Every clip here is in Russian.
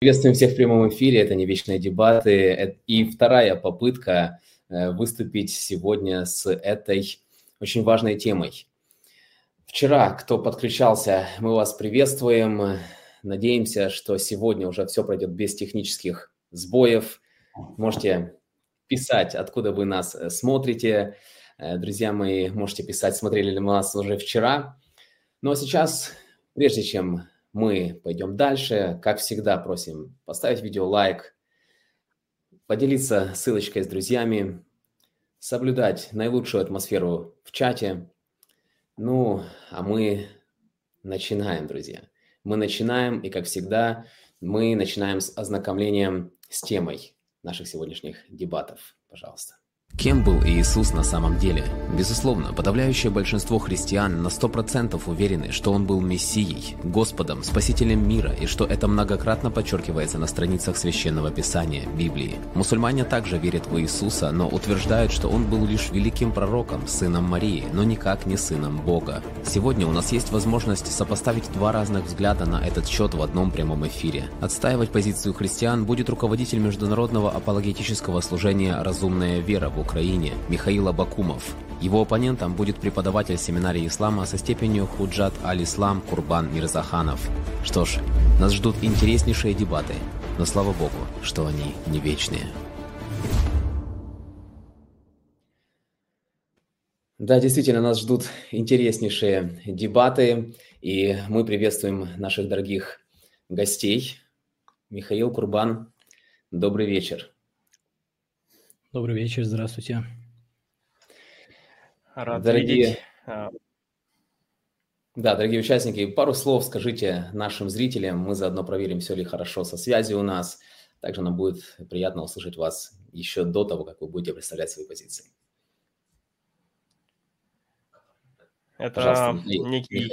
Приветствуем всех в прямом эфире. Это не вечные дебаты. И вторая попытка э, выступить сегодня с этой очень важной темой. Вчера, кто подключался, мы вас приветствуем. Надеемся, что сегодня уже все пройдет без технических сбоев. Можете писать, откуда вы нас э, смотрите. Э, друзья мои, можете писать, смотрели ли мы нас уже вчера. А сейчас, прежде чем мы пойдем дальше. Как всегда, просим поставить видео лайк, поделиться ссылочкой с друзьями, соблюдать наилучшую атмосферу в чате. Ну, а мы начинаем, друзья. Мы начинаем, и как всегда, мы начинаем с ознакомлением с темой наших сегодняшних дебатов. Пожалуйста. Кем был Иисус на самом деле? Безусловно, подавляющее большинство христиан на 100% уверены, что Он был Мессией, Господом, Спасителем мира и что это многократно подчеркивается на страницах Священного Писания, Библии. Мусульмане также верят в Иисуса, но утверждают, что Он был лишь великим пророком, сыном Марии, но никак не сыном Бога. Сегодня у нас есть возможность сопоставить два разных взгляда на этот счет в одном прямом эфире. Отстаивать позицию христиан будет руководитель международного апологетического служения «Разумная вера» Украине Михаил Абакумов. Его оппонентом будет преподаватель семинарии ислама со степенью Худжат Аль-Ислам Курбан Мирзаханов. Что ж, нас ждут интереснейшие дебаты, но слава богу, что они не вечные. Да, действительно, нас ждут интереснейшие дебаты, и мы приветствуем наших дорогих гостей. Михаил Курбан, добрый вечер. Добрый вечер, здравствуйте. Рад дорогие, видеть. А, да, дорогие участники, пару слов скажите нашим зрителям. Мы заодно проверим, все ли хорошо со связью у нас. Также нам будет приятно услышать вас еще до того, как вы будете представлять свои позиции. Это некий,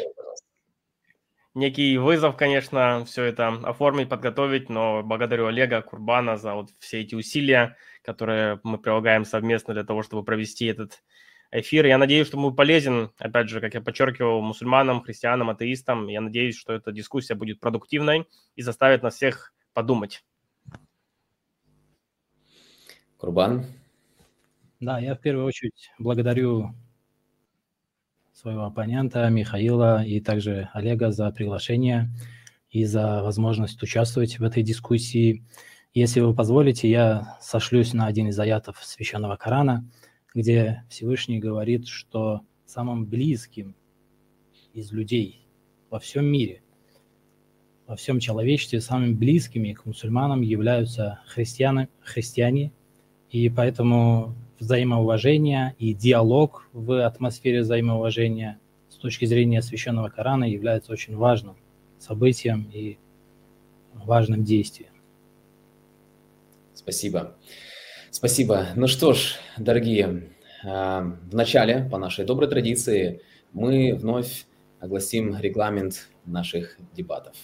некий вызов, конечно, все это оформить, подготовить, но благодарю Олега Курбана за вот все эти усилия, которые мы прилагаем совместно для того, чтобы провести этот эфир. Я надеюсь, что мы полезен, опять же, как я подчеркивал, мусульманам, христианам, атеистам. Я надеюсь, что эта дискуссия будет продуктивной и заставит нас всех подумать. Курбан? Да, я в первую очередь благодарю своего оппонента Михаила и также Олега за приглашение и за возможность участвовать в этой дискуссии. Если вы позволите, я сошлюсь на один из аятов Священного Корана, где Всевышний говорит, что самым близким из людей во всем мире, во всем человечестве, самыми близкими к мусульманам являются христианы, христиане, и поэтому взаимоуважение и диалог в атмосфере взаимоуважения с точки зрения Священного Корана является очень важным событием и важным действием. Спасибо. Спасибо. Ну что ж, дорогие, а, в начале, по нашей доброй традиции, мы вновь огласим регламент наших дебатов.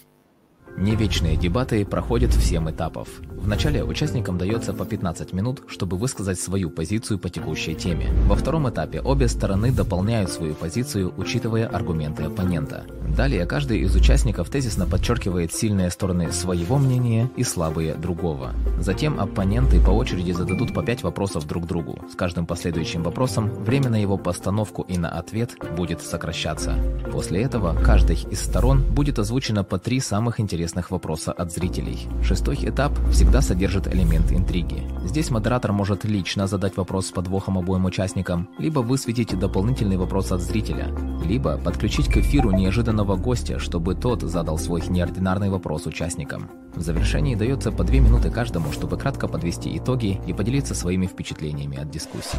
Невечные дебаты проходят в 7 этапов. Вначале участникам дается по 15 минут, чтобы высказать свою позицию по текущей теме. Во втором этапе обе стороны дополняют свою позицию, учитывая аргументы оппонента. Далее каждый из участников тезисно подчеркивает сильные стороны своего мнения и слабые другого. Затем оппоненты по очереди зададут по 5 вопросов друг другу. С каждым последующим вопросом время на его постановку и на ответ будет сокращаться. После этого каждой из сторон будет озвучено по три самых интересных интересных вопроса от зрителей. Шестой этап всегда содержит элемент интриги. Здесь модератор может лично задать вопрос с подвохом обоим участникам, либо высветить дополнительный вопрос от зрителя, либо подключить к эфиру неожиданного гостя, чтобы тот задал свой неординарный вопрос участникам. В завершении дается по две минуты каждому, чтобы кратко подвести итоги и поделиться своими впечатлениями от дискуссии.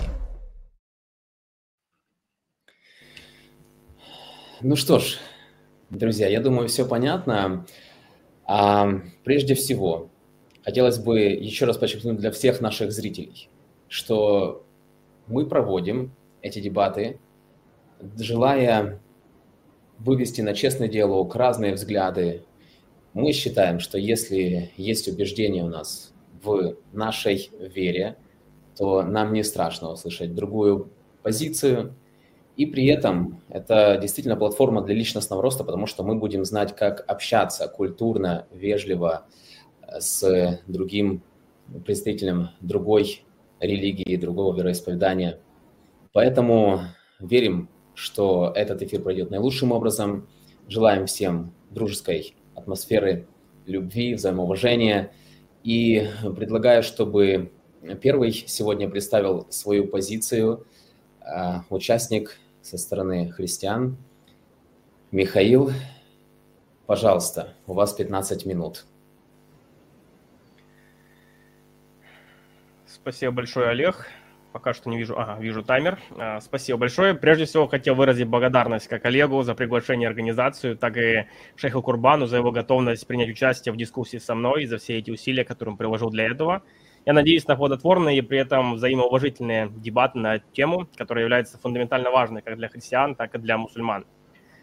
Ну что ж, друзья, я думаю, все понятно. А, прежде всего, хотелось бы еще раз подчеркнуть для всех наших зрителей, что мы проводим эти дебаты, желая вывести на честный диалог разные взгляды. Мы считаем, что если есть убеждение у нас в нашей вере, то нам не страшно услышать другую позицию, и при этом это действительно платформа для личностного роста, потому что мы будем знать, как общаться культурно, вежливо, э, с другим представителем другой религии, другого вероисповедания. Поэтому верим, что этот эфир пройдет наилучшим образом. Желаем всем дружеской атмосферы, любви, взаимоуважения. И предлагаю, чтобы первый сегодня представил свою позицию участник со стороны христиан. Михаил, пожалуйста, у вас 15 минут. Спасибо большое, Олег. Пока что не вижу. Ага, вижу таймер. А, спасибо большое. Прежде всего, хотел выразить благодарность как Олегу за приглашение организацию, так и Шейху Курбану за его готовность принять участие в дискуссии со мной и за все эти усилия, которые он приложил для этого. Я надеюсь на плодотворные и при этом взаимоуважительные дебаты на тему, которая является фундаментально важной как для христиан, так и для мусульман.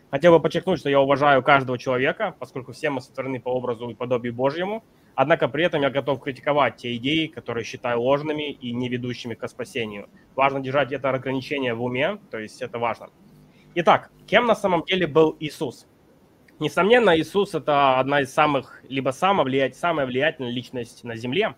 Хотел бы подчеркнуть, что я уважаю каждого человека, поскольку все мы сотворены по образу и подобию Божьему, однако при этом я готов критиковать те идеи, которые считаю ложными и не ведущими к спасению. Важно держать это ограничение в уме, то есть это важно. Итак, кем на самом деле был Иисус? Несомненно, Иисус – это одна из самых, либо самая, влиять, самая влиятельная личность на Земле,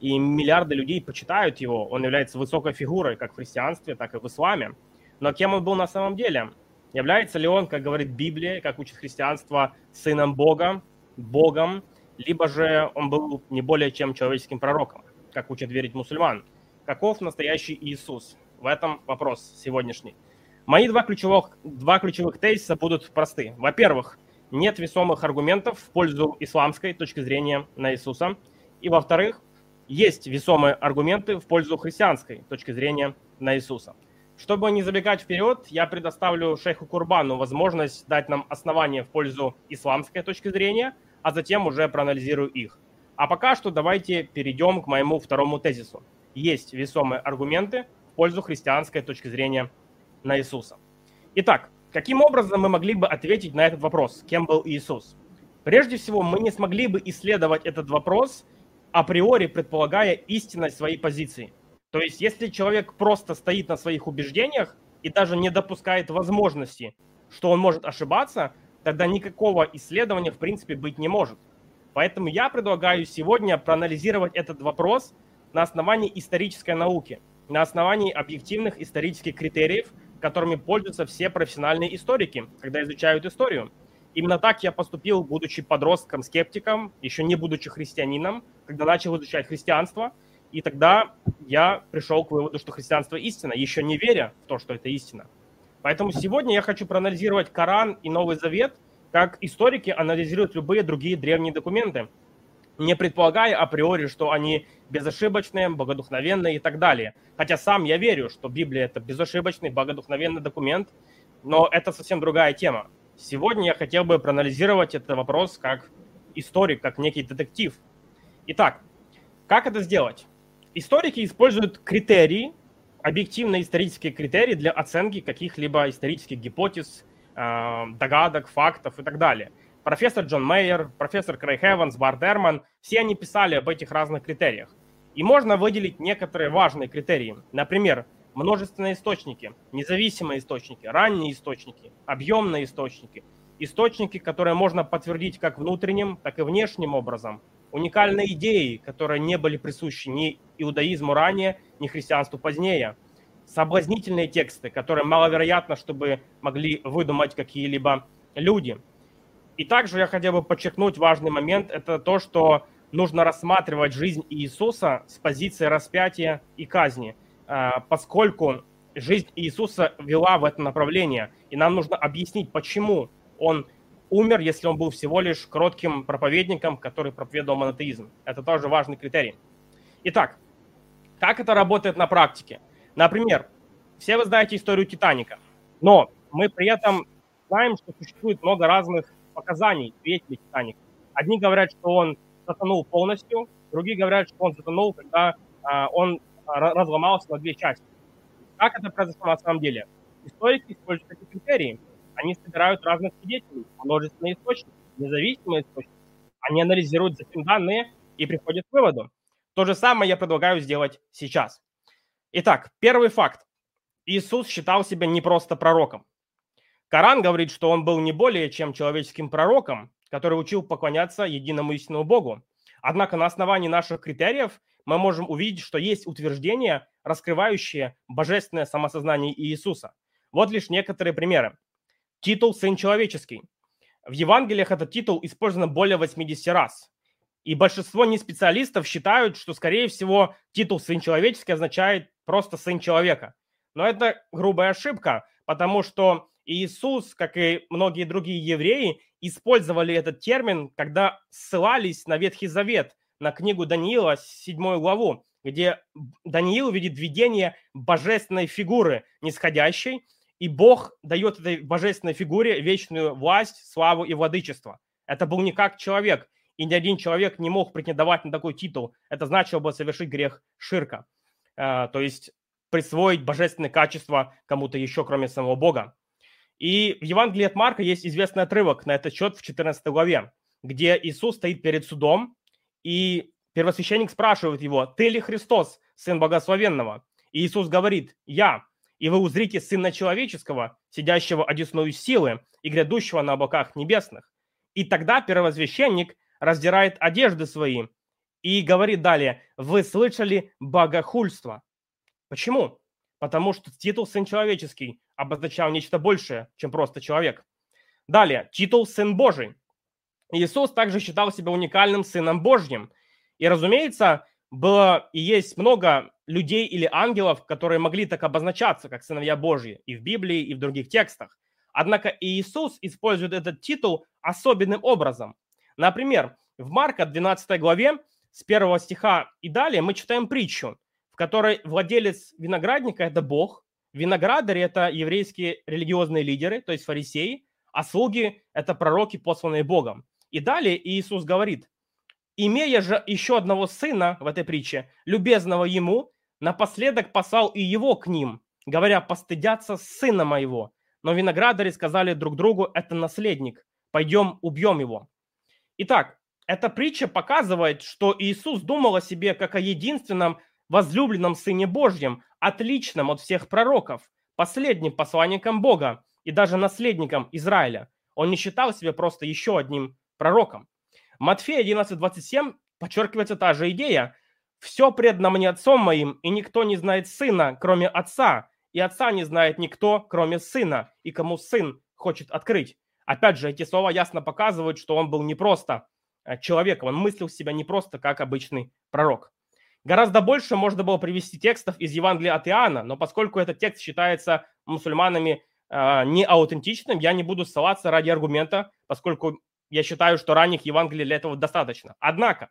и миллиарды людей почитают его. Он является высокой фигурой как в христианстве, так и в исламе. Но кем он был на самом деле? Является ли он, как говорит Библия, как учит христианство, сыном Бога, Богом, либо же он был не более чем человеческим пророком, как учат верить мусульман? Каков настоящий Иисус? В этом вопрос сегодняшний. Мои два ключевых, два ключевых тезиса будут просты. Во-первых, нет весомых аргументов в пользу исламской точки зрения на Иисуса. И во-вторых, есть весомые аргументы в пользу христианской точки зрения на Иисуса. Чтобы не забегать вперед, я предоставлю шейху Курбану возможность дать нам основания в пользу исламской точки зрения, а затем уже проанализирую их. А пока что давайте перейдем к моему второму тезису. Есть весомые аргументы в пользу христианской точки зрения на Иисуса. Итак, каким образом мы могли бы ответить на этот вопрос? Кем был Иисус? Прежде всего, мы не смогли бы исследовать этот вопрос априори предполагая истинность своей позиции. То есть, если человек просто стоит на своих убеждениях и даже не допускает возможности, что он может ошибаться, тогда никакого исследования в принципе быть не может. Поэтому я предлагаю сегодня проанализировать этот вопрос на основании исторической науки, на основании объективных исторических критериев, которыми пользуются все профессиональные историки, когда изучают историю. Именно так я поступил, будучи подростком-скептиком, еще не будучи христианином, когда начал изучать христианство – и тогда я пришел к выводу, что христианство истина, еще не веря в то, что это истина. Поэтому сегодня я хочу проанализировать Коран и Новый Завет, как историки анализируют любые другие древние документы, не предполагая априори, что они безошибочные, богодухновенные и так далее. Хотя сам я верю, что Библия – это безошибочный, богодухновенный документ, но это совсем другая тема. Сегодня я хотел бы проанализировать этот вопрос как историк, как некий детектив. Итак, как это сделать? Историки используют критерии, объективные исторические критерии для оценки каких-либо исторических гипотез, э, догадок, фактов и так далее. Профессор Джон Мейер, профессор Крейг Эванс, Барт Эрман, все они писали об этих разных критериях. И можно выделить некоторые важные критерии. Например, множественные источники, независимые источники, ранние источники, объемные источники, источники, которые можно подтвердить как внутренним, так и внешним образом, уникальные идеи, которые не были присущи ни иудаизму ранее, ни христианству позднее, соблазнительные тексты, которые маловероятно, чтобы могли выдумать какие-либо люди. И также я хотел бы подчеркнуть важный момент, это то, что нужно рассматривать жизнь Иисуса с позиции распятия и казни, поскольку жизнь Иисуса вела в это направление, и нам нужно объяснить, почему он умер, если он был всего лишь кротким проповедником, который проповедовал монотеизм. Это тоже важный критерий. Итак, как это работает на практике? Например, все вы знаете историю Титаника, но мы при этом знаем, что существует много разных показаний свидетелей Титаника. Одни говорят, что он затонул полностью, другие говорят, что он затонул, когда а, он разломался на две части. Как это произошло на самом деле? Историки используют эти критерии – они собирают разных свидетелей, множественные источники, независимые источники. Они анализируют затем данные и приходят к выводу. То же самое я предлагаю сделать сейчас. Итак, первый факт. Иисус считал себя не просто пророком. Коран говорит, что он был не более чем человеческим пророком, который учил поклоняться единому истинному Богу. Однако на основании наших критериев мы можем увидеть, что есть утверждения, раскрывающие божественное самосознание Иисуса. Вот лишь некоторые примеры. Титул «Сын человеческий». В Евангелиях этот титул использован более 80 раз. И большинство неспециалистов считают, что, скорее всего, титул «сын человеческий» означает просто «сын человека». Но это грубая ошибка, потому что Иисус, как и многие другие евреи, использовали этот термин, когда ссылались на Ветхий Завет, на книгу Даниила, 7 главу, где Даниил видит видение божественной фигуры нисходящей, и Бог дает этой божественной фигуре вечную власть, славу и владычество. Это был не как человек, и ни один человек не мог претендовать на такой титул. Это значило бы совершить грех ширка, а, то есть присвоить божественные качества кому-то еще, кроме самого Бога. И в Евангелии от Марка есть известный отрывок на этот счет в 14 главе, где Иисус стоит перед судом, и первосвященник спрашивает его, «Ты ли Христос, Сын Богословенного?» И Иисус говорит, «Я» и вы узрите Сына Человеческого, сидящего одесную силы и грядущего на облаках небесных. И тогда первосвященник раздирает одежды свои и говорит далее, вы слышали богохульство. Почему? Потому что титул «Сын человеческий» обозначал нечто большее, чем просто человек. Далее, титул «Сын Божий». Иисус также считал себя уникальным Сыном Божьим. И, разумеется, было и есть много людей или ангелов, которые могли так обозначаться, как сыновья Божьи, и в Библии, и в других текстах. Однако Иисус использует этот титул особенным образом. Например, в Марка 12 главе с 1 стиха и далее мы читаем притчу, в которой владелец виноградника – это Бог, виноградари – это еврейские религиозные лидеры, то есть фарисеи, а слуги – это пророки, посланные Богом. И далее Иисус говорит, имея же еще одного сына в этой притче, любезного ему, напоследок послал и его к ним, говоря, постыдятся сына моего. Но виноградари сказали друг другу, это наследник, пойдем убьем его. Итак, эта притча показывает, что Иисус думал о себе как о единственном возлюбленном Сыне Божьем, отличном от всех пророков, последним посланником Бога и даже наследником Израиля. Он не считал себя просто еще одним пророком. Матфея 11.27 подчеркивается та же идея. «Все предано мне отцом моим, и никто не знает сына, кроме отца, и отца не знает никто, кроме сына, и кому сын хочет открыть». Опять же, эти слова ясно показывают, что он был не просто э, человеком, он мыслил себя не просто как обычный пророк. Гораздо больше можно было привести текстов из Евангелия от Иоанна, но поскольку этот текст считается мусульманами э, неаутентичным, я не буду ссылаться ради аргумента, поскольку я считаю, что ранних Евангелий для этого достаточно. Однако,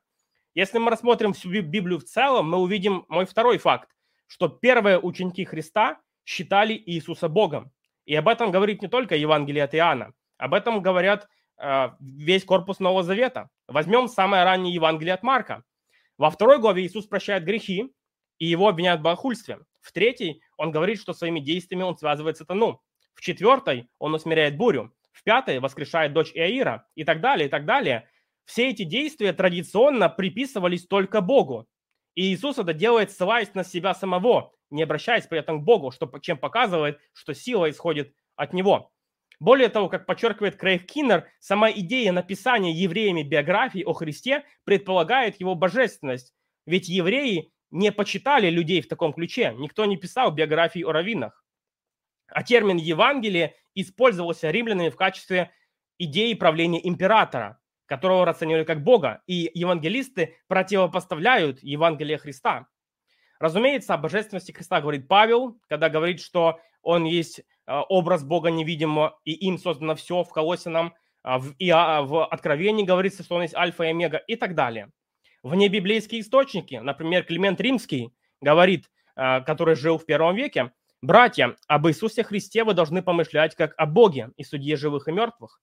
если мы рассмотрим всю Библию в целом, мы увидим мой второй факт, что первые ученики Христа считали Иисуса Богом. И об этом говорит не только Евангелие от Иоанна, об этом говорят э, весь корпус Нового Завета. Возьмем самое раннее Евангелие от Марка. Во второй главе Иисус прощает грехи, и его обвиняют в богохульстве. В третьей он говорит, что своими действиями он связывает сатану. В четвертой он усмиряет бурю в пятой воскрешает дочь Иаира и так далее, и так далее. Все эти действия традиционно приписывались только Богу. И Иисус это делает, ссылаясь на себя самого, не обращаясь при этом к Богу, что, чем показывает, что сила исходит от Него. Более того, как подчеркивает Крейг Киннер, сама идея написания евреями биографии о Христе предполагает его божественность. Ведь евреи не почитали людей в таком ключе. Никто не писал биографии о раввинах. А термин «Евангелие» использовался римлянами в качестве идеи правления императора, которого расценивали как Бога, и евангелисты противопоставляют Евангелие Христа. Разумеется, о божественности Христа говорит Павел, когда говорит, что он есть э, образ Бога невидимого, и им создано все в Колосинам, а в, и в Откровении говорится, что он есть Альфа и Омега и так далее. Вне библейские источники, например, Климент Римский говорит, э, который жил в первом веке, Братья, об Иисусе Христе вы должны помышлять как о Боге и судье живых и мертвых.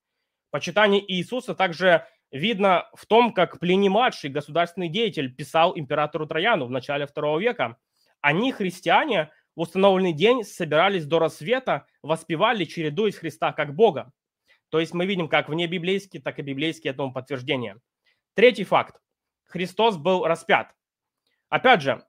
Почитание Иисуса также видно в том, как Плиний-младший, государственный деятель, писал императору Трояну в начале II века. Они, христиане, в установленный день собирались до рассвета, воспевали, чередуясь Христа как Бога. То есть мы видим как вне библейские, так и библейские этому подтверждения. Третий факт. Христос был распят. Опять же,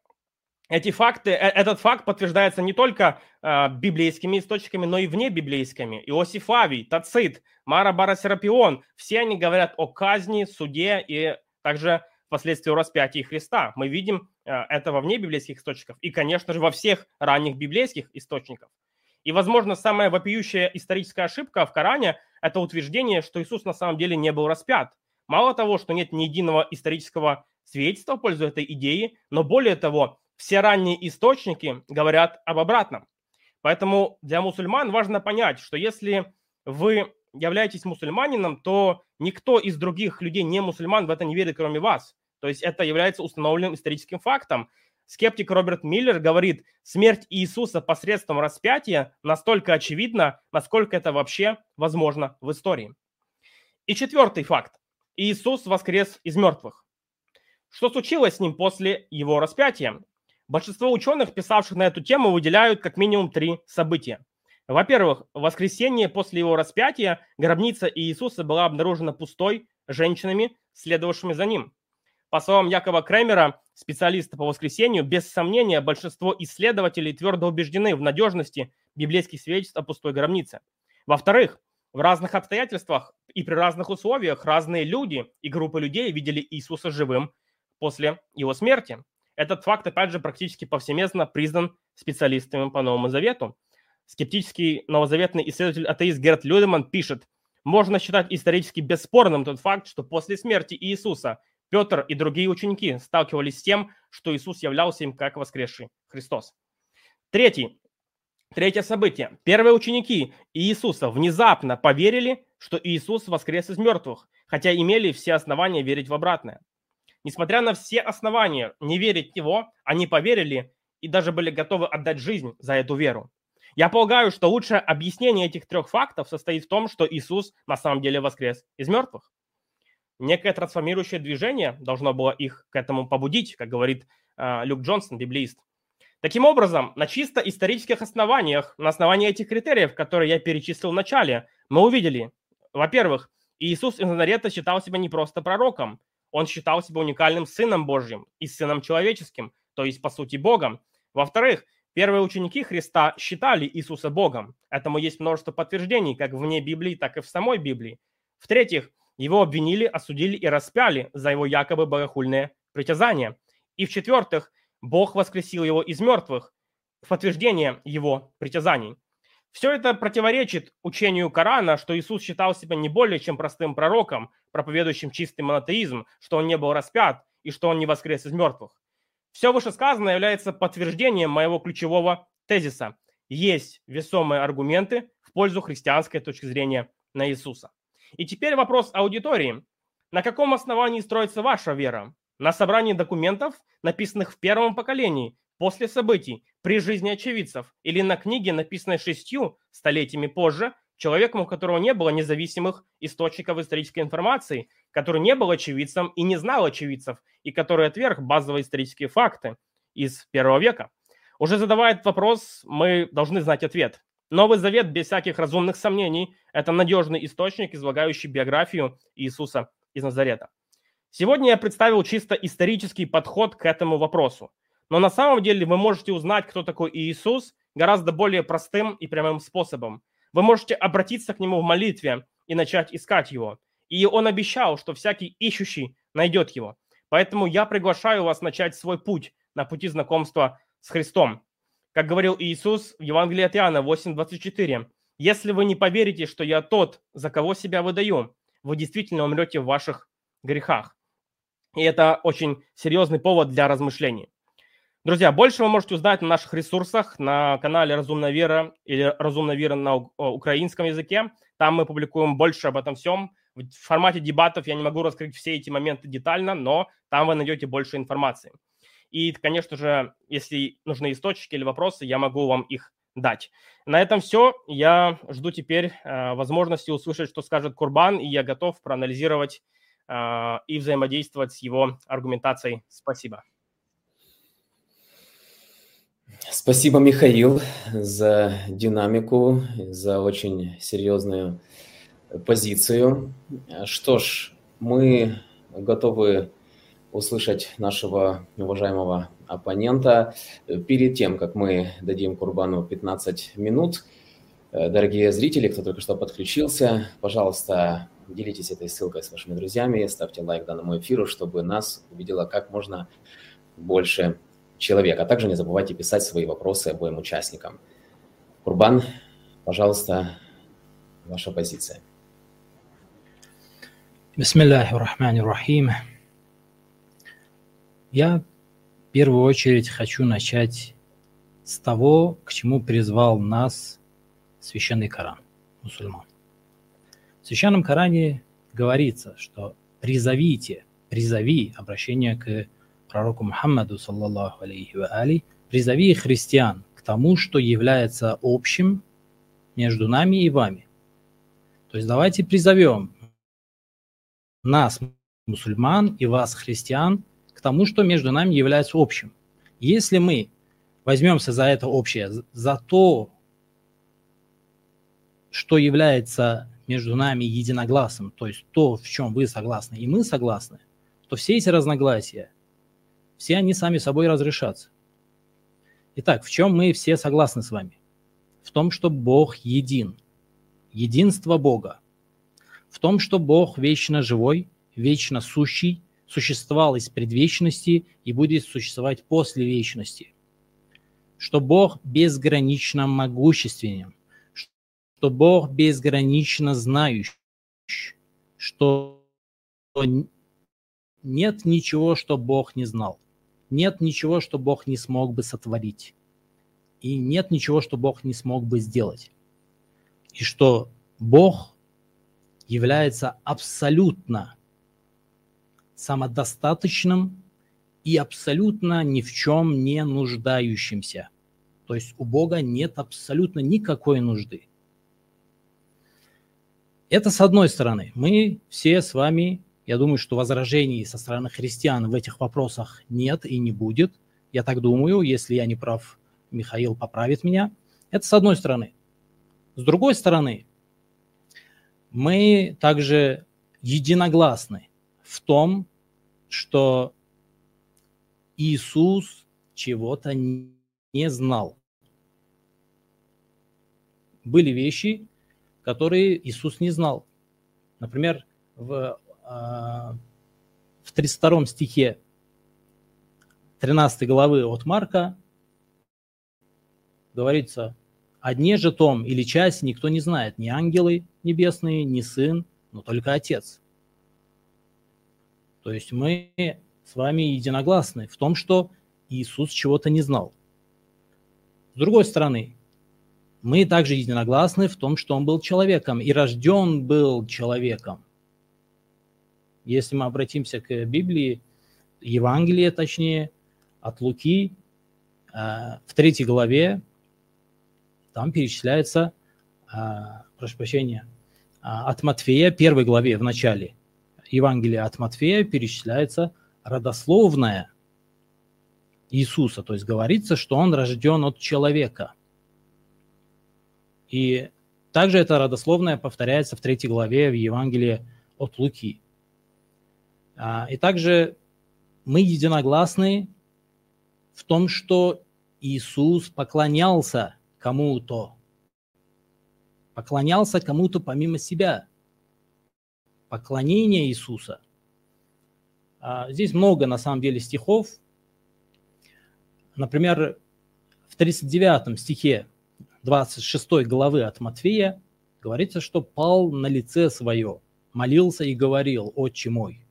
эти факты, э, этот факт подтверждается не только э, библейскими источниками, но и вне библейскими. Иосиф Авий, Тацит, Мара Барасерапион, все они говорят о казни, суде и также впоследствии распятии Христа. Мы видим э, это во вне библейских источников и, конечно же, во всех ранних библейских источниках. И, возможно, самая вопиющая историческая ошибка в Коране – это утверждение, что Иисус на самом деле не был распят. Мало того, что нет ни единого исторического свидетельства в пользу этой идеи, но более того, все ранние источники говорят об обратном. Поэтому для мусульман важно понять, что если вы являетесь мусульманином, то никто из других людей, не мусульман, в это не верит, кроме вас. То есть это является установленным историческим фактом. Скептик Роберт Миллер говорит, смерть Иисуса посредством распятия настолько очевидна, насколько это вообще возможно в истории. И четвертый факт. Иисус воскрес из мертвых. Что случилось с ним после его распятия? Большинство ученых, писавших на эту тему, выделяют как минимум три события. Во-первых, в воскресенье после его распятия гробница Иисуса была обнаружена пустой женщинами, следовавшими за ним. По словам Якова Кремера, специалиста по воскресению, без сомнения большинство исследователей твердо убеждены в надежности библейских свидетельств о пустой гробнице. Во-вторых, в разных обстоятельствах и при разных условиях разные люди и группы людей видели Иисуса живым после его смерти. Этот факт, опять же, практически повсеместно признан специалистами по Новому Завету. Скептический новозаветный исследователь-атеист Герт Людеман пишет, можно считать исторически бесспорным тот факт, что после смерти Иисуса Петр и другие ученики сталкивались с тем, что Иисус являлся им как воскресший Христос. Третий, третье событие. Первые ученики Иисуса внезапно поверили, что Иисус воскрес из мертвых, хотя имели все основания верить в обратное. Несмотря на все основания не верить в Него, они поверили и даже были готовы отдать жизнь за эту веру. Я полагаю, что лучшее объяснение этих трех фактов состоит в том, что Иисус на самом деле воскрес из мертвых. Некое трансформирующее движение должно было их к этому побудить, как говорит э, Люк Джонсон, библиист. Таким образом, на чисто исторических основаниях, на основании этих критериев, которые я перечислил в начале, мы увидели, во-первых, Иисус из Назарета считал себя не просто пророком, он считал себя уникальным сыном Божьим и сыном человеческим, то есть, по сути, Богом. Во-вторых, Первые ученики Христа считали Иисуса Богом. Этому есть множество подтверждений, как вне Библии, так и в самой Библии. В-третьих, его обвинили, осудили и распяли за его якобы богохульное притязание. И в-четвертых, Бог воскресил его из мертвых в подтверждение его притязаний. Все это противоречит учению Корана, что Иисус считал себя не более чем простым пророком, проповедующим чистый монотеизм, что он не был распят и что он не воскрес из мертвых. Все вышесказанное является подтверждением моего ключевого тезиса. Есть весомые аргументы в пользу христианской точки зрения на Иисуса. И теперь вопрос аудитории. На каком основании строится ваша вера? На собрании документов, написанных в первом поколении, после событий, при жизни очевидцев, или на книге, написанной шестью столетиями позже, человеком, у которого не было независимых источников исторической информации, который не был очевидцем и не знал очевидцев, и который отверг базовые исторические факты из первого века. Уже задавая вопрос, мы должны знать ответ. Новый Завет, без всяких разумных сомнений, это надежный источник, излагающий биографию Иисуса из Назарета. Сегодня я представил чисто исторический подход к этому вопросу. Но на самом деле вы можете узнать, кто такой Иисус, гораздо более простым и прямым способом – вы можете обратиться к нему в молитве и начать искать его. И он обещал, что всякий ищущий найдет его. Поэтому я приглашаю вас начать свой путь на пути знакомства с Христом. Как говорил Иисус в Евангелии от Иоанна 8.24, «Если вы не поверите, что я тот, за кого себя выдаю, вы действительно умрете в ваших грехах». И это очень серьезный повод для размышлений. Друзья, больше вы можете узнать на наших ресурсах, на канале «Разумная вера» или «Разумная вера» на украинском языке. Там мы публикуем больше об этом всем. В формате дебатов я не могу раскрыть все эти моменты детально, но там вы найдете больше информации. И, конечно же, если нужны источники или вопросы, я могу вам их дать. На этом все. Я жду теперь э, возможности услышать, что скажет Курбан, и я готов проанализировать э, и взаимодействовать с его аргументацией. Спасибо. Спасибо, Михаил, за динамику, за очень серьезную позицию. Что ж, мы готовы услышать нашего уважаемого оппонента. Перед тем, как мы дадим Курбану 15 минут, дорогие зрители, кто только что подключился, пожалуйста, делитесь этой ссылкой с вашими друзьями, ставьте лайк данному эфиру, чтобы нас увидело как можно больше человек. А также не забывайте писать свои вопросы обоим участникам. Курбан, пожалуйста, ваша позиция. Бисмиллахи рахмани рахим. Я в первую очередь хочу начать с того, к чему призвал нас священный Коран, мусульман. В священном Коране говорится, что призовите, призови обращение к пророку Мухаммаду, саллаллаху алейхи ва али, призови христиан к тому, что является общим между нами и вами. То есть давайте призовем нас, мусульман, и вас, христиан, к тому, что между нами является общим. Если мы возьмемся за это общее, за то, что является между нами единогласным, то есть то, в чем вы согласны и мы согласны, то все эти разногласия, все они сами собой разрешатся. Итак, в чем мы все согласны с вами? В том, что Бог един, единство Бога, в том, что Бог вечно живой, вечно сущий, существовал из предвечности и будет существовать после вечности, что Бог безгранично могущественен, что Бог безгранично знающий, что нет ничего, что Бог не знал. Нет ничего, что Бог не смог бы сотворить. И нет ничего, что Бог не смог бы сделать. И что Бог является абсолютно самодостаточным и абсолютно ни в чем не нуждающимся. То есть у Бога нет абсолютно никакой нужды. Это с одной стороны. Мы все с вами, я думаю, что возражений со стороны христиан в этих вопросах нет и не будет. Я так думаю, если я не прав, Михаил поправит меня. Это с одной стороны. С другой стороны, мы также единогласны в том, что Иисус чего-то не знал. Были вещи, которые Иисус не знал. Например, в, в 32 стихе 13 главы от Марка говорится, о же том или часть никто не знает, ни ангелы небесные, ни сын, но только Отец. То есть мы с вами единогласны в том, что Иисус чего-то не знал. С другой стороны, мы также единогласны в том, что он был человеком и рожден был человеком. Если мы обратимся к Библии, Евангелие, точнее, от Луки, э, в третьей главе, там перечисляется, э, прошу прощения, э, от Матфея, первой главе в начале, Евангелия от Матфея перечисляется родословная Иисуса, то есть говорится, что он рожден от человека. И также это родословное повторяется в третьей главе в Евангелии от Луки. А, и также мы единогласны в том, что Иисус поклонялся кому-то. Поклонялся кому-то помимо себя. Поклонение Иисуса. А, здесь много, на самом деле, стихов. Например, в 39 стихе 26 главы от Матфея говорится, что пал на лице свое, молился и говорил, «Отче мой».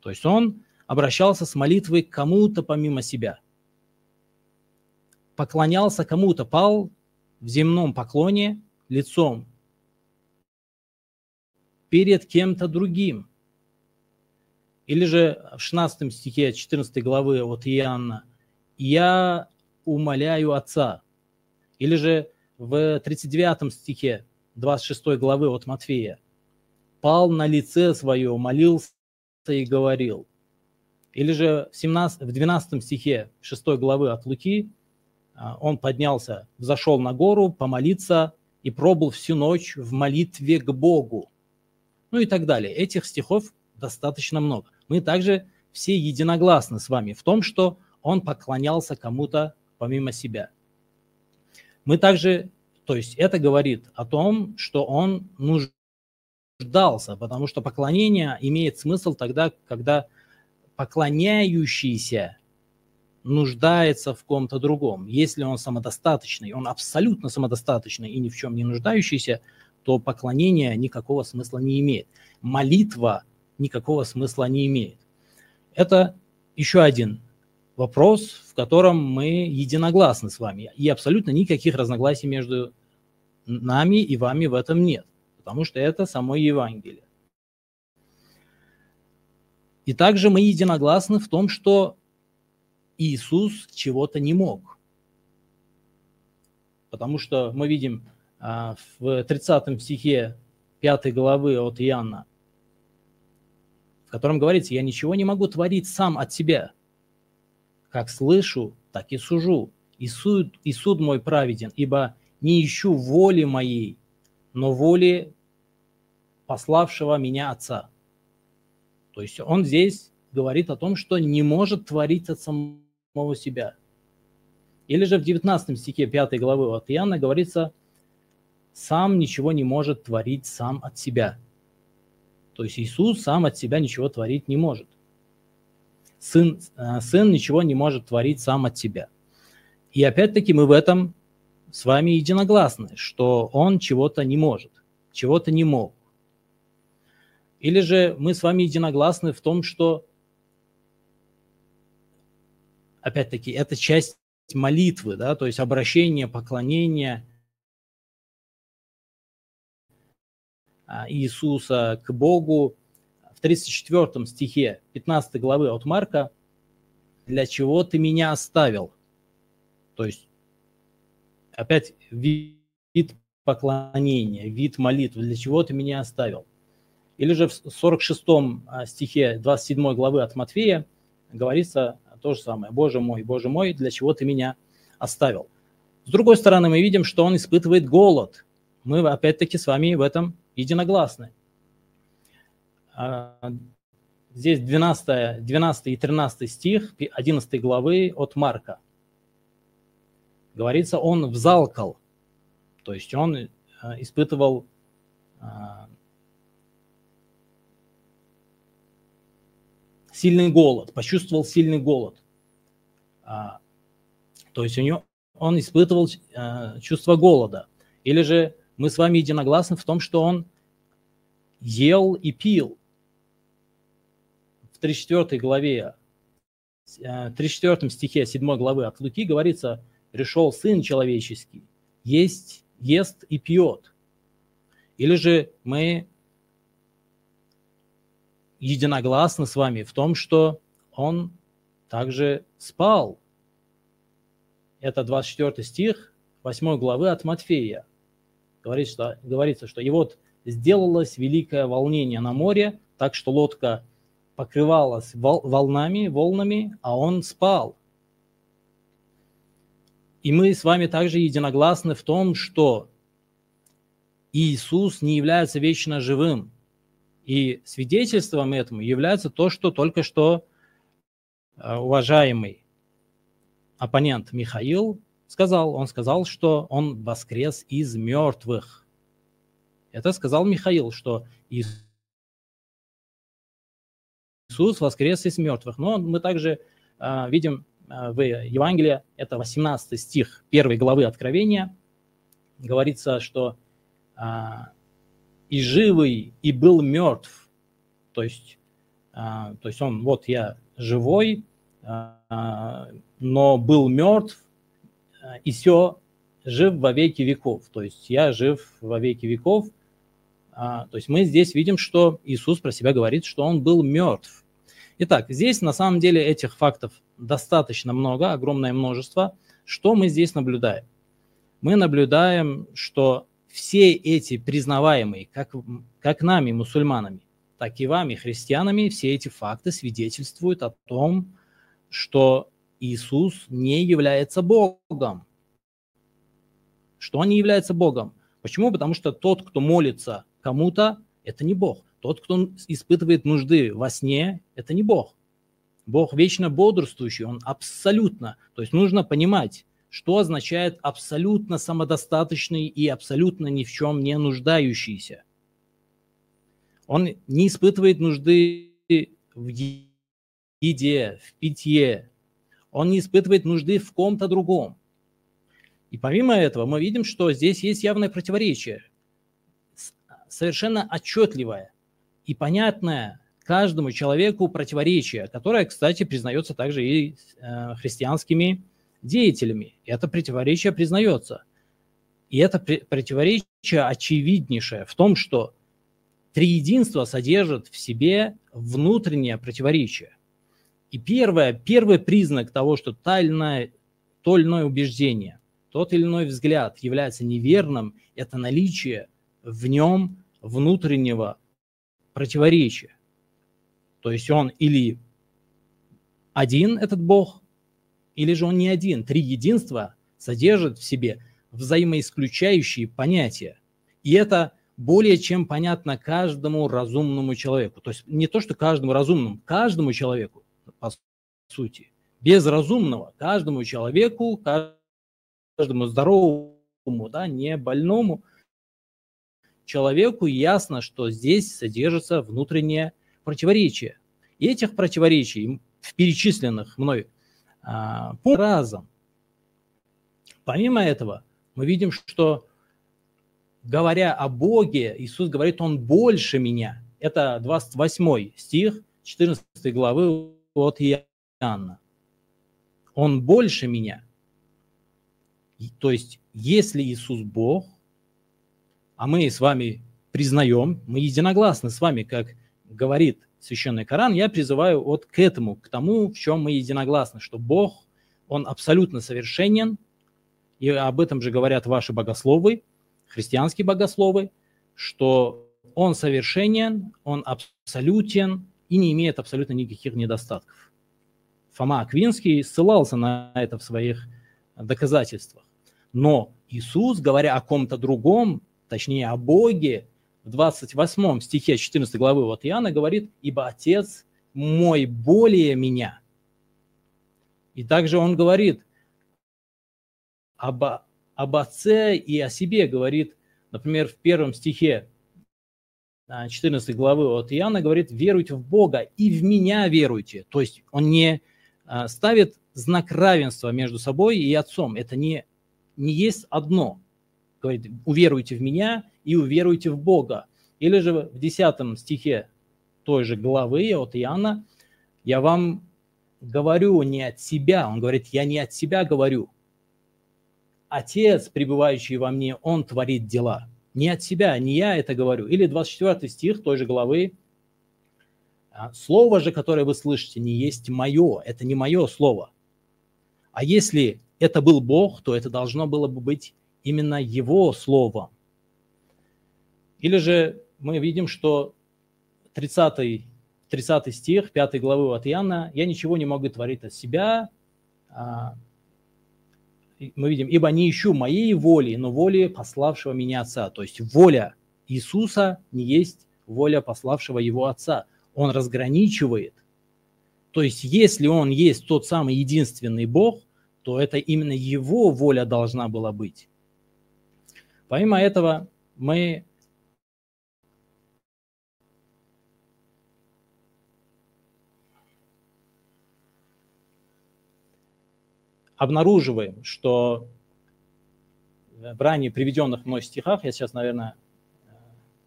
То есть он обращался с молитвой к кому-то помимо себя. Поклонялся кому-то, пал в земном поклоне лицом перед кем-то другим. Или же в 16 стихе 14 главы от Иоанна «Я умоляю Отца, или же в 39 стихе 26 главы от Матфея. «Пал на лице свое, молился и говорил». Или же в, 17, в 12 стихе 6 главы от Луки а, он поднялся, взошел на гору помолиться и пробыл всю ночь в молитве к Богу. Ну и так далее. Этих стихов достаточно много. Мы также все единогласны с вами в том, что он поклонялся кому-то помимо себя. Мы также, то есть это говорит о том, что он нуждался, потому что поклонение имеет смысл тогда, когда поклоняющийся нуждается в ком-то другом. Если он самодостаточный, он абсолютно самодостаточный и ни в чем не нуждающийся, то поклонение никакого смысла не имеет. Молитва никакого смысла не имеет. Это еще один вопрос, в котором мы единогласны с вами. И абсолютно никаких разногласий между нами и вами в этом нет, потому что это само Евангелие. И также мы единогласны в том, что Иисус чего-то не мог. Потому что мы видим а, в 30 стихе 5 главы от Иоанна, в котором говорится, «Я ничего не могу творить сам от себя. Как слышу, так и сужу. И суд, и суд мой праведен, ибо не ищу воли моей, но воли пославшего меня Отца». То есть он здесь говорит о том, что не может творить от самого себя. Или же в 19 стихе 5 главы от Иоанна говорится, сам ничего не может творить сам от себя. То есть Иисус сам от себя ничего творить не может. Сын, э, сын ничего не может творить сам от себя. И опять-таки мы в этом с вами единогласны, что он чего-то не может, чего-то не мог. Или же мы с вами единогласны в том, что опять-таки, это часть молитвы, да, то есть обращение, поклонение а, Иисуса к Богу. В 34 стихе 15 главы от Марка «Для чего ты меня оставил?» То есть опять вид поклонения, вид молитвы, для чего ты меня оставил? Или же в 46 а, стихе 27 главы от Матфея говорится то же самое. Боже мой, Боже мой, для чего ты меня оставил? С другой стороны, мы видим, что он испытывает голод. Мы опять-таки с вами в этом единогласны. А, здесь 12, 12 и 13 стих 11 главы от Марка. Говорится, он взалкал, то есть он а, испытывал сильный голод, почувствовал сильный голод. А, то есть у него, он испытывал а, чувство голода. Или же мы с вами единогласны в том, что он ел и пил. В 34 главе, 34 а, стихе 7 главы от Луки говорится, пришел Сын Человеческий, есть, ест и пьет. Или же мы единогласны с вами в том, что он также спал. Это 24 стих 8 главы от Матфея. Говорит, что, говорится, что и вот сделалось великое волнение на море, так что лодка покрывалась волнами, волнами, а он спал. И мы с вами также единогласны в том, что Иисус не является вечно живым – и свидетельством этому является то, что только что э, уважаемый оппонент Михаил сказал. Он сказал, что он воскрес из мертвых. Это сказал Михаил, что Иисус воскрес из мертвых. Но мы также э, видим э, в Евангелии, это 18 стих первой главы Откровения, говорится, что и живый, и был мертв. То есть, а, то есть он, вот я живой, а, но был мертв, и все жив во веки веков. То есть я жив во веки веков. А, то есть мы здесь видим, что Иисус про себя говорит, что он был мертв. Итак, здесь на самом деле этих фактов достаточно много, огромное множество. Что мы здесь наблюдаем? Мы наблюдаем, что все эти признаваемые, как, как нами, мусульманами, так и вами, христианами, все эти факты свидетельствуют о том, что Иисус не является Богом. Что Он не является Богом. Почему? Потому что тот, кто молится кому-то, это не Бог. Тот, кто испытывает нужды во сне, это не Бог. Бог вечно бодрствующий, Он абсолютно. То есть нужно понимать, что означает абсолютно самодостаточный и абсолютно ни в чем не нуждающийся. Он не испытывает нужды в еде, в питье. Он не испытывает нужды в ком-то другом. И помимо этого мы видим, что здесь есть явное противоречие, совершенно отчетливое и понятное каждому человеку противоречие, которое, кстати, признается также и э, христианскими деятелями. Это противоречие признается. И это противоречие очевиднейшее в том, что триединство содержит в себе внутреннее противоречие. И первое, первый признак того, что та или иная, то или иное убеждение, тот или иной взгляд является неверным, это наличие в нем внутреннего противоречия. То есть он или один, этот Бог, или же он не один. Три единства содержат в себе взаимоисключающие понятия. И это более чем понятно каждому разумному человеку. То есть не то, что каждому разумному, каждому человеку, по сути. Без разумного, каждому человеку, каждому здоровому, да, не больному человеку ясно, что здесь содержится внутреннее противоречие. И этих противоречий в перечисленных мной а, разом. Помимо этого, мы видим, что говоря о Боге, Иисус говорит, Он больше меня. Это 28 стих 14 главы от Иоанна. Он больше меня. То есть, если Иисус Бог, а мы с вами признаем, мы единогласны с вами, как говорит Священный Коран, я призываю вот к этому, к тому, в чем мы единогласны, что Бог, Он абсолютно совершенен, и об этом же говорят ваши богословы, христианские богословы, что Он совершенен, Он абсолютен и не имеет абсолютно никаких недостатков. Фома Аквинский ссылался на это в своих доказательствах. Но Иисус, говоря о ком-то другом, точнее о Боге, в 28 стихе 14 главы вот Иоанна говорит, «Ибо Отец мой более меня». И также он говорит об, об Отце и о себе, говорит, например, в первом стихе 14 главы от Иоанна говорит, веруйте в Бога и в меня веруйте. То есть он не а, ставит знак равенства между собой и Отцом. Это не, не есть одно. Говорит, уверуйте в меня и уверуйте в Бога. Или же в 10 стихе той же главы от Иоанна, я вам говорю не от себя, он говорит, я не от себя говорю. Отец, пребывающий во мне, он творит дела. Не от себя, не я это говорю. Или 24 стих той же главы, «А, Слово же, которое вы слышите, не есть мое, это не мое слово. А если это был Бог, то это должно было бы быть именно Его словом. Или же мы видим, что 30, 30 стих 5 главы от Иоанна, «Я ничего не могу творить от себя». А, мы видим, «Ибо не ищу моей воли, но воли пославшего меня Отца». То есть воля Иисуса не есть воля пославшего его Отца. Он разграничивает. То есть если он есть тот самый единственный Бог, то это именно его воля должна была быть. Помимо этого, мы обнаруживаем, что в ранее приведенных мной стихах, я сейчас, наверное,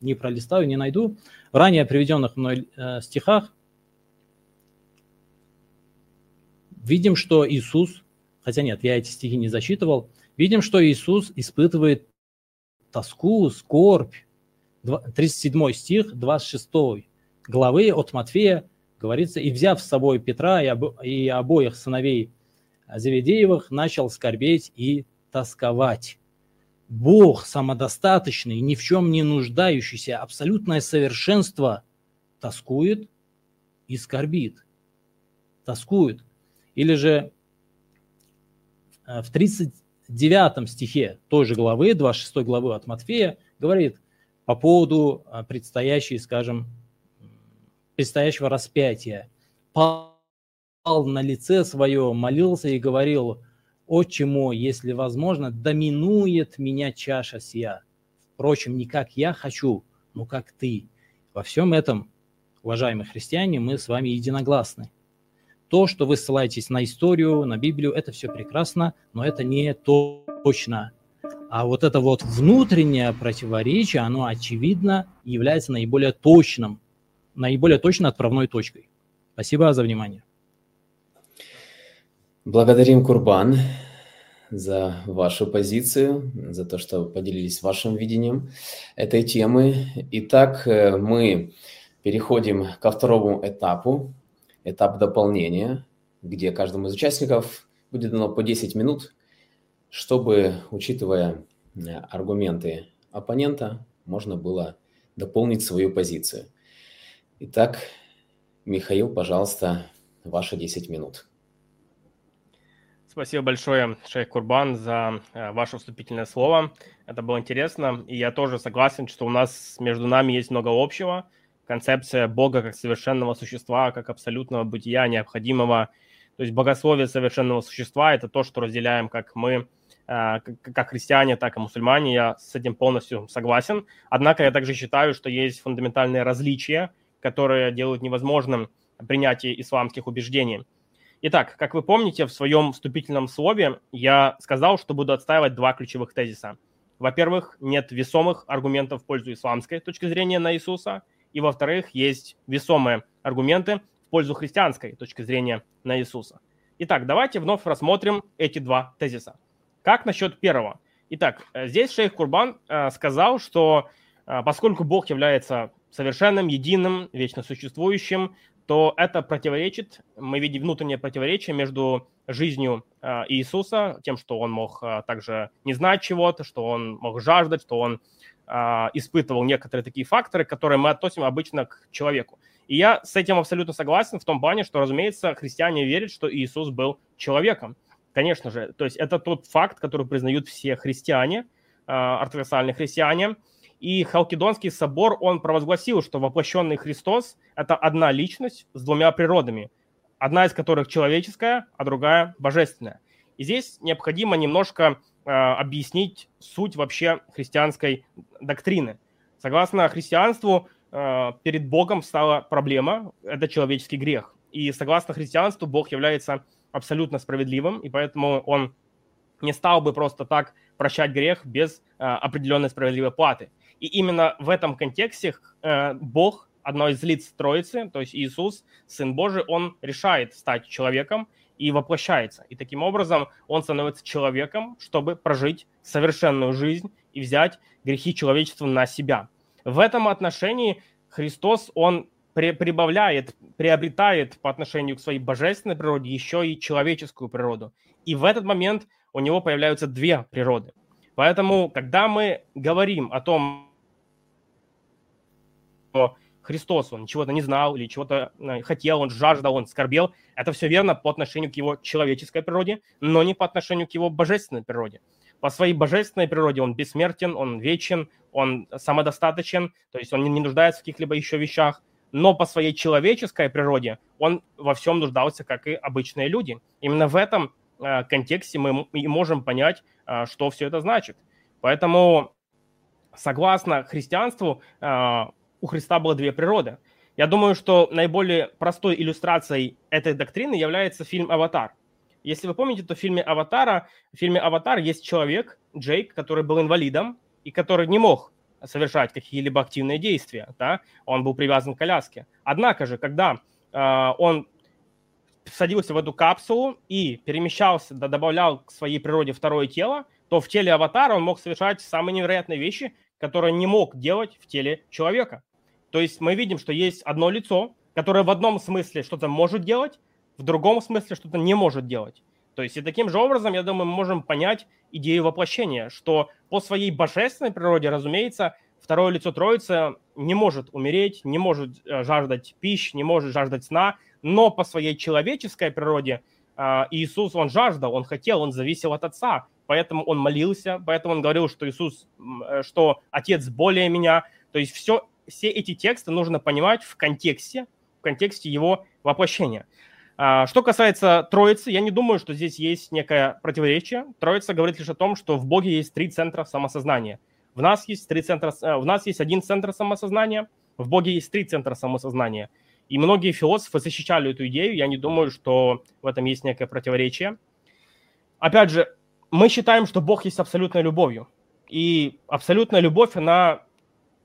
не пролистаю, не найду, в ранее приведенных мной э, стихах видим, что Иисус, хотя нет, я эти стихи не засчитывал, видим, что Иисус испытывает тоску, скорбь. 37 стих 26 главы от Матфея говорится, «И взяв с собой Петра и обоих сыновей Заведеевых начал скорбеть и тосковать. Бог самодостаточный, ни в чем не нуждающийся, абсолютное совершенство тоскует и скорбит. Тоскует. Или же э, в 39 стихе той же главы, 26 главы от Матфея, говорит по поводу э, предстоящей, скажем, предстоящего распятия на лице свое, молился и говорил, «Отче мой, если возможно, доминует меня чаша сия. Впрочем, не как я хочу, но как ты». Во всем этом, уважаемые христиане, мы с вами единогласны. То, что вы ссылаетесь на историю, на Библию, это все прекрасно, но это не точно. А вот это вот внутреннее противоречие, оно очевидно является наиболее точным, наиболее точно отправной точкой. Спасибо за внимание. Благодарим, Курбан, за вашу позицию, за то, что поделились вашим видением этой темы. Итак, э, мы переходим ко второму этапу, этап дополнения, где каждому из участников будет дано по 10 минут чтобы, учитывая э, аргументы оппонента, можно было дополнить свою позицию. Итак, Михаил, пожалуйста, ваши 10 минут. Спасибо большое, шейх Курбан, за э, ваше вступительное слово. Это было интересно. И я тоже согласен, что у нас между нами есть много общего. Концепция Бога как совершенного существа, как абсолютного бытия, необходимого. То есть богословие совершенного существа – это то, что разделяем как мы Э, как христиане, так и мусульмане, я с этим полностью согласен. Однако я также считаю, что есть фундаментальные различия, которые делают невозможным принятие исламских убеждений. Итак, как вы помните, в своем вступительном слове я сказал, что буду отстаивать два ключевых тезиса. Во-первых, нет весомых аргументов в пользу исламской точки зрения на Иисуса, и во-вторых, есть весомые аргументы в пользу христианской точки зрения на Иисуса. Итак, давайте вновь рассмотрим эти два тезиса. Как насчет первого? Итак, э, здесь шейх Курбан э, сказал, что э, поскольку Бог является совершенным, единым, вечно существующим, то это противоречит, мы видим внутреннее противоречие между жизнью э, Иисуса, тем, что он мог э, также не знать чего-то, что он мог жаждать, что он э, испытывал некоторые такие факторы, которые мы относим обычно к человеку. И я с этим абсолютно согласен в том плане, что, разумеется, христиане верят, что Иисус был человеком. Конечно же, то есть это тот факт, который признают все христиане, а, ортодоксальные христиане. И Халкидонский собор, он провозгласил, что воплощенный Христос – это одна личность с двумя природами, одна из которых человеческая, а другая божественная. И здесь необходимо немножко э, объяснить суть вообще христианской доктрины. Согласно христианству, э, перед Богом стала проблема – это человеческий грех. И согласно христианству, Бог является абсолютно справедливым, и поэтому он не стал бы просто так прощать грех без э, определенной справедливой платы. И именно в этом контексте э, Бог, одно из лиц Троицы, то есть Иисус, Сын Божий, он решает стать человеком и воплощается. И таким образом он становится человеком, чтобы прожить совершенную жизнь и взять грехи человечества на себя. В этом отношении Христос, он прибавляет, приобретает по отношению к своей божественной природе еще и человеческую природу. И в этот момент у него появляются две природы. Поэтому, когда мы говорим о том, что Христос, он чего-то не знал или чего-то э, хотел, он жаждал, он скорбел, это все верно по отношению к его человеческой природе, но не по отношению к его божественной природе. По своей божественной природе он бессмертен, он вечен, он самодостаточен, то есть он не нуждается в каких-либо еще вещах но по своей человеческой природе он во всем нуждался, как и обычные люди. Именно в этом э, контексте мы и можем понять, э, что все это значит. Поэтому, согласно христианству, у Христа было две природы. Я думаю, что наиболее простой иллюстрацией этой доктрины является фильм «Аватар». Если вы помните, то в фильме «Аватара», в фильме «Аватар» есть человек, Джейк, который был инвалидом и который не мог совершать какие-либо активные действия, да, он был привязан к коляске. Однако же, когда э, он садился в эту капсулу и перемещался, да, добавлял к своей природе второе тело, то в теле аватара он мог совершать самые невероятные вещи, которые не мог делать в теле человека. То есть мы видим, что есть одно лицо, которое в одном смысле что-то может делать, в другом смысле что-то не может делать. То есть и таким же образом, я думаю, мы можем понять идею воплощения, что по своей божественной природе, разумеется, второе лицо Троицы не может умереть, не может э, жаждать пищи, не может жаждать сна, но по своей человеческой природе э, Иисус, он жаждал, он хотел, он зависел от Отца, поэтому он молился, поэтому он говорил, что Иисус, э, что Отец более меня. То есть все, все эти тексты нужно понимать в контексте, в контексте его воплощения. А, что касается Троицы, я не думаю, что здесь есть некое противоречие. Троица говорит лишь о том, что в Боге есть три центра самосознания. В нас есть, три центра, э, в нас есть один центр самосознания, В Боге есть три центра самосознания. И многие философы защищали эту идею. Я не думаю, что в этом есть некое противоречие. Опять же, мы считаем, что Бог есть абсолютной любовью. И абсолютная любовь, она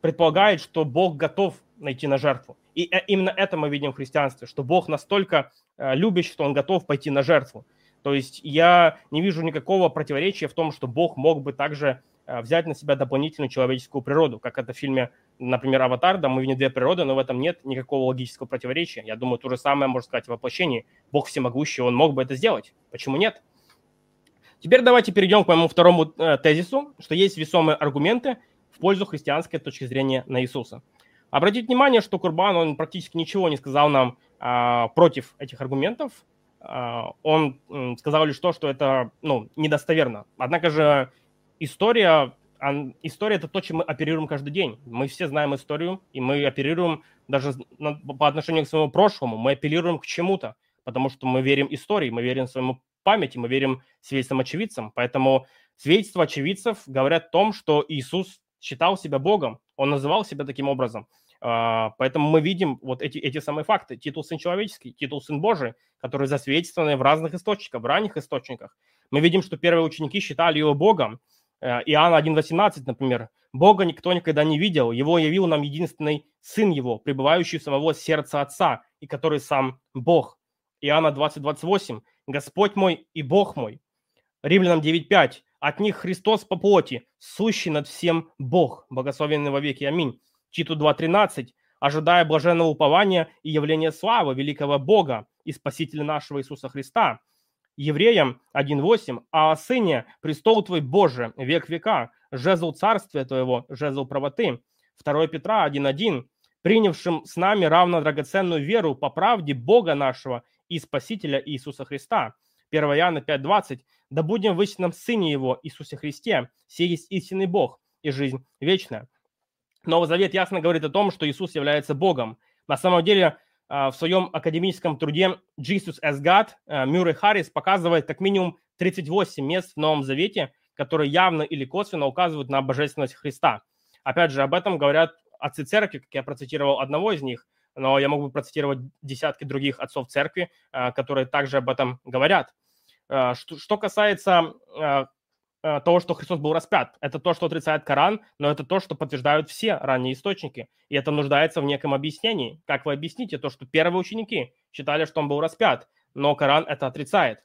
предполагает, что Бог готов найти на жертву. И э, именно это мы видим в христианстве, что Бог настолько э, любящий, что Он готов пойти на жертву. То есть я не вижу никакого противоречия в том, что Бог мог бы также э, взять на себя дополнительную человеческую природу, как это в фильме, например, «Аватар», да, мы видим две природы, но в этом нет никакого логического противоречия. Я думаю, то же самое можно сказать в воплощении. Бог всемогущий, Он мог бы это сделать. Почему нет? Теперь давайте перейдем к моему второму тезису, что есть весомые аргументы в пользу христианской точки зрения на Иисуса. Обратите внимание, что Курбан, он практически ничего не сказал нам а, против этих аргументов. А, он м, сказал лишь то, что это ну, недостоверно. Однако же история, он, история – это то, чем мы оперируем каждый день. Мы все знаем историю, и мы оперируем даже на, по отношению к своему прошлому. Мы апеллируем к чему-то, потому что мы верим истории, мы верим своему памяти, мы верим свидетельствам очевидцам. Поэтому свидетельства очевидцев говорят о том, что Иисус считал себя Богом, он называл себя таким образом. А, поэтому мы видим вот эти, эти самые факты. Титул Сын Человеческий, титул Сын Божий, которые засвидетельствованы в разных источниках, в ранних источниках. Мы видим, что первые ученики считали его Богом. Э, Иоанна 1.18, например. «Бога никто никогда не видел, его явил нам единственный Сын его, пребывающий в самого сердца Отца, и который сам Бог». Иоанна 20.28. Господь мой и Бог мой. Римлянам 9.5. От них Христос по плоти, сущий над всем Бог, благословенный во веки. Аминь. Титу 2.13. Ожидая блаженного упования и явления славы великого Бога и Спасителя нашего Иисуса Христа. Евреям 1.8. А о Сыне престол Твой Боже, век века, жезл царствия Твоего, жезл правоты. 2 Петра 1.1. Принявшим с нами равно драгоценную веру по правде Бога нашего и Спасителя Иисуса Христа. 1 Иоанна 5.20. «Да будем в истинном Сыне Его, Иисусе Христе, сей есть истинный Бог и жизнь вечная». Новый Завет ясно говорит о том, что Иисус является Богом. На самом деле, а, в своем академическом труде «Jesus as God» а, Мюррей Харрис показывает как минимум 38 мест в Новом Завете, которые явно или косвенно указывают на божественность Христа. Опять же, об этом говорят отцы церкви, как я процитировал одного из них, но я могу процитировать десятки других отцов церкви, а, которые также об этом говорят. А, что, что касается а, того, что Христос был распят. Это то, что отрицает Коран, но это то, что подтверждают все ранние источники. И это нуждается в неком объяснении. Как вы объясните то, что первые ученики считали, что он был распят, но Коран это отрицает?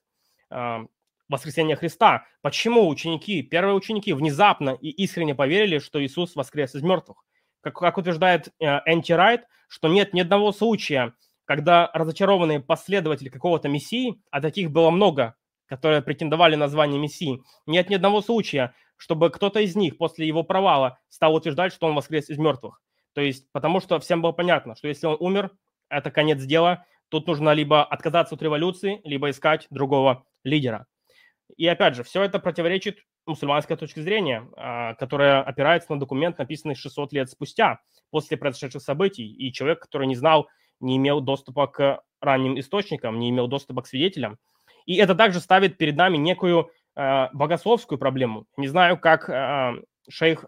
Воскресение Христа. Почему ученики, первые ученики внезапно и искренне поверили, что Иисус воскрес из мертвых? как, как утверждает э, Энти Райт, что нет ни одного случая, когда разочарованные последователи какого-то мессии, а таких было много, которые претендовали на звание мессии, нет ни одного случая, чтобы кто-то из них после его провала стал утверждать, что он воскрес из мертвых. То есть, потому что всем было понятно, что если он умер, это конец дела, тут нужно либо отказаться от революции, либо искать другого лидера. И опять же, все это противоречит мусульманской точки зрения, а, которая опирается на документ, написанный 600 лет спустя, после произошедших событий. И человек, который не знал, не имел доступа к ранним источникам, не имел доступа к свидетелям. И это также ставит перед нами некую а, богословскую проблему. Не знаю, как а, шейх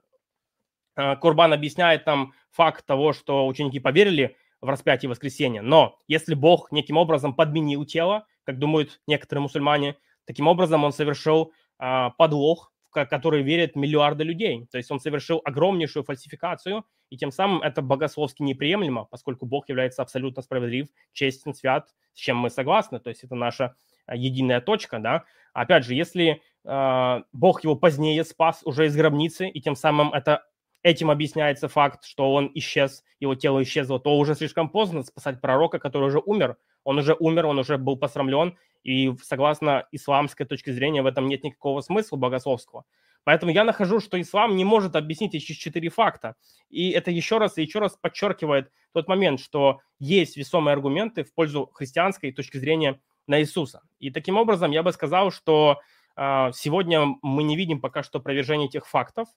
Курбан объясняет нам факт того, что ученики поверили в распятие воскресения. Но если Бог неким образом подменил тело, как думают некоторые мусульмане, таким образом он совершил подлог, в который верят миллиарды людей. То есть он совершил огромнейшую фальсификацию, и тем самым это богословски неприемлемо, поскольку Бог является абсолютно справедлив, честен, свят, с чем мы согласны. То есть это наша единая точка, да. Опять же, если э, Бог его позднее спас уже из гробницы, и тем самым это этим объясняется факт, что он исчез, его тело исчезло, то уже слишком поздно спасать пророка, который уже умер. Он уже умер, он уже был посрамлен, и согласно исламской точке зрения в этом нет никакого смысла богословского. Поэтому я нахожу, что ислам не может объяснить эти четыре факта. И это еще раз и еще раз подчеркивает тот момент, что есть весомые аргументы в пользу христианской точки зрения на Иисуса. И таким образом я бы сказал, что э, сегодня мы не видим пока что опровержения этих фактов.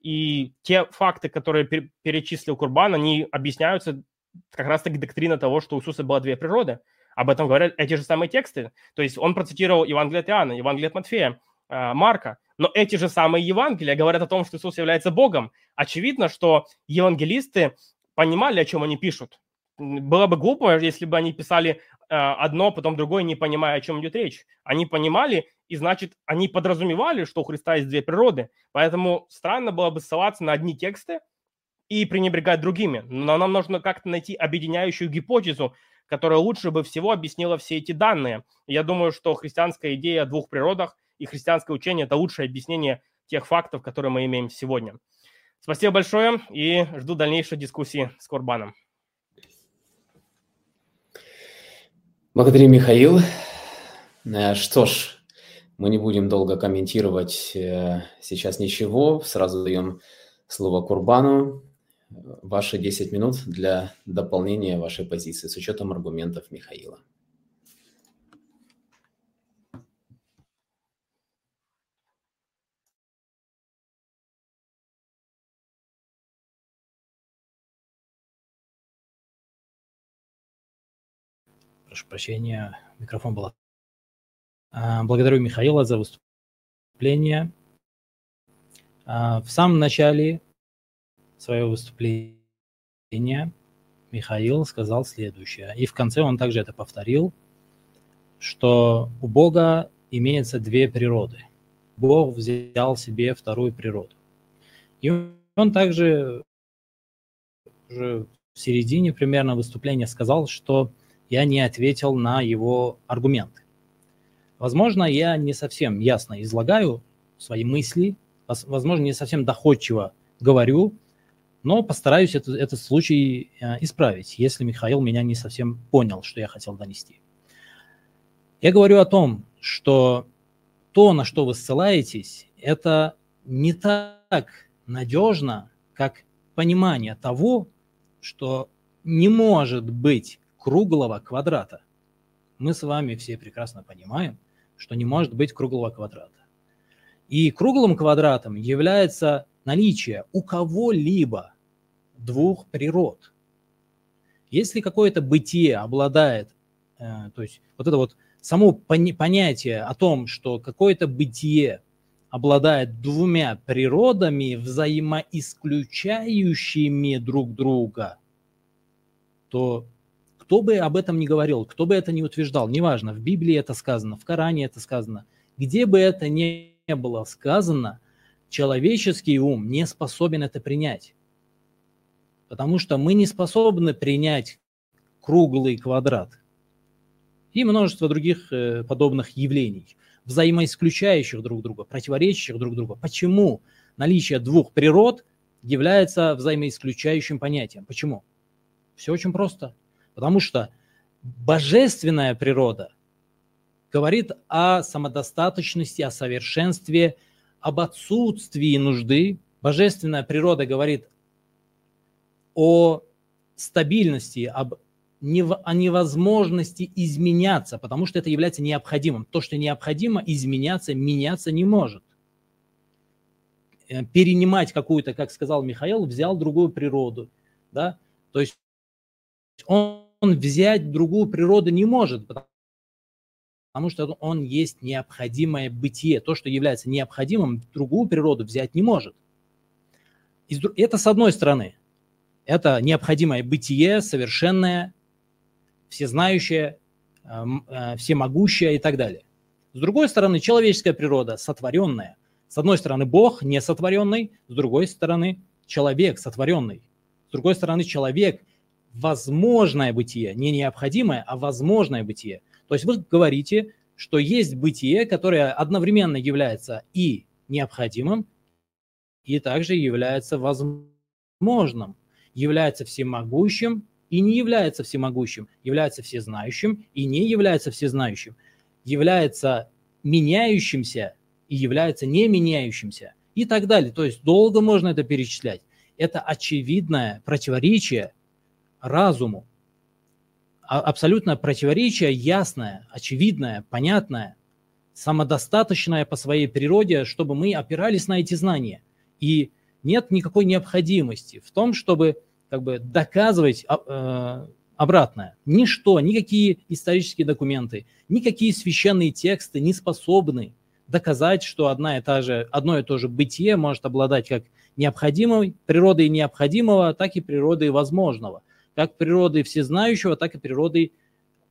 И те факты, которые перечислил Курбан, они объясняются как раз-таки доктрина того, что у Иисуса было две природы. Об этом говорят эти же самые тексты. То есть он процитировал Евангелие от Иоанна, Евангелие от Матфея, а, Марка. Но эти же самые Евангелия говорят о том, что Иисус является Богом. Очевидно, что евангелисты понимали, о чем они пишут. Было бы глупо, если бы они писали одно, потом другое, не понимая, о чем идет речь. Они понимали, и значит, они подразумевали, что у Христа есть две природы. Поэтому странно было бы ссылаться на одни тексты и пренебрегать другими. Но нам нужно как-то найти объединяющую гипотезу, которая лучше бы всего объяснила все эти данные. Я думаю, что христианская идея о двух природах и христианское учение – это лучшее объяснение тех фактов, которые мы имеем сегодня. Спасибо большое и жду дальнейшей дискуссии с Курбаном. Благодарю, Михаил. Э, что ж, мы не будем долго комментировать э, сейчас ничего. Сразу даем слово Курбану. Ваши 10 минут для дополнения вашей позиции с учетом аргументов Михаила. Прошу прощения, микрофон был. А, благодарю Михаила за выступление. А, в самом начале своего выступления Михаил сказал следующее, и в конце он также это повторил, что у Бога имеется две природы. Бог взял себе вторую природу. И он также уже в середине примерно выступления сказал, что я не ответил на его аргументы. Возможно, я не совсем ясно излагаю свои мысли, возможно, не совсем доходчиво говорю, но постараюсь этот, этот случай э, исправить, если Михаил меня не совсем понял, что я хотел донести. Я говорю о том, что то, на что вы ссылаетесь, это не так надежно, как понимание того, что не может быть круглого квадрата. Мы с вами все прекрасно понимаем, что не может быть круглого квадрата. И круглым квадратом является наличие у кого-либо двух природ. Если какое-то бытие обладает, э, то есть вот это вот само понятие о том, что какое-то бытие обладает двумя природами, взаимоисключающими друг друга, то кто бы об этом не говорил, кто бы это не утверждал, неважно, в Библии это сказано, в Коране это сказано, где бы это ни было сказано, человеческий ум не способен это принять. Потому что мы не способны принять круглый квадрат и множество других э, подобных явлений, взаимоисключающих друг друга, противоречащих друг другу. Почему наличие двух природ является взаимоисключающим понятием? Почему? Все очень просто. Потому что божественная природа говорит о самодостаточности, о совершенстве, об отсутствии нужды. Божественная природа говорит о стабильности, об о невозможности изменяться, потому что это является необходимым. То, что необходимо изменяться, меняться не может. Э, перенимать какую-то, как сказал Михаил, взял другую природу. Да? То есть он он взять другую природу не может, потому что он есть необходимое бытие. То, что является необходимым, другую природу взять не может. Это с одной стороны. Это необходимое бытие, совершенное, всезнающее, эм, э, всемогущее и так далее. С другой стороны, человеческая природа сотворенная. С одной стороны, Бог не сотворенный, с другой стороны, человек сотворенный. С другой стороны, человек – возможное бытие, не необходимое, а возможное бытие. То есть вы говорите, что есть бытие, которое одновременно является и необходимым, и также является возможным, является всемогущим и не является всемогущим, является всезнающим и не является всезнающим, является меняющимся и является не меняющимся и так далее. То есть долго можно это перечислять. Это очевидное противоречие разуму. А, абсолютно противоречие ясное, очевидное, понятное, самодостаточное по своей природе, чтобы мы опирались на эти знания. И нет никакой необходимости в том, чтобы как бы доказывать э, обратное. Ничто, никакие исторические документы, никакие священные тексты не способны доказать, что одна и та же, одно и то же бытие может обладать как необходимой, природой необходимого, так и природой возможного. Как природой всезнающего, так и природой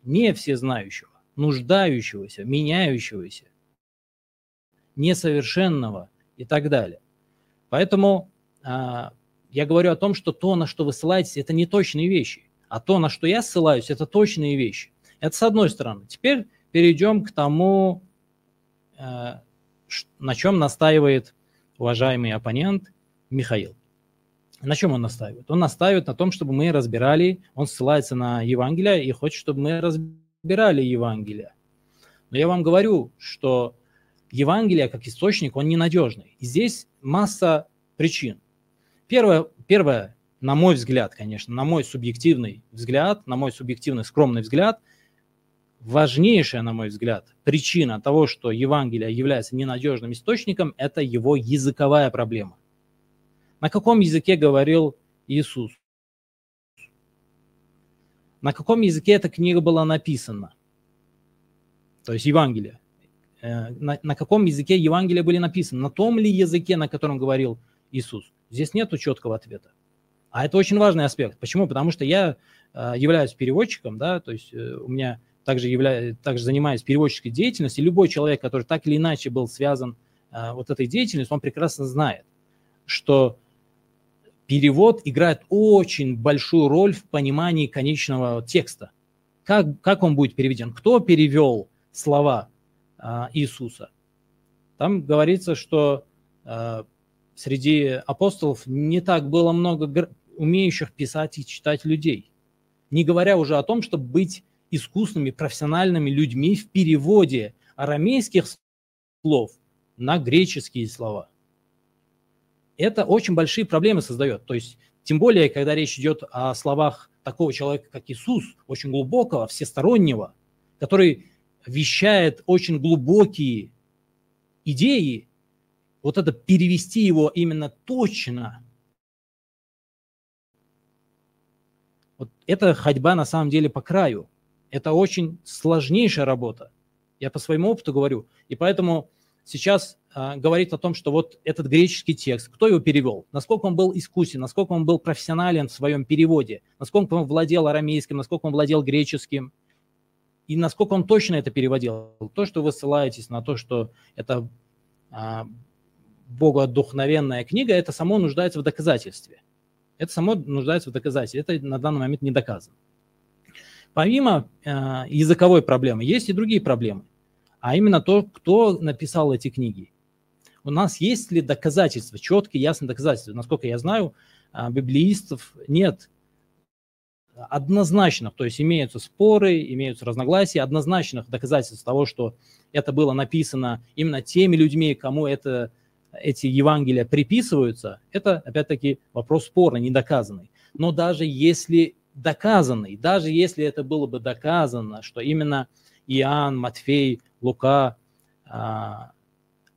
не всезнающего, нуждающегося, меняющегося, несовершенного и так далее. Поэтому а, я говорю о том, что то, на что вы ссылаетесь, это не точные вещи, а то, на что я ссылаюсь, это точные вещи. Это с одной стороны. Теперь перейдем к тому, э, на чем настаивает уважаемый оппонент Михаил. На чем он настаивает? Он настаивает на том, чтобы мы разбирали, он ссылается на Евангелие и хочет, чтобы мы разбирали Евангелие. Но я вам говорю, что Евангелие как источник, он ненадежный. И здесь масса причин. Первое, первое, на мой взгляд, конечно, на мой субъективный взгляд, на мой субъективный скромный взгляд, важнейшая, на мой взгляд, причина того, что Евангелие является ненадежным источником, это его языковая проблема. На каком языке говорил Иисус? На каком языке эта книга была написана? То есть Евангелие. Э, на, на каком языке Евангелия были написаны? На том ли языке, на котором говорил Иисус? Здесь нет четкого ответа. А это очень важный аспект. Почему? Потому что я э, являюсь переводчиком, да, то есть э, у меня также, являюсь, также занимаюсь переводческой деятельностью. Любой человек, который так или иначе был связан вот этой деятельностью, он прекрасно знает, что перевод играет очень большую роль в понимании конечного текста. Как, как он будет переведен? Кто перевел слова а, Иисуса? Там говорится, что а, среди апостолов не так было много умеющих писать и читать людей. Не говоря уже о том, чтобы быть искусными, профессиональными людьми в переводе арамейских слов на греческие слова это очень большие проблемы создает. То есть, тем более, когда речь идет о словах такого человека, как Иисус, очень глубокого, всестороннего, который вещает очень глубокие идеи, вот это перевести его именно точно, вот это ходьба на самом деле по краю. Это очень сложнейшая работа. Я по своему опыту говорю. И поэтому сейчас говорит о том, что вот этот греческий текст, кто его перевел, насколько он был искусен, насколько он был профессионален в своем переводе, насколько он владел арамейским, насколько он владел греческим, и насколько он точно это переводил. То, что вы ссылаетесь на то, что это а, богодухновенная книга, это само нуждается в доказательстве. Это само нуждается в доказательстве. Это на данный момент не доказано. Помимо а, языковой проблемы, есть и другие проблемы а именно то, кто написал эти книги. У нас есть ли доказательства, четкие, ясные доказательства? Насколько я знаю, а, библеистов нет однозначных, то есть имеются споры, имеются разногласия, однозначных доказательств того, что это было написано именно теми людьми, кому это, эти Евангелия приписываются, это, опять-таки, вопрос спорный, недоказанный. Но даже если доказанный, даже если это было бы доказано, что именно Иоанн, Матфей, Лука, а,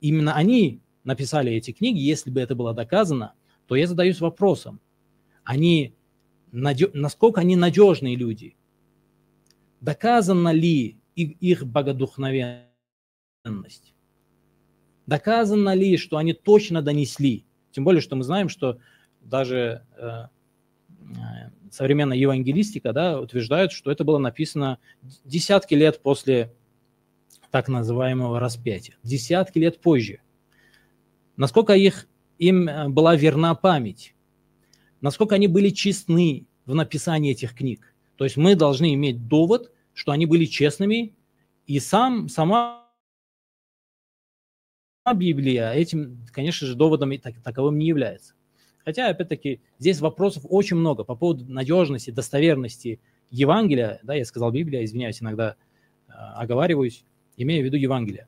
именно они написали эти книги, если бы это было доказано, то я задаюсь вопросом, они, насколько они надежные люди? Доказана ли их богодухновенность? Доказано ли, что они точно донесли? Тем более, что мы знаем, что даже э, э современная евангелистика да, утверждает, что это было написано десятки лет после так называемого распятия, десятки лет позже. Насколько их, им э, была верна память, насколько они были честны в написании этих книг. То есть мы должны иметь довод, что они были честными, и сам, сама Библия этим, конечно же, доводом так, таковым не является. Хотя, опять-таки, здесь вопросов очень много по поводу надежности, достоверности Евангелия. Да, я сказал Библия, извиняюсь, иногда э, оговариваюсь имея в виду Евангелие.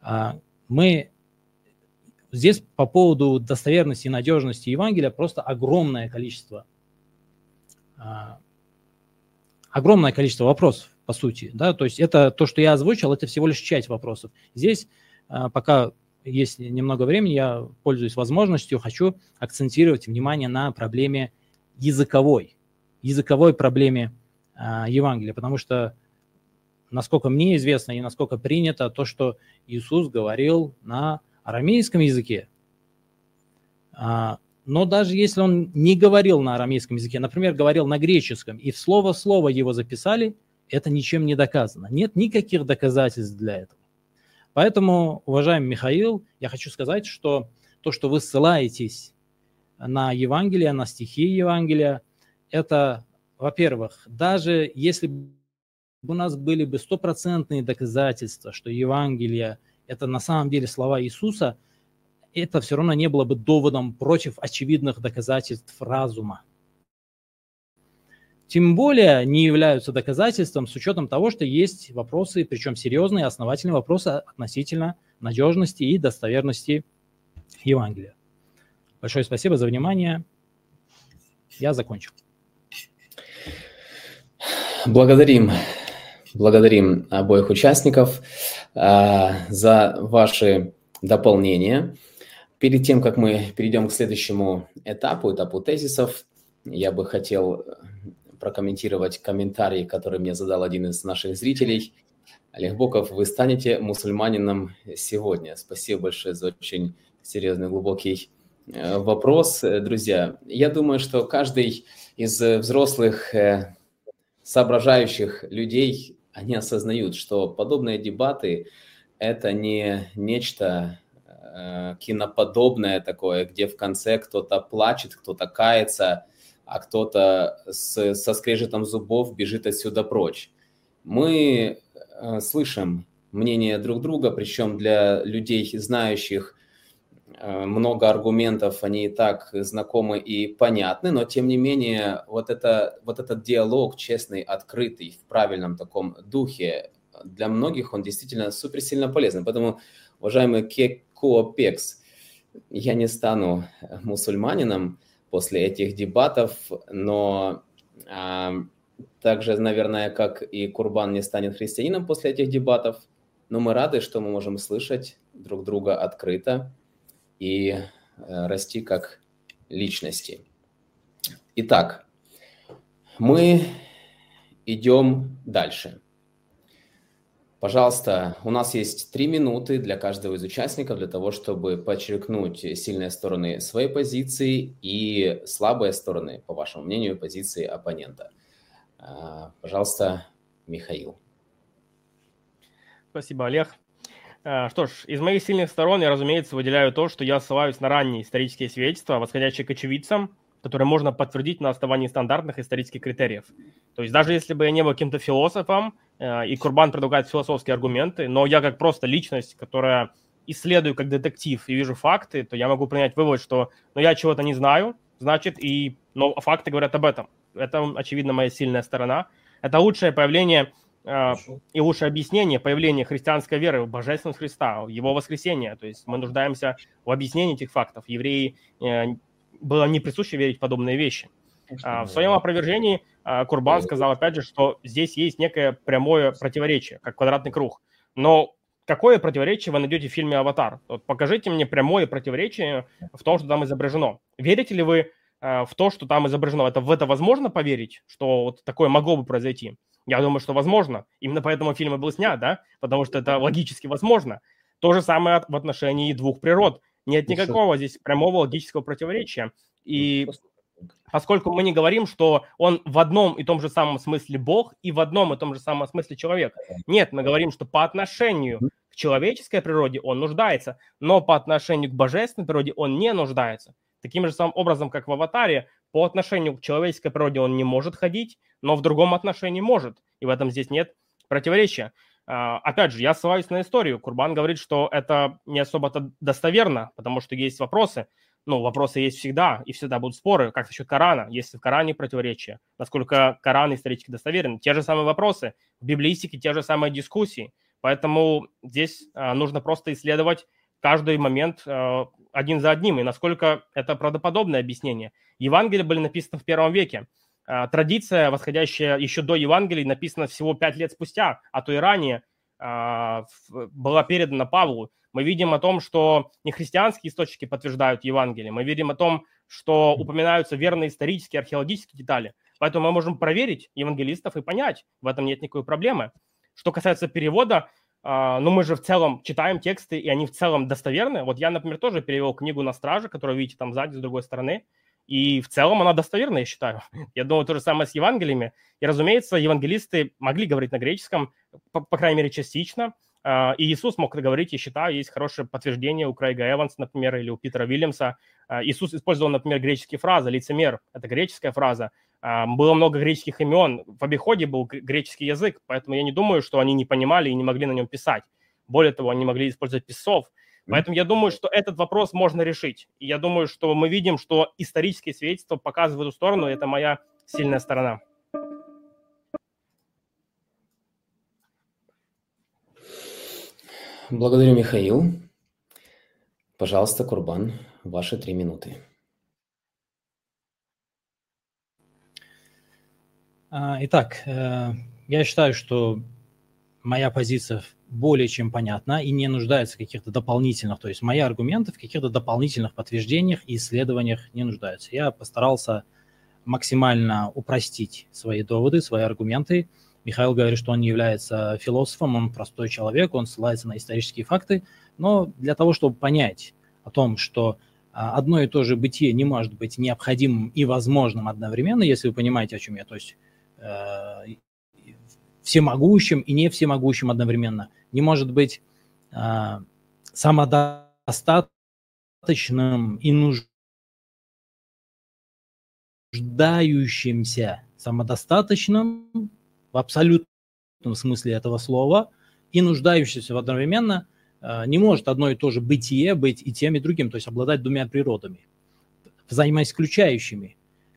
А, мы здесь по поводу достоверности и надежности Евангелия просто огромное количество, а, огромное количество вопросов, по сути. Да? То есть это то, что я озвучил, это всего лишь часть вопросов. Здесь а, пока есть немного времени, я пользуюсь возможностью, хочу акцентировать внимание на проблеме языковой, языковой проблеме Евангелия, потому что насколько мне известно и насколько принято, то, что Иисус говорил на арамейском языке. А, Но даже если он не говорил на арамейском языке, например, говорил на греческом, и в слово слово его записали, это ничем не доказано. Нет никаких доказательств для этого. Поэтому, уважаемый Михаил, я хочу сказать, что то, что вы ссылаетесь на Евангелие, на стихи Евангелия, это, во-первых, даже если у нас были бы стопроцентные доказательства, что Евангелие – это на самом деле слова Иисуса, это все равно не было бы доводом против очевидных доказательств разума. Тем более не являются доказательством с учетом того, что есть вопросы, причем серьезные, основательные вопросы относительно надежности и достоверности Евангелия. Большое спасибо за внимание. Я закончил. Благодарим, благодарим обоих участников э, за ваши дополнения. Перед тем, как мы перейдем к следующему этапу, этапу тезисов, я бы хотел прокомментировать комментарий, который мне задал один из наших зрителей. Олег Боков, вы станете мусульманином сегодня. Спасибо большое за очень серьезный, глубокий э, вопрос. Друзья, я думаю, что каждый из взрослых э, соображающих людей, они осознают, что подобные дебаты – это не нечто э, киноподобное такое, где в конце кто-то плачет, кто-то кается, а кто-то с, со скрежетом зубов бежит отсюда прочь. Мы э, слышим мнение друг друга, причем для людей, знающих много аргументов, они и так знакомы и понятны, но тем не менее вот, это, вот этот диалог честный, открытый, в правильном таком духе, для многих он действительно супер сильно полезен. Поэтому, уважаемый Кеко Пекс, я не стану мусульманином, после этих дебатов, но а, также, наверное, как и Курбан не станет христианином после этих дебатов, но мы рады, что мы можем слышать друг друга открыто и а, расти как личности. Итак, мы идем дальше. Пожалуйста, у нас есть три минуты для каждого из участников для того, чтобы подчеркнуть сильные стороны своей позиции и слабые стороны, по вашему мнению, позиции оппонента. А, пожалуйста, Михаил. Спасибо, Олег. А, что ж, из моих сильных сторон я, разумеется, выделяю то, что я ссылаюсь на ранние исторические свидетельства, восходящие к очевидцам, которые можно подтвердить на основании стандартных исторических критериев. То есть даже если бы я не был каким-то философом, Э, и Курбан предлагает философские аргументы, но я как просто личность, которая исследую как детектив и вижу факты, то я могу принять вывод, что ну, я чего-то не знаю, значит, и, но факты говорят об этом. Это, очевидно, моя сильная сторона. Это лучшее появление э, и лучшее объяснение появления христианской веры в божественность Христа, его воскресение. То есть мы нуждаемся в объяснении этих фактов. Евреи э, было не присуще верить в подобные вещи. А, в своем опровержении а, Курбан сказал, опять же, что здесь есть некое прямое противоречие, как квадратный круг. Но какое противоречие вы найдете в фильме «Аватар»? Вот покажите мне прямое противоречие в том, что там изображено. Верите ли вы а, в то, что там изображено? Это, в это возможно поверить, что вот такое могло бы произойти? Я думаю, что возможно. Именно поэтому фильм и был снят, да? Потому что это логически возможно. То же самое в отношении двух природ. Нет никакого здесь прямого логического противоречия. И поскольку мы не говорим, что он в одном и том же самом смысле Бог и в одном и том же самом смысле человек. Нет, мы говорим, что по отношению к человеческой природе он нуждается, но по отношению к божественной природе он не нуждается. Таким же самым образом, как в аватаре, по отношению к человеческой природе он не может ходить, но в другом отношении может. И в этом здесь нет противоречия. А, опять же, я ссылаюсь на историю. Курбан говорит, что это не особо-то достоверно, потому что есть вопросы ну, вопросы есть всегда, и всегда будут споры, как насчет Корана, если в Коране противоречия, насколько Коран исторически достоверен. Те же самые вопросы, в библистике те же самые дискуссии. Поэтому здесь а, нужно просто исследовать каждый момент а, один за одним, и насколько это правдоподобное объяснение. Евангелия были написаны в первом веке. А, традиция, восходящая еще до Евангелия, написана всего пять лет спустя, а то и ранее, а, была передана Павлу мы видим о том, что не христианские источники подтверждают Евангелие, мы видим о том, что упоминаются верные исторические, археологические детали. Поэтому мы можем проверить евангелистов и понять, в этом нет никакой проблемы. Что касается перевода, но мы же в целом читаем тексты, и они в целом достоверны. Вот я, например, тоже перевел книгу «На страже», которую видите там сзади, с другой стороны, и в целом она достоверна, я считаю. Я думаю, то же самое с Евангелиями. И, разумеется, евангелисты могли говорить на греческом, по, по крайней мере, частично. А, и Иисус мог говорить, я считаю, есть хорошее подтверждение у Крейга Эванса, например, или у Питера Вильямса. А, Иисус использовал, например, греческие фразы. Лицемер – это греческая фраза. Было много греческих имен. В обиходе был греческий язык, поэтому я не думаю, что они не понимали и не могли на нем писать. Более того, они могли использовать писцов. Поэтому я думаю, что этот вопрос можно решить. И я думаю, что мы видим, что исторические свидетельства показывают эту сторону, и это моя сильная сторона. Благодарю, Михаил. Пожалуйста, Курбан, ваши три минуты. А, итак, э, я считаю, что моя позиция более чем понятна и не нуждается в каких-то дополнительных, то есть мои аргументы в каких-то дополнительных подтверждениях и исследованиях не нуждаются. Я постарался максимально упростить свои доводы, свои аргументы. Михаил говорит, что он не является философом, он простой человек, он ссылается на исторические факты, но для того, чтобы понять о том, что а, одно и то же бытие не может быть необходимым и возможным одновременно, если вы понимаете, о чем я, то есть э, всемогущим и не всемогущим одновременно – не может быть а, самодостаточным и нуждающимся, самодостаточным в абсолютном смысле этого слова и нуждающимся одновременно а, не может одно и то же бытие быть и тем, и другим, то есть обладать двумя природами, взаимоисключающими.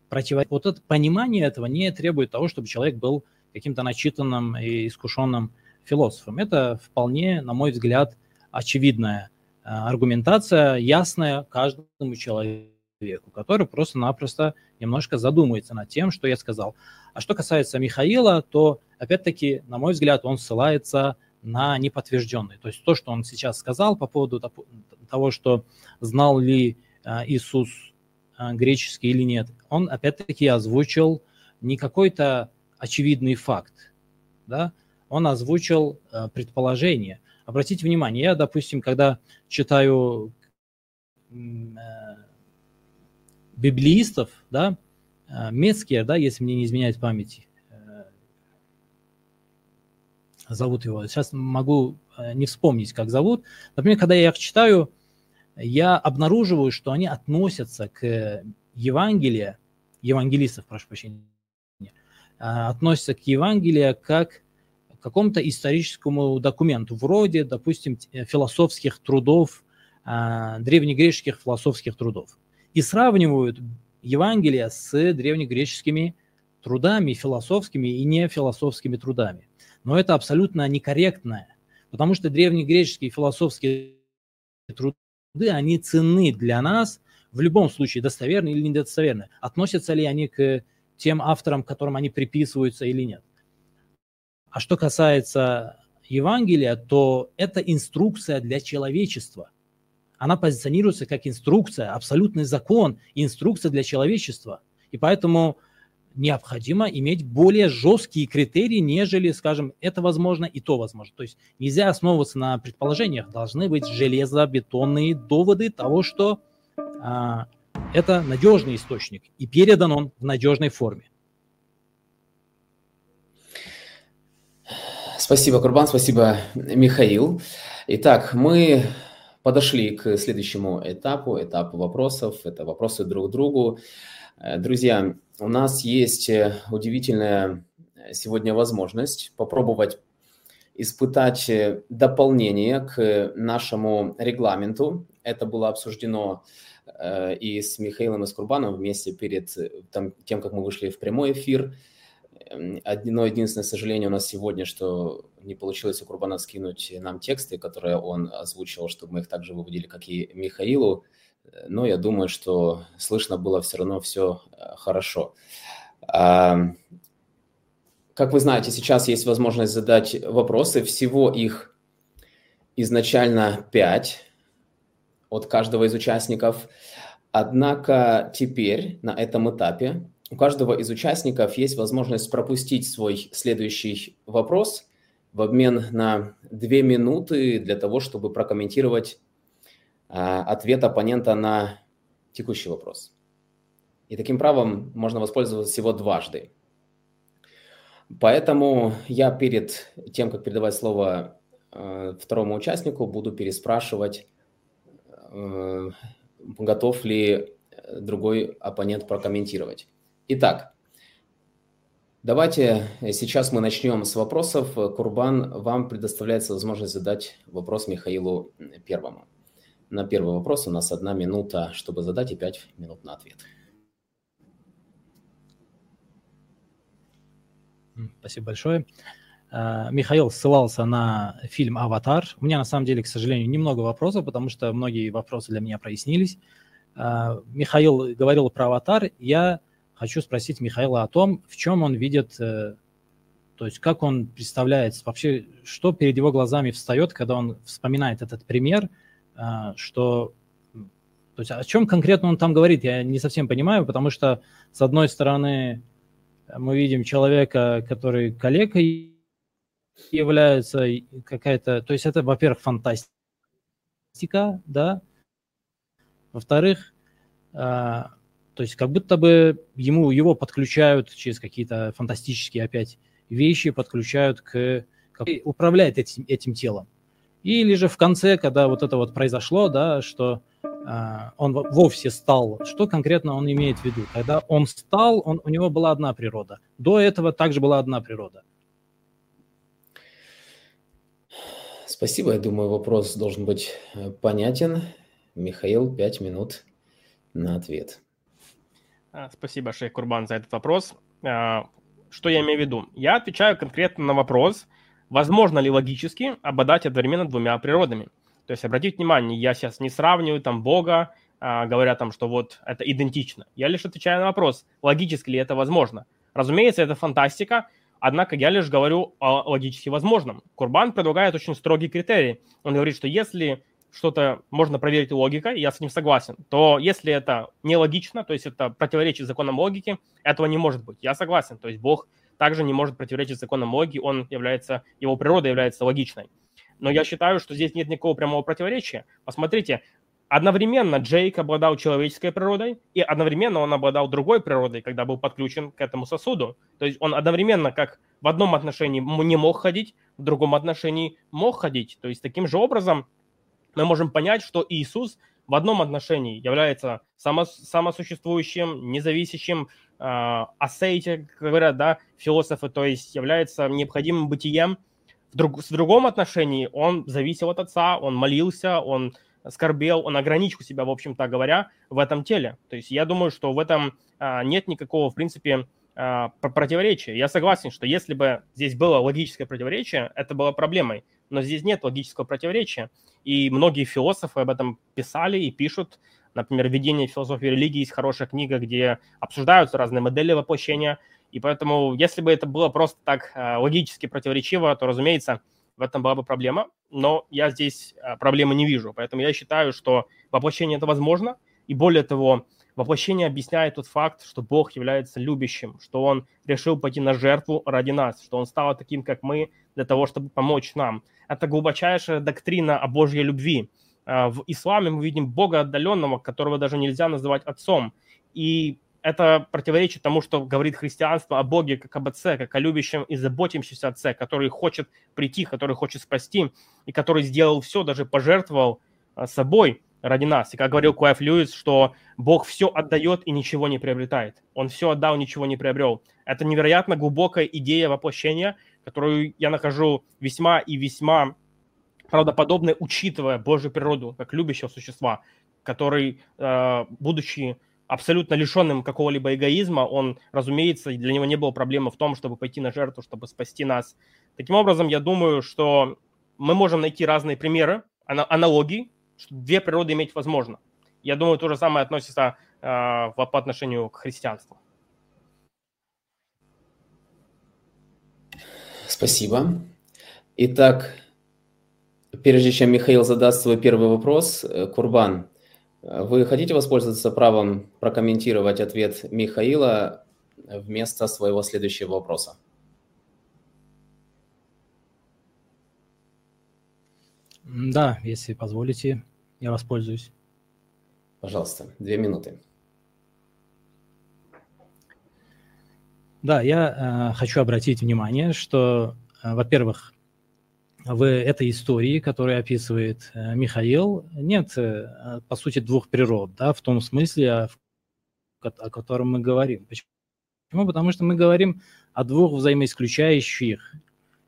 Против... Вот это понимание этого не требует того, чтобы человек был каким-то начитанным и искушенным философом. Это вполне, на мой взгляд, очевидная э, аргументация, ясная каждому человеку, который просто-напросто немножко задумается над тем, что я сказал. А что касается Михаила, то, опять-таки, на мой взгляд, он ссылается на неподтвержденный. То есть то, что он сейчас сказал по поводу того, что знал ли э, Иисус э, греческий или нет, он опять-таки озвучил не какой-то очевидный факт, да, он озвучил э, предположение. Обратите внимание, я, допустим, когда читаю библиистов, да, Мецкер, да, если мне не изменяет память, э, зовут его, сейчас могу э, не вспомнить, как зовут. Например, когда я их читаю, я обнаруживаю, что они относятся к Евангелию, евангелистов, прошу прощения, э, относятся к Евангелию как какому-то историческому документу, вроде, допустим, э, философских трудов, древнегреческих философских трудов. И сравнивают Евангелие с древнегреческими трудами, философскими и нефилософскими трудами. Но это абсолютно некорректно, потому что древнегреческие философские труды, они ценны для нас в любом случае, достоверны или недостоверны. Относятся ли они к тем авторам, которым они приписываются или нет. А что касается Евангелия, то это инструкция для человечества. Она позиционируется как инструкция, абсолютный закон, инструкция для человечества. И поэтому необходимо иметь более жесткие критерии, нежели, скажем, это возможно и то возможно. То есть нельзя основываться на предположениях, должны быть железобетонные доводы того, что а, это надежный источник и передан он в надежной форме. Спасибо, Курбан, спасибо, Михаил. Итак, мы подошли к следующему этапу, этапу вопросов. Это вопросы друг к другу. Э, друзья, у нас есть э, удивительная сегодня возможность попробовать испытать э, дополнение к нашему регламенту. Это было обсуждено и с Михаилом и с Курбаном вместе перед тем, как мы вышли в прямой эфир – Одно единственное сожаление у нас сегодня, что не получилось у Курбана скинуть нам тексты, которые он озвучивал, чтобы мы их также выводили, как и Михаилу. Но я думаю, что слышно было все равно все э, хорошо. Как вы знаете, сейчас есть возможность задать вопросы. Всего их изначально пять от каждого из участников. Однако теперь на этом этапе у каждого из участников есть возможность пропустить свой следующий вопрос в обмен на две минуты для того, чтобы прокомментировать а, ответ оппонента на текущий вопрос. И таким правом можно воспользоваться всего дважды. Поэтому я перед тем, как передавать слово э, второму участнику, буду переспрашивать, э, готов ли другой оппонент прокомментировать. Итак, давайте сейчас мы начнем с вопросов. Курбан, вам предоставляется возможность задать вопрос Михаилу Первому. На первый вопрос у нас одна минута, чтобы задать, и пять минут на ответ. Спасибо большое. А, Михаил ссылался на фильм «Аватар». У меня, на самом деле, к сожалению, немного вопросов, потому что многие вопросы для меня прояснились. А, Михаил говорил про «Аватар». Я хочу спросить Михаила о том, в чем он видит, э, то есть как он представляет, вообще, что перед его глазами встает, когда он вспоминает этот пример, а, что то есть о чем конкретно он там говорит, я не совсем понимаю, потому что, с одной стороны, мы видим человека, который коллегой является, какая-то... То есть это, во-первых, фантастика, да, во-вторых, а, то есть как будто бы ему, его подключают через какие-то фантастические опять вещи, подключают к... Как, управляет этим, этим телом. Или же в конце, когда вот это вот произошло, да, что э, он вовсе стал, что конкретно он имеет в виду? Когда он стал, он, у него была одна природа. До этого также была одна природа. Спасибо, я думаю, вопрос должен быть э, понятен. Михаил, пять минут на ответ. А, спасибо, Шейх Курбан, за этот вопрос. А, что я имею в виду? Я отвечаю конкретно на вопрос, возможно ли логически обладать одновременно двумя природами. То есть, обратите внимание, я сейчас не сравниваю там Бога, а, говоря там, что вот это идентично. Я лишь отвечаю на вопрос, логически ли это возможно. Разумеется, это фантастика, однако я лишь говорю о логически возможном. Курбан предлагает очень строгий критерий. Он говорит, что если что-то можно проверить логикой, я с ним согласен, то если это нелогично, то есть это противоречит законам логики, этого не может быть. Я согласен, то есть Бог также не может противоречить законам логики, он является, его природа является логичной. Но я считаю, что здесь нет никакого прямого противоречия. Посмотрите, одновременно Джейк обладал человеческой природой, и одновременно он обладал другой природой, когда был подключен к этому сосуду. То есть он одновременно как в одном отношении не мог ходить, в другом отношении мог ходить. То есть таким же образом мы можем понять, что Иисус в одном отношении является само, самосуществующим, независящим, э, асейте, говорят, да, философы, то есть является необходимым бытием. В, друг, в другом отношении он зависел от Отца, он молился, он скорбел, он ограничил себя, в общем-то говоря, в этом теле. То есть я думаю, что в этом э, нет никакого, в принципе, э, противоречия. Я согласен, что если бы здесь было логическое противоречие, это было проблемой но здесь нет логического противоречия. И многие философы об этом писали и пишут. Например, «Введение философии религии» есть хорошая книга, где обсуждаются разные модели воплощения. И поэтому, если бы это было просто так э, логически противоречиво, то, разумеется, в этом была бы проблема. Но я здесь э, проблемы не вижу. Поэтому я считаю, что воплощение это возможно. И более того, Воплощение объясняет тот факт, что Бог является любящим, что Он решил пойти на жертву ради нас, что Он стал таким, как мы, для того, чтобы помочь нам. Это глубочайшая доктрина о Божьей любви. А, в исламе мы видим Бога отдаленного, которого даже нельзя называть отцом. И это противоречит тому, что говорит христианство о Боге как об Отце, как о любящем и заботящемся Отце, который хочет прийти, который хочет спасти, и который сделал все, даже пожертвовал а, собой ради нас. И как говорил Куэф Льюис, что Бог все отдает и ничего не приобретает. Он все отдал, ничего не приобрел. Это невероятно глубокая идея воплощения, которую я нахожу весьма и весьма правдоподобной, учитывая Божью природу как любящего существа, который, э, будучи абсолютно лишенным какого-либо эгоизма, он, разумеется, для него не было проблемы в том, чтобы пойти на жертву, чтобы спасти нас. Таким образом, я думаю, что мы можем найти разные примеры, аналогии что две природы иметь возможно. Я думаю, то же самое относится э, по отношению к христианству. Спасибо. Итак, прежде чем Михаил задаст свой первый вопрос, э, Курбан, вы хотите воспользоваться правом прокомментировать ответ Михаила вместо своего следующего вопроса? Да, если позволите, я воспользуюсь. Пожалуйста, две минуты. Да, я э, хочу обратить внимание, что, э, во-первых, в этой истории, которую описывает э, Михаил, нет, э, по сути, двух природ, да, в том смысле, о, о котором мы говорим. Почему? Потому что мы говорим о двух взаимоисключающих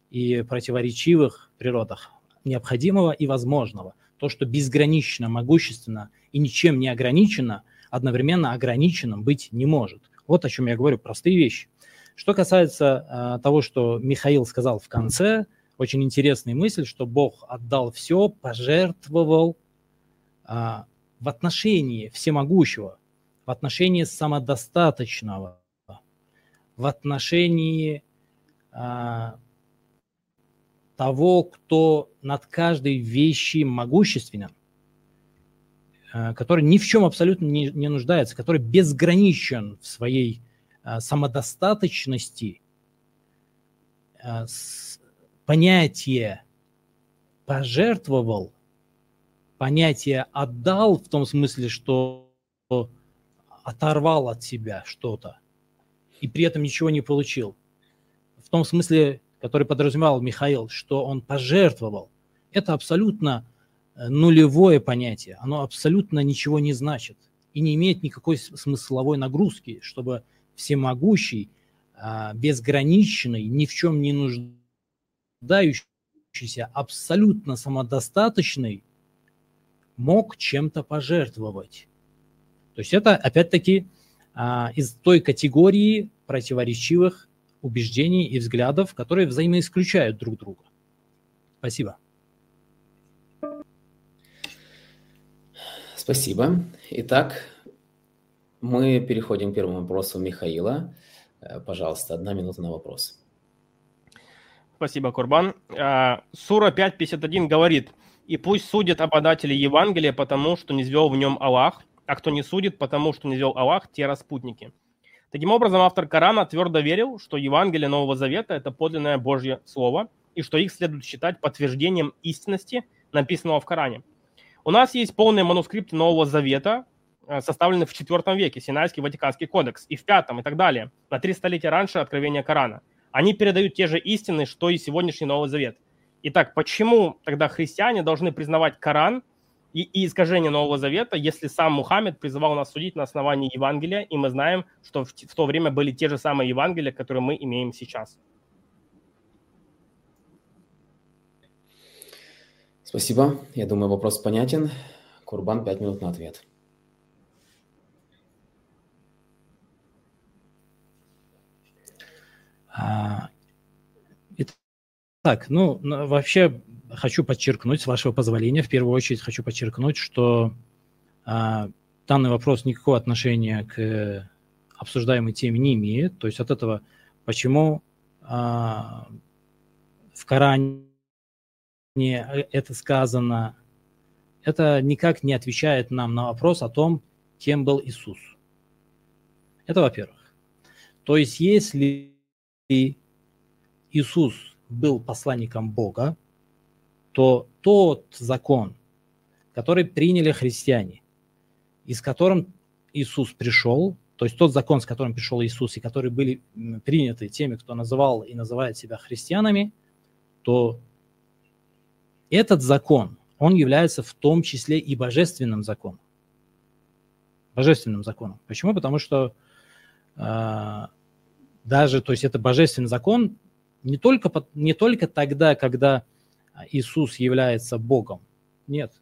и противоречивых природах, необходимого и возможного. То, что безгранично, могущественно и ничем не ограничено, одновременно ограниченным быть не может. Вот о чем я говорю, простые вещи. Что касается э, того, что Михаил сказал в конце, очень интересная мысль, что Бог отдал все, пожертвовал э, в отношении всемогущего, в отношении самодостаточного, в отношении э, того, кто над каждой вещью могущественен, который ни в чем абсолютно не, не нуждается, который безграничен в своей Э, самодостаточности, э, понятие пожертвовал, понятие отдал в том смысле, что оторвал от себя что-то и при этом ничего не получил. В том смысле, который подразумевал Михаил, что он пожертвовал. Это абсолютно э, нулевое понятие. Оно абсолютно ничего не значит и не имеет никакой смысловой нагрузки, чтобы всемогущий, а, безграничный, ни в чем не нуждающийся, абсолютно самодостаточный, мог чем-то пожертвовать. То есть это, опять-таки, а, из той категории противоречивых убеждений и взглядов, которые взаимоисключают друг друга. Спасибо. Спасибо. Итак, мы переходим к первому вопросу Михаила. Э, пожалуйста, одна минута на вопрос. Спасибо, Курбан. А, Сура 5.51 говорит, «И пусть судят обладатели Евангелия, потому что не звел в нем Аллах, а кто не судит, потому что не звел Аллах, те распутники». Таким образом, автор Корана твердо верил, что Евангелие Нового Завета – это подлинное Божье Слово, и что их следует считать подтверждением истинности, написанного в Коране. У нас есть полные манускрипты Нового Завета, Э, составлены в IV веке, Синайский Ватиканский кодекс, и в V и так далее, на три столетия раньше откровения Корана. Они передают те же истины, что и сегодняшний Новый Завет. Итак, почему тогда христиане должны признавать Коран и, и искажение Нового Завета, если сам Мухаммед призывал нас судить на основании Евангелия, и мы знаем, что в, в то время были те же самые Евангелия, которые мы имеем сейчас? Спасибо. Я думаю, вопрос понятен. Курбан, пять минут на ответ. А, Итак, ну, вообще хочу подчеркнуть, с вашего позволения, в первую очередь хочу подчеркнуть, что а, данный вопрос никакого отношения к обсуждаемой теме не имеет. То есть от этого, почему а, в Коране это сказано, это никак не отвечает нам на вопрос о том, кем был Иисус. Это во-первых. То есть если Иисус был посланником Бога, то тот закон, который приняли христиане, и с которым Иисус пришел, то есть тот закон, с которым пришел Иисус, и которые были приняты теми, кто называл и называет себя христианами, то этот закон, он является в том числе и божественным законом. Божественным законом. Почему? Потому что э, даже, то есть это божественный закон не только, не только тогда, когда Иисус является Богом. Нет.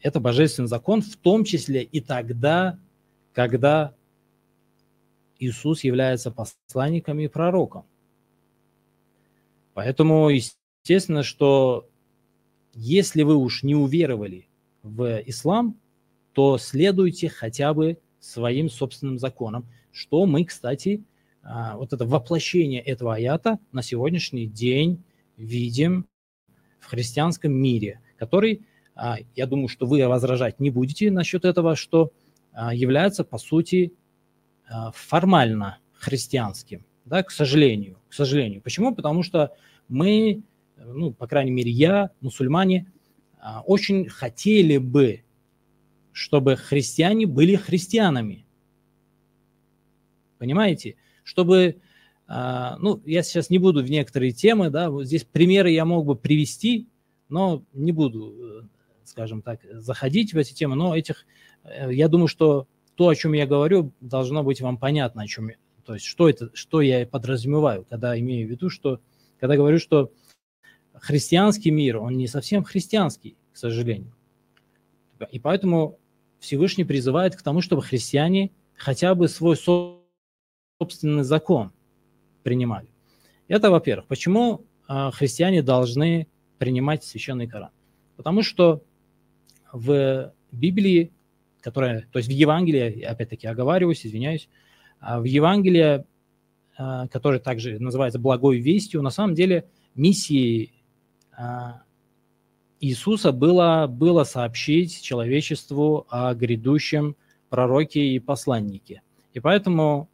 Это божественный закон в том числе и тогда, когда Иисус является посланником и пророком. Поэтому, естественно, что если вы уж не уверовали в ислам, то следуйте хотя бы своим собственным законам, что мы, кстати, а, вот это воплощение этого аята на сегодняшний день видим в христианском мире, который, а, я думаю, что вы возражать не будете насчет этого, что а, является, по сути, формально христианским, да, к сожалению, к сожалению. Почему? Потому что мы ну, по крайней мере, я, мусульмане, а, очень хотели бы, чтобы христиане были христианами. Понимаете? Чтобы, а, ну, я сейчас не буду в некоторые темы, да, вот здесь примеры я мог бы привести, но не буду, э, скажем так, заходить в эти темы, но этих, э, я думаю, что то, о чем я говорю, должно быть вам понятно, о чем, то есть что это, что я подразумеваю, когда имею в виду, что, когда говорю, что христианский мир, он не совсем христианский, к сожалению. И поэтому Всевышний призывает к тому, чтобы христиане хотя бы свой собственный закон принимали. Это, во-первых. Почему а, христиане должны принимать священный Коран? Потому что в Библии, которая, то есть в Евангелии, опять-таки оговариваюсь, извиняюсь, а в Евангелии, а, которое также называется благой вестью, на самом деле миссией Иисуса было, было сообщить человечеству о грядущем пророке и посланнике. И поэтому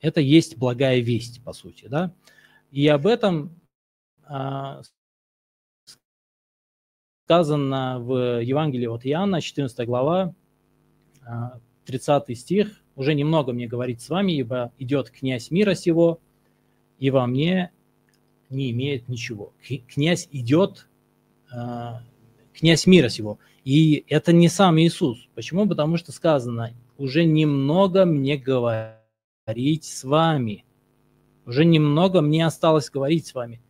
это есть благая весть, по сути. Да? И об этом а, сказано в Евангелии от Иоанна, 14 глава, 30 а, стих. «Уже немного мне говорить с вами, ибо идет князь мира сего, и во мне не имеет ничего». Князь идет, а, князь мира сего. И это не сам Иисус. Почему? Потому что сказано, уже немного мне говорить говорить с вами. Уже немного мне осталось говорить с вами,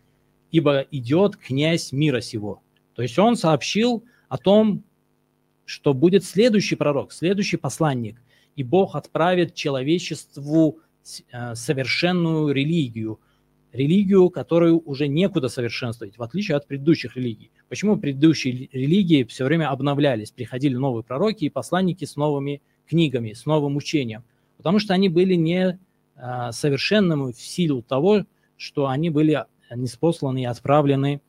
ибо идет князь мира сего. То есть он сообщил о том, что будет следующий пророк, следующий посланник, и Бог отправит человечеству э, совершенную религию, религию, которую уже некуда совершенствовать, в отличие от предыдущих религий. Почему предыдущие религии все время обновлялись, приходили новые пророки и посланники с новыми книгами, с новым учением – потому что они были не а, совершенными в силу того, что они были неспосланы и отправлены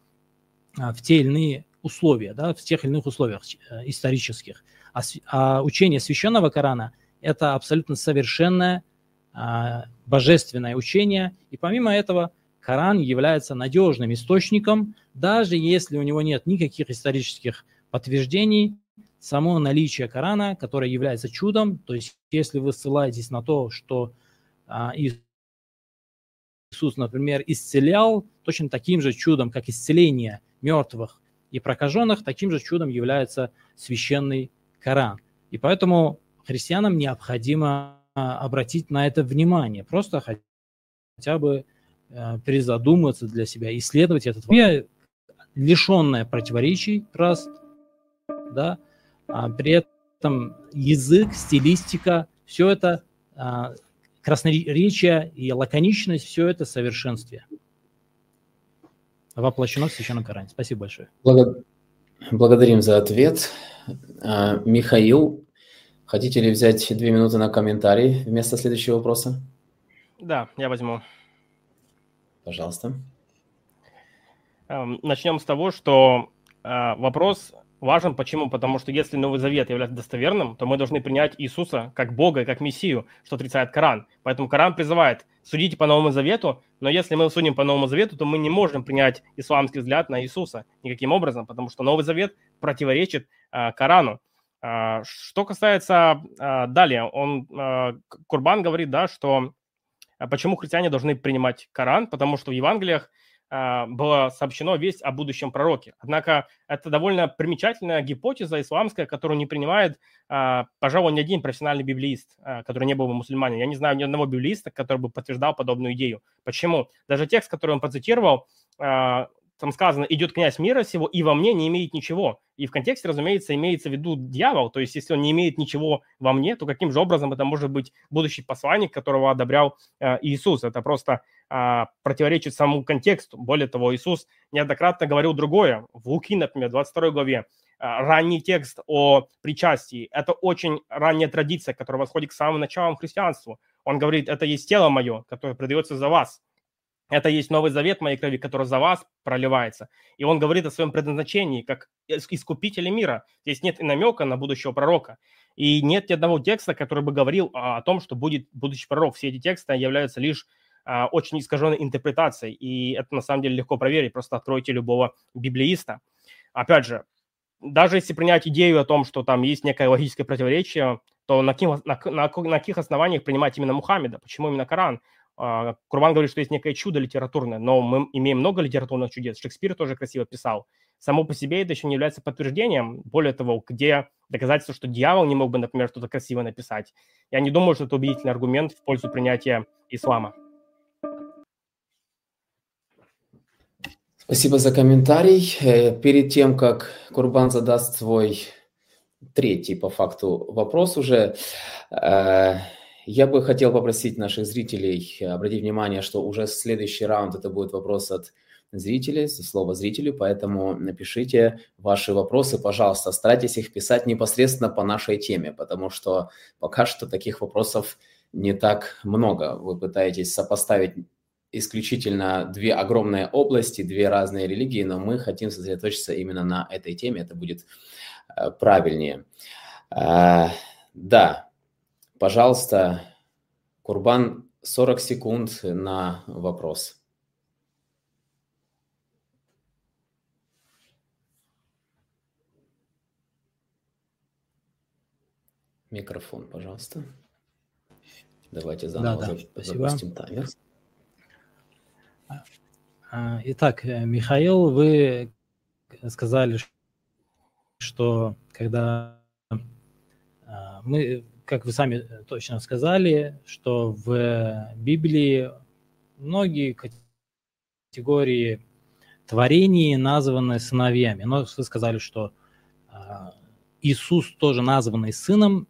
а, в те или иные условия, да, в тех или иных условиях э, исторических. А, а учение священного Корана – это абсолютно совершенное божественное учение, и помимо этого Коран является надежным источником, даже если у него нет никаких исторических подтверждений, само наличие Корана, которое является чудом, то есть если вы ссылаетесь на то, что а, Иисус, например, исцелял точно таким же чудом, как исцеление мертвых и прокаженных, таким же чудом является священный Коран. И поэтому христианам необходимо а, обратить на это внимание, просто хотя бы а, перезадуматься для себя, исследовать этот вопрос, лишенное противоречий, раз, да, а, при этом язык, стилистика, все это а, красноречие и лаконичность, все это совершенствие воплощено в Священном Коране. Спасибо большое. Благо... Благодарим за ответ. А, Михаил, хотите ли взять две минуты на комментарий вместо следующего вопроса? Да, я возьму. Пожалуйста. Эм, начнем с того, что вопрос важен. Почему? Потому что если Новый Завет является достоверным, то мы должны принять Иисуса как Бога и как Мессию, что отрицает Коран. Поэтому Коран призывает судите по Новому Завету, но если мы судим по Новому Завету, то мы не можем принять исламский взгляд на Иисуса никаким образом, потому что Новый Завет противоречит э, Корану. Э, что касается э, далее, он, э, Курбан говорит, да, что почему христиане должны принимать Коран, потому что в Евангелиях было сообщено весть о будущем пророке. Однако это довольно примечательная гипотеза исламская, которую не принимает, а, пожалуй, ни один профессиональный библиист, а, который не был бы мусульманин. Я не знаю ни одного библииста, который бы подтверждал подобную идею. Почему? Даже текст, который он процитировал, там сказано, идет князь мира сего, и во мне не имеет ничего. И в контексте, разумеется, имеется в виду дьявол. То есть, если он не имеет ничего во мне, то каким же образом это может быть будущий посланник, которого одобрял э, Иисус? Это просто э, противоречит самому контексту. Более того, Иисус неоднократно говорил другое. В Луки, например, 22 главе, э, ранний текст о причастии. Это очень ранняя традиция, которая восходит к самым началам христианства. Он говорит, это есть тело мое, которое продается за вас. Это есть новый завет моей крови, который за вас проливается. И он говорит о своем предназначении, как искупителя мира. Здесь нет и намека на будущего пророка. И нет ни одного текста, который бы говорил о том, что будет будущий пророк. Все эти тексты являются лишь а, очень искаженной интерпретацией, и это на самом деле легко проверить, просто откройте любого библеиста. Опять же, даже если принять идею о том, что там есть некое логическое противоречие, то на каких, на, на, на каких основаниях принимать именно Мухаммеда? Почему именно Коран? А, Курбан говорит, что есть некое чудо литературное, но мы имеем много литературных чудес. Шекспир тоже красиво писал. Само по себе это еще не является подтверждением. Более того, где доказательство, что дьявол не мог бы, например, что-то красиво написать. Я не думаю, что это убедительный аргумент в пользу принятия ислама. Спасибо за комментарий. Э, перед тем, как Курбан задаст свой третий по факту вопрос уже, э, я бы хотел попросить наших зрителей обратить внимание, что уже следующий раунд это будет вопрос от зрителей, слово зрителю, поэтому напишите ваши вопросы, пожалуйста, старайтесь их писать непосредственно по нашей теме, потому что пока что таких вопросов не так много. Вы пытаетесь сопоставить исключительно две огромные области, две разные религии, но мы хотим сосредоточиться именно на этой теме, это будет э, правильнее. Э, да, пожалуйста, Курбан, 40 секунд на вопрос. Микрофон, пожалуйста. Давайте заново да, да, запустим таймер. А, итак, э, Михаил, вы сказали, что когда а, мы, как вы сами точно сказали, что в Библии многие категории творений названы сыновьями. Но вы сказали, что а, Иисус тоже названный сыном,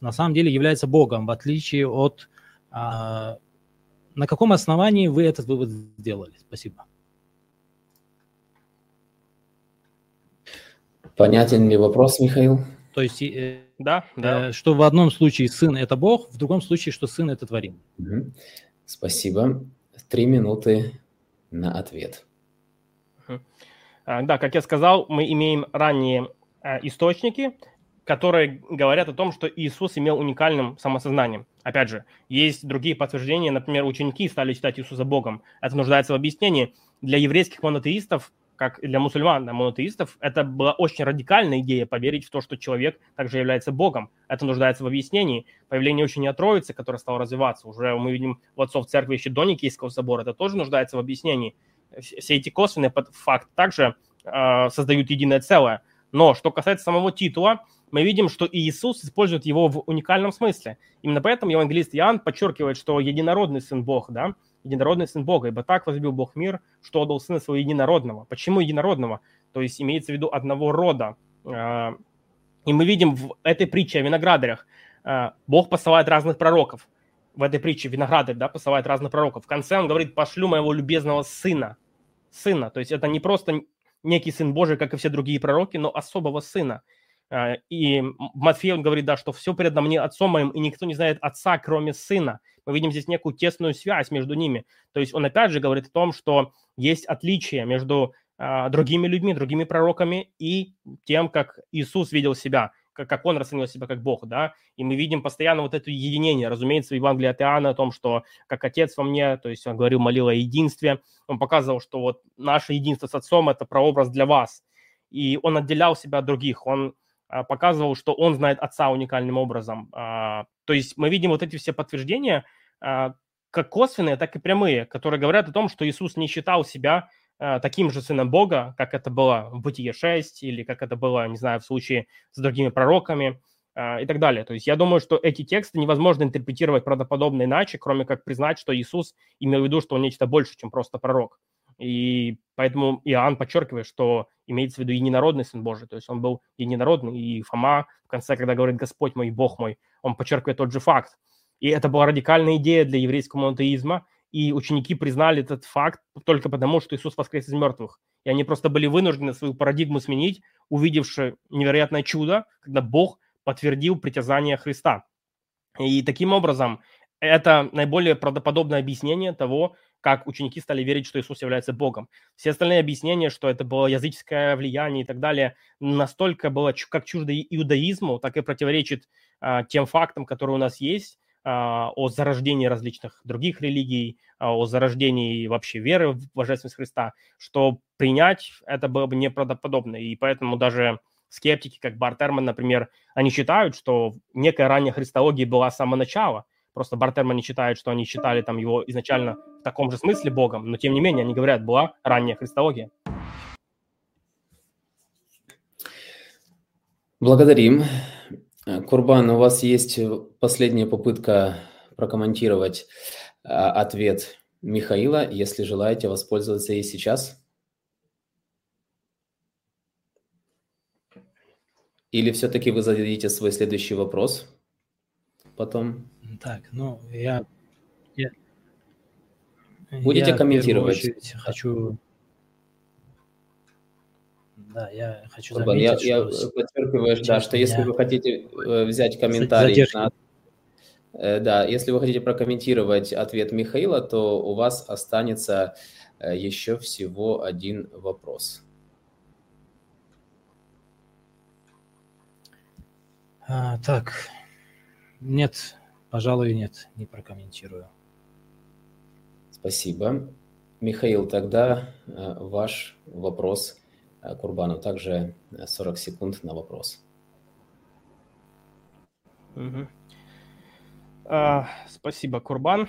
на самом деле является Богом, в отличие от на каком основании вы этот вывод сделали? Спасибо. Понятен ли вопрос, Михаил? То есть, э, да, да. Э, что в одном случае сын – это Бог, в другом случае, что сын – это творим. Угу. Спасибо. Три минуты на ответ. Угу. Да, как я сказал, мы имеем ранние э, источники, которые говорят о том, что Иисус имел уникальным самосознанием. Опять же, есть другие подтверждения, например, ученики стали считать Иисуса Богом. Это нуждается в объяснении. Для еврейских монотеистов, как для мусульман, да, монотеистов, это была очень радикальная идея поверить в то, что человек также является Богом. Это нуждается в объяснении. Появление учения Троицы, которое стало развиваться, уже мы видим в отцов церкви еще до Никейского собора, это тоже нуждается в объяснении. Все эти косвенные факты также э, создают единое целое. Но что касается самого титула, мы видим, что Иисус использует его в уникальном смысле. Именно поэтому евангелист Иоанн подчеркивает, что единородный Сын Бог, да, единородный Сын Бога, ибо так возлюбил Бог мир, что отдал Сына Своего единородного. Почему единородного? То есть имеется в виду одного рода. А, и мы видим в этой притче о виноградарях, а, Бог посылает разных пророков. В этой притче виноградарь да, посылает разных пророков. В конце он говорит, пошлю моего любезного сына. Сына. То есть это не просто некий Сын Божий, как и все другие пророки, но особого Сына. А, и Матфей, он говорит, да, что все передо мне отцом моим, и никто не знает отца, кроме сына. Мы видим здесь некую тесную связь между ними. То есть он опять же говорит о том, что есть отличие между а, другими людьми, другими пророками и тем, как Иисус видел себя, как, он расценил себя как Бог, да, и мы видим постоянно вот это единение, разумеется, в Евангелии от Иоанна о том, что как Отец во мне, то есть он говорил, молил о единстве, он показывал, что вот наше единство с Отцом – это прообраз для вас, и он отделял себя от других, он показывал, что он знает отца уникальным образом. А, то есть мы видим вот эти все подтверждения, а, как косвенные, так и прямые, которые говорят о том, что Иисус не считал себя таким же сыном Бога, как это было в Бытие 6, или как это было, не знаю, в случае с другими пророками и так далее. То есть я думаю, что эти тексты невозможно интерпретировать правдоподобно иначе, кроме как признать, что Иисус имел в виду, что он нечто больше, чем просто пророк. И поэтому Иоанн подчеркивает, что имеется в виду единородный Сын Божий, то есть он был единородный. И Фома в конце, когда говорит «Господь мой, Бог мой», он подчеркивает тот же факт. И это была радикальная идея для еврейского монотеизма, и ученики признали этот факт только потому, что Иисус воскрес из мертвых. И они просто были вынуждены свою парадигму сменить, увидевши невероятное чудо, когда Бог подтвердил притязание Христа. И таким образом это наиболее правдоподобное объяснение того, как ученики стали верить, что Иисус является Богом. Все остальные объяснения, что это было языческое влияние и так далее, настолько было как чуждо иудаизму, так и противоречит а, тем фактам, которые у нас есть. а, о зарождении различных других религий, а, о зарождении вообще веры в божественность Христа, что принять это было бы неправдоподобно. И поэтому даже скептики, как Бартерман, например, они считают, что некая ранняя христология была с самого начала. Просто Бартерман не считает, что они считали там его изначально в таком же смысле Богом, но тем не менее они говорят, была ранняя христология. Благодарим. Курбан, у вас есть последняя попытка прокомментировать а, ответ Михаила, если желаете воспользоваться ей сейчас. Или все-таки вы зададите свой следующий вопрос потом? Так, ну, я... я Будете я комментировать? хочу да, я хочу Курбан, заметить, я, что... Я подчеркиваю, да, что если вы хотите э, взять комментарий на... Э, да, если вы хотите прокомментировать ответ Михаила, то у вас останется э, еще всего один вопрос. А, так, нет, пожалуй, нет, не прокомментирую. Спасибо. Михаил, тогда ваш вопрос Э, Курбану. Также 40 э, секунд на вопрос. Угу. А, спасибо, Курбан.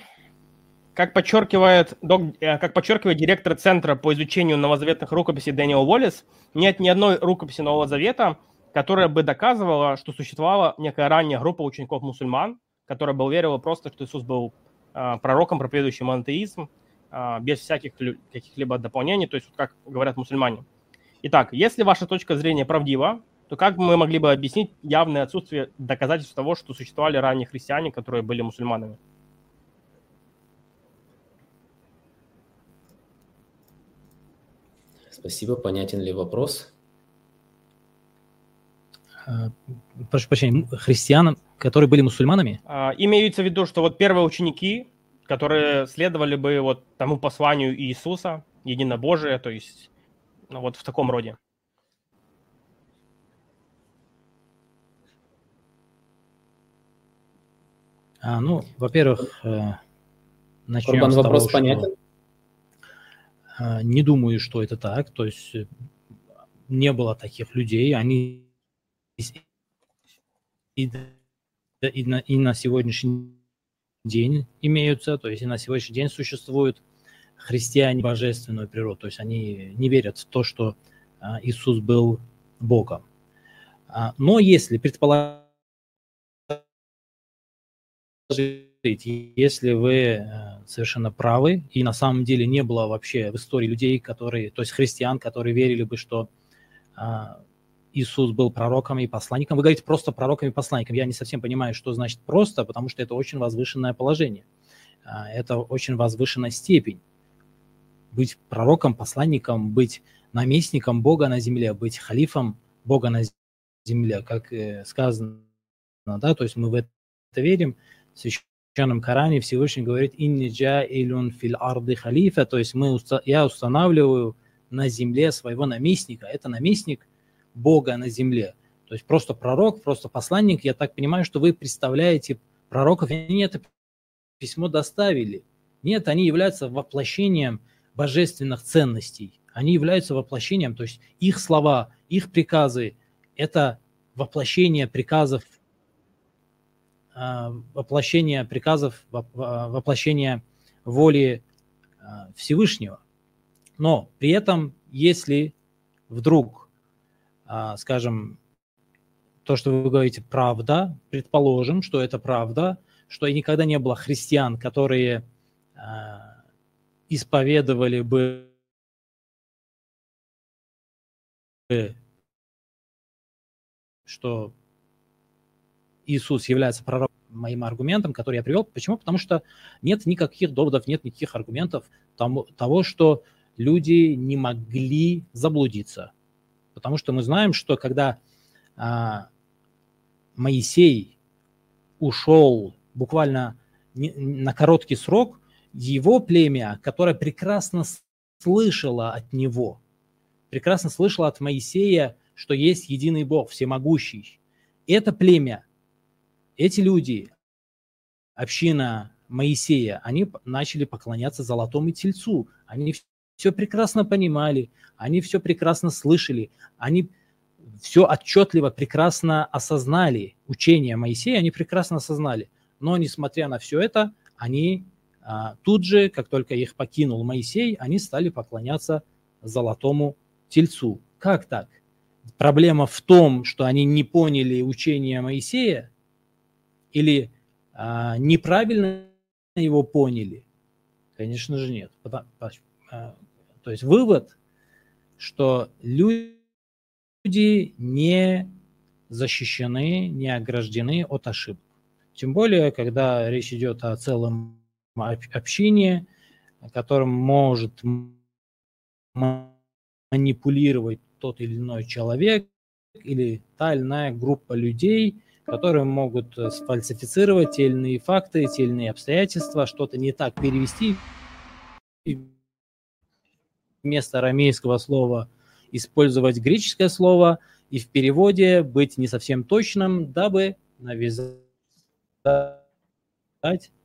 Как подчеркивает, док, э, как подчеркивает директор Центра по изучению новозаветных рукописей Дэниел Уоллес, нет ни одной рукописи Нового Завета, которая бы доказывала, что существовала некая ранняя группа учеников-мусульман, которая бы верила просто, что Иисус был а, пророком, проповедующим монотеизм, а, без всяких каких-либо дополнений, то есть, как говорят мусульмане. Итак, если ваша точка зрения правдива, то как мы могли бы объяснить явное отсутствие доказательств того, что существовали ранние христиане, которые были мусульманами? Спасибо. Понятен ли вопрос? А, прошу прощения, христианам, которые были мусульманами? А, имеется в виду, что вот первые ученики, которые следовали бы вот тому посланию Иисуса, единобожие, то есть ну, вот в таком роде. А, ну, во-первых, э, начнем Курбан, с того, вопрос что, понятен? Э, не думаю, что это так. То есть э, не было таких людей. Они и, и, на, и на сегодняшний день имеются, то есть и на сегодняшний день существуют христиане божественную природу, то есть они не верят в то, что а, Иисус был Богом. А, но если предположить, если вы э, совершенно правы, и на самом деле не было вообще в истории людей, которые, то есть христиан, которые верили бы, что а, Иисус был пророком и посланником. Вы говорите просто пророком и посланником. Я не совсем понимаю, что значит просто, потому что это очень возвышенное положение. Это очень возвышенная степень быть пророком, посланником, быть наместником Бога на земле, быть халифом Бога на земле, как э, сказано, да, то есть мы в это верим. В священном Коране Всевышний говорит «Инни джаилюн фил арды халифа», то есть мы, я устанавливаю на земле своего наместника. Это наместник Бога на земле. То есть просто пророк, просто посланник. Я так понимаю, что вы представляете пророков, и они это письмо доставили. Нет, они являются воплощением божественных ценностей. Они являются воплощением, то есть их слова, их приказы – это воплощение приказов, а, воплощение приказов, воплощение воли а, Всевышнего. Но при этом, если вдруг, скажем, то, что вы говорите, правда, предположим, что это правда, что никогда не было христиан, которые исповедовали бы что Иисус является пророком, моим аргументом, который я привел. Почему? Потому что нет никаких доводов, нет никаких аргументов тому, того, что люди не могли заблудиться. Потому что мы знаем, что когда а, Моисей ушел буквально не, на короткий срок, его племя, которое прекрасно слышало от него, прекрасно слышало от Моисея, что есть единый Бог, всемогущий. Это племя, эти люди, община Моисея, они начали поклоняться золотому тельцу. Они все прекрасно понимали, они все прекрасно слышали, они все отчетливо, прекрасно осознали учение Моисея, они прекрасно осознали. Но, несмотря на все это, они а, тут же, как только их покинул Моисей, они стали поклоняться золотому тельцу. Как так? Проблема в том, что они не поняли учение Моисея или а, неправильно его поняли? Конечно же нет. А, то есть вывод, что люди не защищены, не ограждены от ошибок. Тем более, когда речь идет о целом общине, которым может манипулировать тот или иной человек или та или иная группа людей, которые могут э, сфальсифицировать те или иные факты, те или иные обстоятельства, что-то не так перевести. Вместо арамейского слова использовать греческое слово и в переводе быть не совсем точным, дабы навязать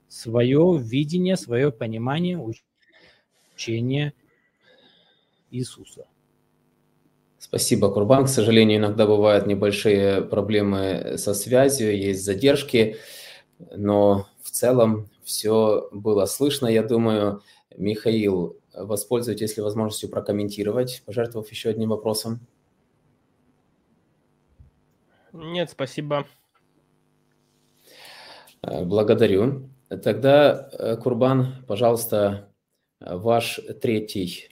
свое видение, свое понимание учения Иисуса. Спасибо, Курбан. К сожалению, иногда бывают небольшие проблемы со связью, есть задержки, но в целом все было слышно. Я думаю, Михаил, воспользуйтесь ли возможностью прокомментировать, пожертвовав еще одним вопросом. Нет, спасибо. Э, благодарю. Тогда, э, Курбан, пожалуйста, ваш третий,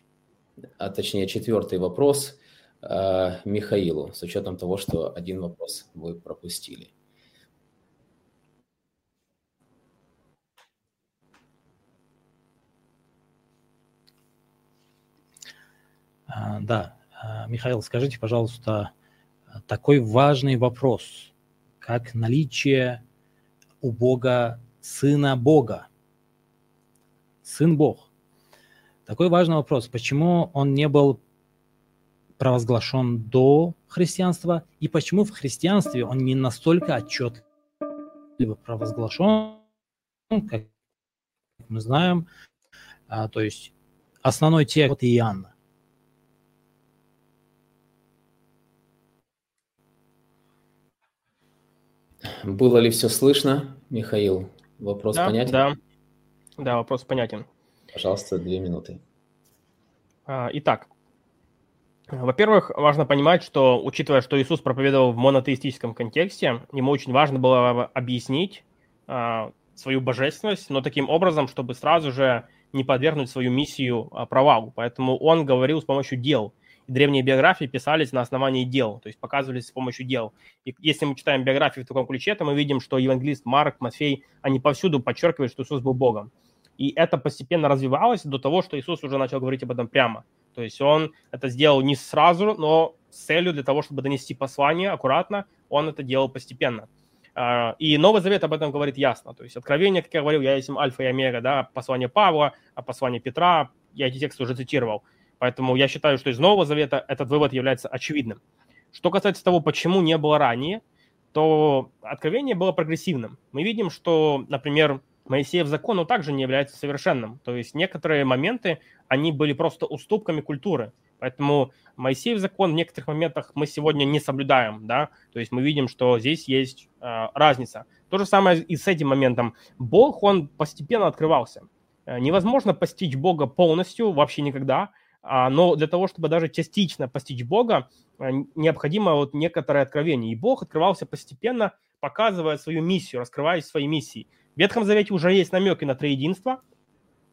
а точнее четвертый вопрос э, Михаилу, с учетом того, что один вопрос вы пропустили. Да, а, Михаил, скажите, пожалуйста, такой важный вопрос, как наличие у Бога Сына Бога. Сын Бог. Такой важный вопрос. Почему он не был провозглашен до христианства и почему в христианстве он не настолько отчетливо провозглашен, как мы знаем, а, то есть основной текст Иоанна. Было ли все слышно, Михаил? Вопрос да, понятен? Да. да, вопрос понятен. Пожалуйста, две минуты. А, итак, во-первых, важно понимать, что, учитывая, что Иисус проповедовал в монотеистическом контексте, ему очень важно было объяснить а, свою божественность, но таким образом, чтобы сразу же не подвергнуть свою миссию а, провалу. Поэтому он говорил с помощью дел – древние биографии писались на основании дел, то есть показывались с помощью дел. И если мы читаем биографии в таком ключе, то мы видим, что евангелист Марк, Матфей, они повсюду подчеркивают, что Иисус был Богом. И это постепенно развивалось до того, что Иисус уже начал говорить об этом прямо. То есть он это сделал не сразу, но с целью для того, чтобы донести послание аккуратно, он это делал постепенно. А, и Новый Завет об этом говорит ясно. То есть откровение, как я говорил, я есть альфа и омега, да, послание Павла, а послание Петра, я эти тексты уже цитировал. Поэтому я считаю, что из Нового Завета этот вывод является очевидным. Что касается того, почему не было ранее, то откровение было прогрессивным. Мы видим, что, например, Моисеев закон, он также не является совершенным. То есть некоторые моменты, они были просто уступками культуры. Поэтому Моисеев закон в некоторых моментах мы сегодня не соблюдаем, да, то есть мы видим, что здесь есть э, разница. То же самое и с этим моментом. Бог, он постепенно открывался. Э, невозможно постичь Бога полностью, вообще никогда, но для того, чтобы даже частично постичь Бога, э, необходимо вот некоторое откровение. И Бог открывался постепенно, показывая свою миссию, раскрывая свои миссии. В Ветхом Завете уже есть намеки на троединство,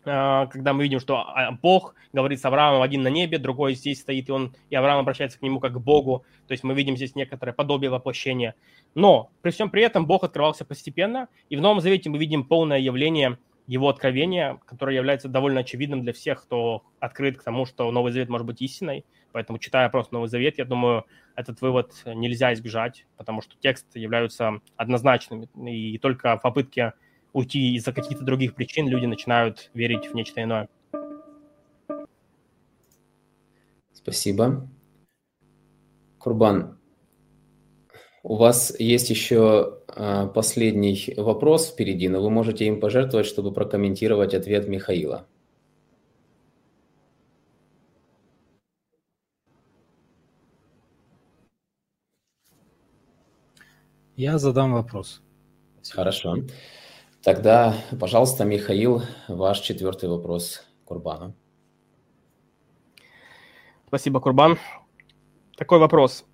а, когда мы видим, что а, Бог говорит с Авраамом один на небе, другой здесь стоит, и, он, и Авраам обращается к нему как к Богу. То есть мы видим здесь некоторое подобие воплощения. Но при всем при этом Бог открывался постепенно, и в Новом Завете мы видим полное явление – его откровение, которое является довольно очевидным для всех, кто открыт к тому, что Новый Завет может быть истиной. Поэтому, читая просто Новый Завет, я думаю, этот вывод нельзя избежать, потому что тексты являются однозначными. И только в попытке уйти из-за каких-то других причин люди начинают верить в нечто иное. Спасибо. Курбан, У вас есть еще а, последний вопрос впереди, но вы можете им пожертвовать, чтобы прокомментировать ответ Михаила. Я задам вопрос. Хорошо. Тогда, пожалуйста, Михаил, ваш четвертый вопрос Курбану. Спасибо, Курбан. Такой вопрос.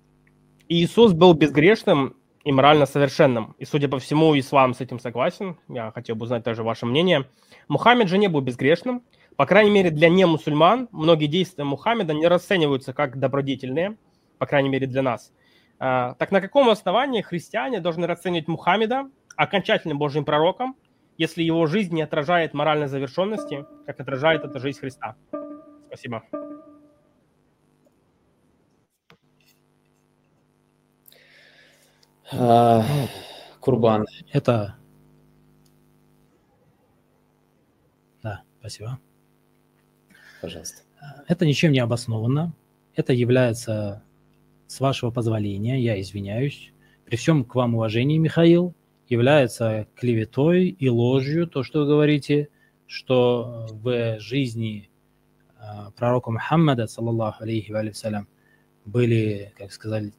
Иисус был безгрешным и морально совершенным. И, судя по всему, ислам с этим согласен. Я хотел бы узнать также ваше мнение. Мухаммед же не был безгрешным. По крайней мере, для немусульман многие действия Мухаммеда не расцениваются как добродетельные, по крайней мере, для нас. А, так на каком основании христиане должны расценивать Мухаммеда окончательным Божьим пророком, если его жизнь не отражает моральной завершенности, как отражает эта жизнь Христа? Спасибо. А, Курбан. Это... Да, спасибо. Пожалуйста. Это ничем не обосновано. Это является, с вашего позволения, я извиняюсь, при всем к вам уважении, Михаил, является клеветой и ложью то, что вы говорите, что в жизни а, пророка Мухаммада, саллаллаху алейхи ва были, как сказали,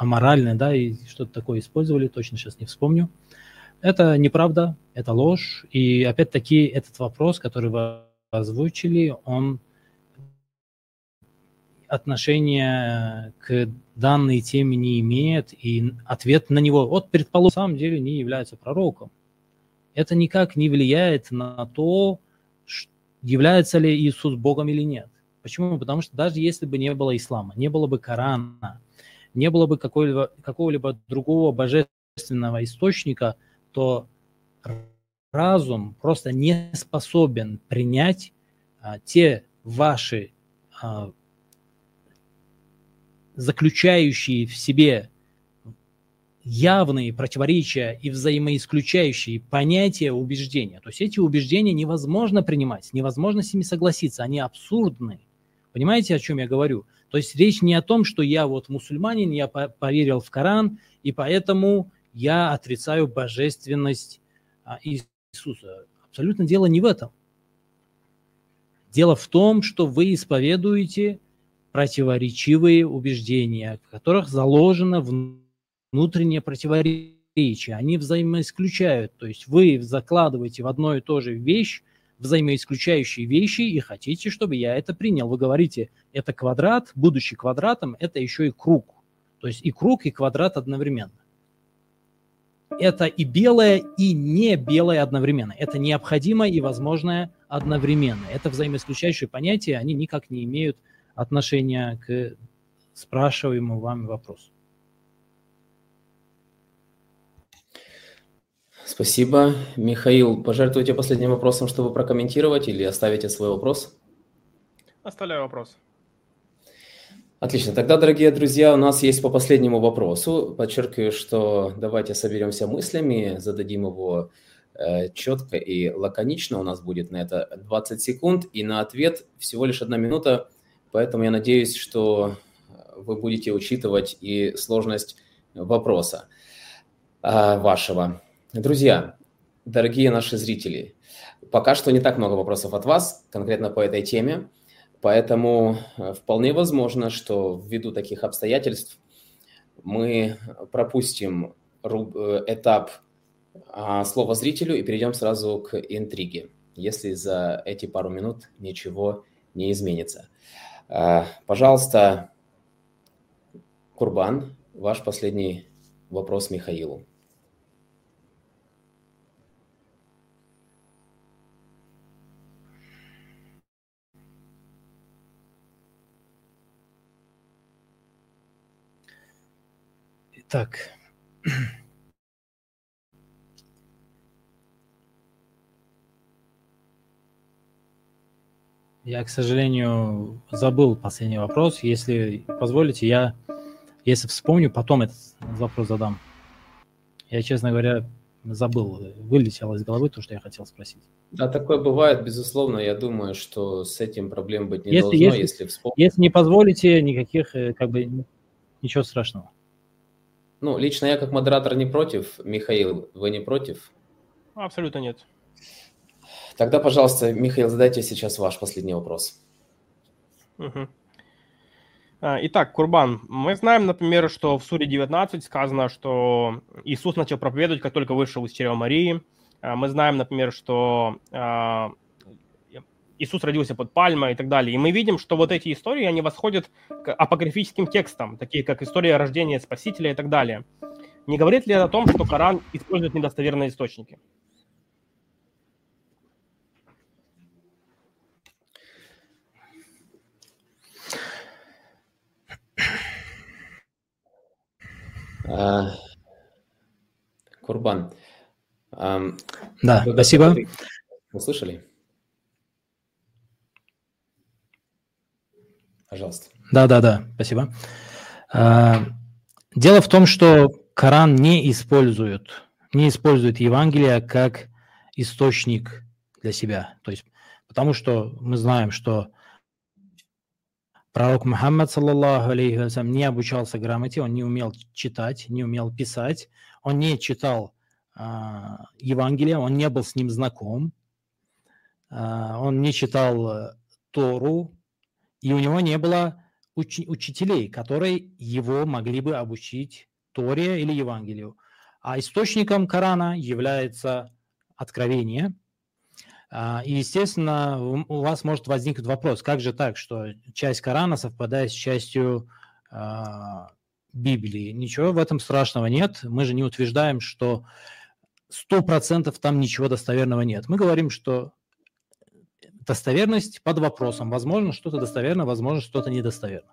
аморальное, да, и что-то такое использовали, точно сейчас не вспомню. Это неправда, это ложь. И опять-таки этот вопрос, который вы озвучили, он отношения к данной теме не имеет, и ответ на него, вот, предположим, на самом деле не является пророком. Это никак не влияет на то, является ли Иисус Богом или нет. Почему? Потому что даже если бы не было ислама, не было бы Корана, не было бы какого-либо, какого-либо другого божественного источника, то разум просто не способен принять а, те ваши а, заключающие в себе явные противоречия и взаимоисключающие понятия убеждения. То есть эти убеждения невозможно принимать, невозможно с ними согласиться, они абсурдны. Понимаете, о чем я говорю? То есть речь не о том, что я вот мусульманин, я поверил в Коран, и поэтому я отрицаю божественность а, Иисуса. Абсолютно дело не в этом. Дело в том, что вы исповедуете противоречивые убеждения, в которых заложено внутреннее противоречие. Они взаимоисключают. То есть вы закладываете в одно и то же вещь взаимоисключающие вещи и хотите, чтобы я это принял. Вы говорите, это квадрат, будучи квадратом, это еще и круг. То есть и круг, и квадрат одновременно. Это и белое, и не белое одновременно. Это необходимое и возможное одновременно. Это взаимоисключающие понятия, они никак не имеют отношения к спрашиваемому вами вопросу. Спасибо. Михаил, пожертвуйте последним вопросом, чтобы прокомментировать, или оставите свой вопрос? Оставляю вопрос. Отлично. Тогда, дорогие друзья, у нас есть по последнему вопросу. Подчеркиваю, что давайте соберемся мыслями, зададим его э, четко и лаконично. У нас будет на это 20 секунд, и на ответ всего лишь одна минута. Поэтому я надеюсь, что вы будете учитывать и сложность вопроса э, вашего. Друзья, дорогие наши зрители, пока что не так много вопросов от вас, конкретно по этой теме, поэтому э, вполне возможно, что ввиду таких обстоятельств мы пропустим э, этап а, слова зрителю и перейдем сразу к интриге, если за эти пару минут ничего не изменится. Э, пожалуйста, Курбан, ваш последний вопрос Михаилу. Так. Я, к сожалению, забыл последний вопрос. Если позволите, я, если вспомню, потом этот вопрос задам. Я, честно говоря, забыл, вылетело из головы то, что я хотел спросить. Да, такое бывает, безусловно. Я думаю, что с этим проблем быть не если, должно, если, если вспомнить. Если не позволите, никаких, э, как бы, ничего страшного. Ну, лично я как модератор не против. Михаил, вы не против? Абсолютно нет. Тогда, пожалуйста, Михаил, задайте сейчас ваш последний вопрос. Угу. Итак, Курбан, мы знаем, например, что в Суре 19 сказано, что Иисус начал проповедовать, как только вышел из чрева Марии. А, мы знаем, например, что а, Иисус родился под пальмой и так далее. И мы видим, что вот эти истории, они восходят к апокрифическим текстам, такие как история рождения Спасителя и так далее. Не говорит ли это о том, что Коран использует недостоверные источники? А, Курбан. Да, спасибо. Вы слышали? Пожалуйста. Да, да, да, спасибо. А, дело в том, что Коран не использует, не использует Евангелие как источник для себя. То есть, потому что мы знаем, что пророк Мухаммад, саллаллаху алейхи не обучался грамоте, он не умел читать, не умел писать, он не читал а, Евангелие, он не был с ним знаком, а, он не читал э, Тору, и у него не было уч- учителей, которые его могли бы обучить Торе или Евангелию. А источником Корана является откровение. А, и, естественно, у вас может возникнуть вопрос, как же так, что часть Корана совпадает с частью а, Библии. Ничего в этом страшного нет. Мы же не утверждаем, что сто процентов там ничего достоверного нет. Мы говорим, что достоверность под вопросом. Возможно, что-то достоверно, возможно, что-то недостоверно.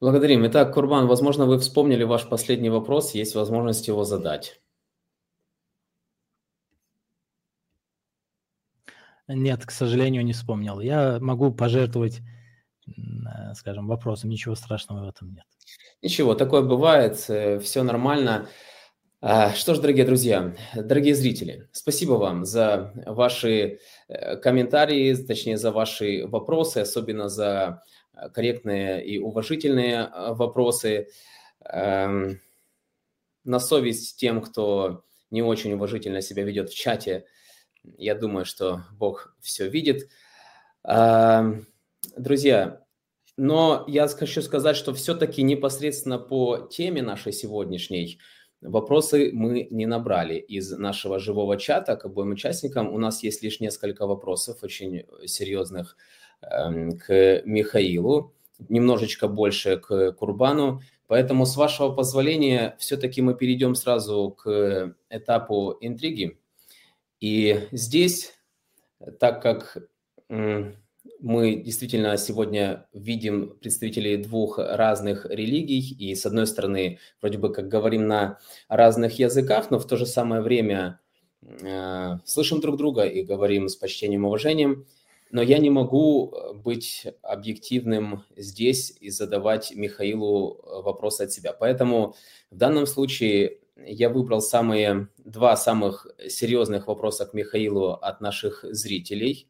Благодарим. Итак, Курбан, возможно, вы вспомнили ваш последний вопрос, есть возможность его задать. Нет, к сожалению, не вспомнил. Я могу пожертвовать, э, скажем, вопросом, ничего страшного в этом нет. Ничего, такое бывает, э, все нормально. А, что ж, дорогие друзья, дорогие зрители, спасибо вам за ваши э, комментарии, точнее за ваши вопросы, особенно за корректные и уважительные э, вопросы. Эм, на совесть тем, кто не очень уважительно себя ведет в чате, я думаю, что Бог все видит. Эм, друзья, но я хочу сказать, что все-таки непосредственно по теме нашей сегодняшней – Вопросы мы не набрали из нашего живого чата к обоим участникам. У нас есть лишь несколько вопросов очень серьезных эм, к Михаилу, немножечко больше к Курбану. Поэтому, с вашего позволения, все-таки мы перейдем сразу к этапу интриги. И здесь, так как мы действительно сегодня видим представителей двух разных религий, и с одной стороны, вроде бы как говорим на разных языках, но в то же самое время э, слышим друг друга и говорим с почтением и уважением. Но я не могу быть объективным здесь и задавать Михаилу вопросы от себя. Поэтому в данном случае я выбрал самые, два самых серьезных вопроса к Михаилу от наших зрителей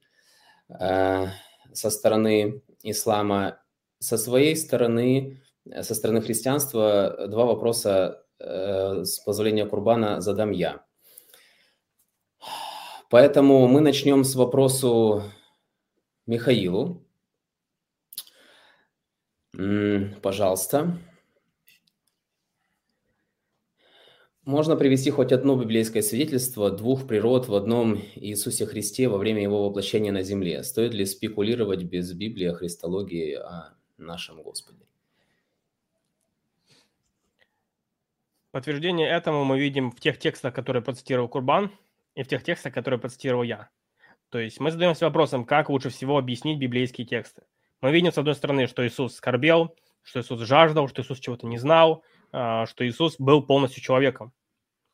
э, – со стороны ислама, со своей стороны, э, со стороны христианства, два вопроса э, с позволения Курбана задам я. Поэтому мы начнем с вопросу Михаилу. Пожалуйста. Можно привести хоть одно библейское свидетельство двух природ в одном Иисусе Христе во время его воплощения на земле. Стоит ли спекулировать без Библии о Христологии о нашем Господе? Подтверждение этому мы видим в тех текстах, которые процитировал Курбан, и в тех текстах, которые процитировал я. То есть мы задаемся вопросом, как лучше всего объяснить библейские тексты. Мы видим, с одной стороны, что Иисус скорбел, что Иисус жаждал, что Иисус чего-то не знал, что Иисус был полностью человеком.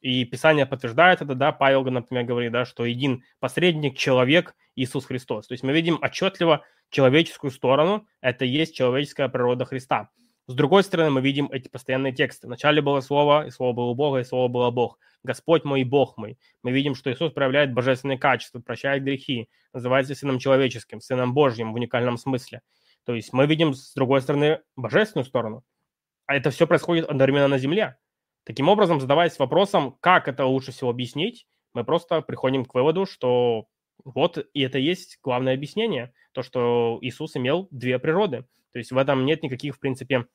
И Писание подтверждает это, да, Павел, например, говорит, да, что един посредник, человек Иисус Христос. То есть мы видим отчетливо человеческую сторону, это есть человеческая природа Христа. С другой стороны, мы видим эти постоянные тексты. Вначале было Слово, и Слово было Бога, и Слово было Бог. Господь мой и Бог мой. Мы видим, что Иисус проявляет божественные качества, прощает грехи, называется Сыном Человеческим, Сыном Божьим в уникальном смысле. То есть мы видим, с другой стороны, божественную сторону. А это все происходит одновременно на земле. Таким образом, задаваясь вопросом, как это лучше всего объяснить, мы просто приходим к выводу, что вот и это есть главное объяснение, то, что Иисус имел две природы. То есть в этом нет никаких, в принципе,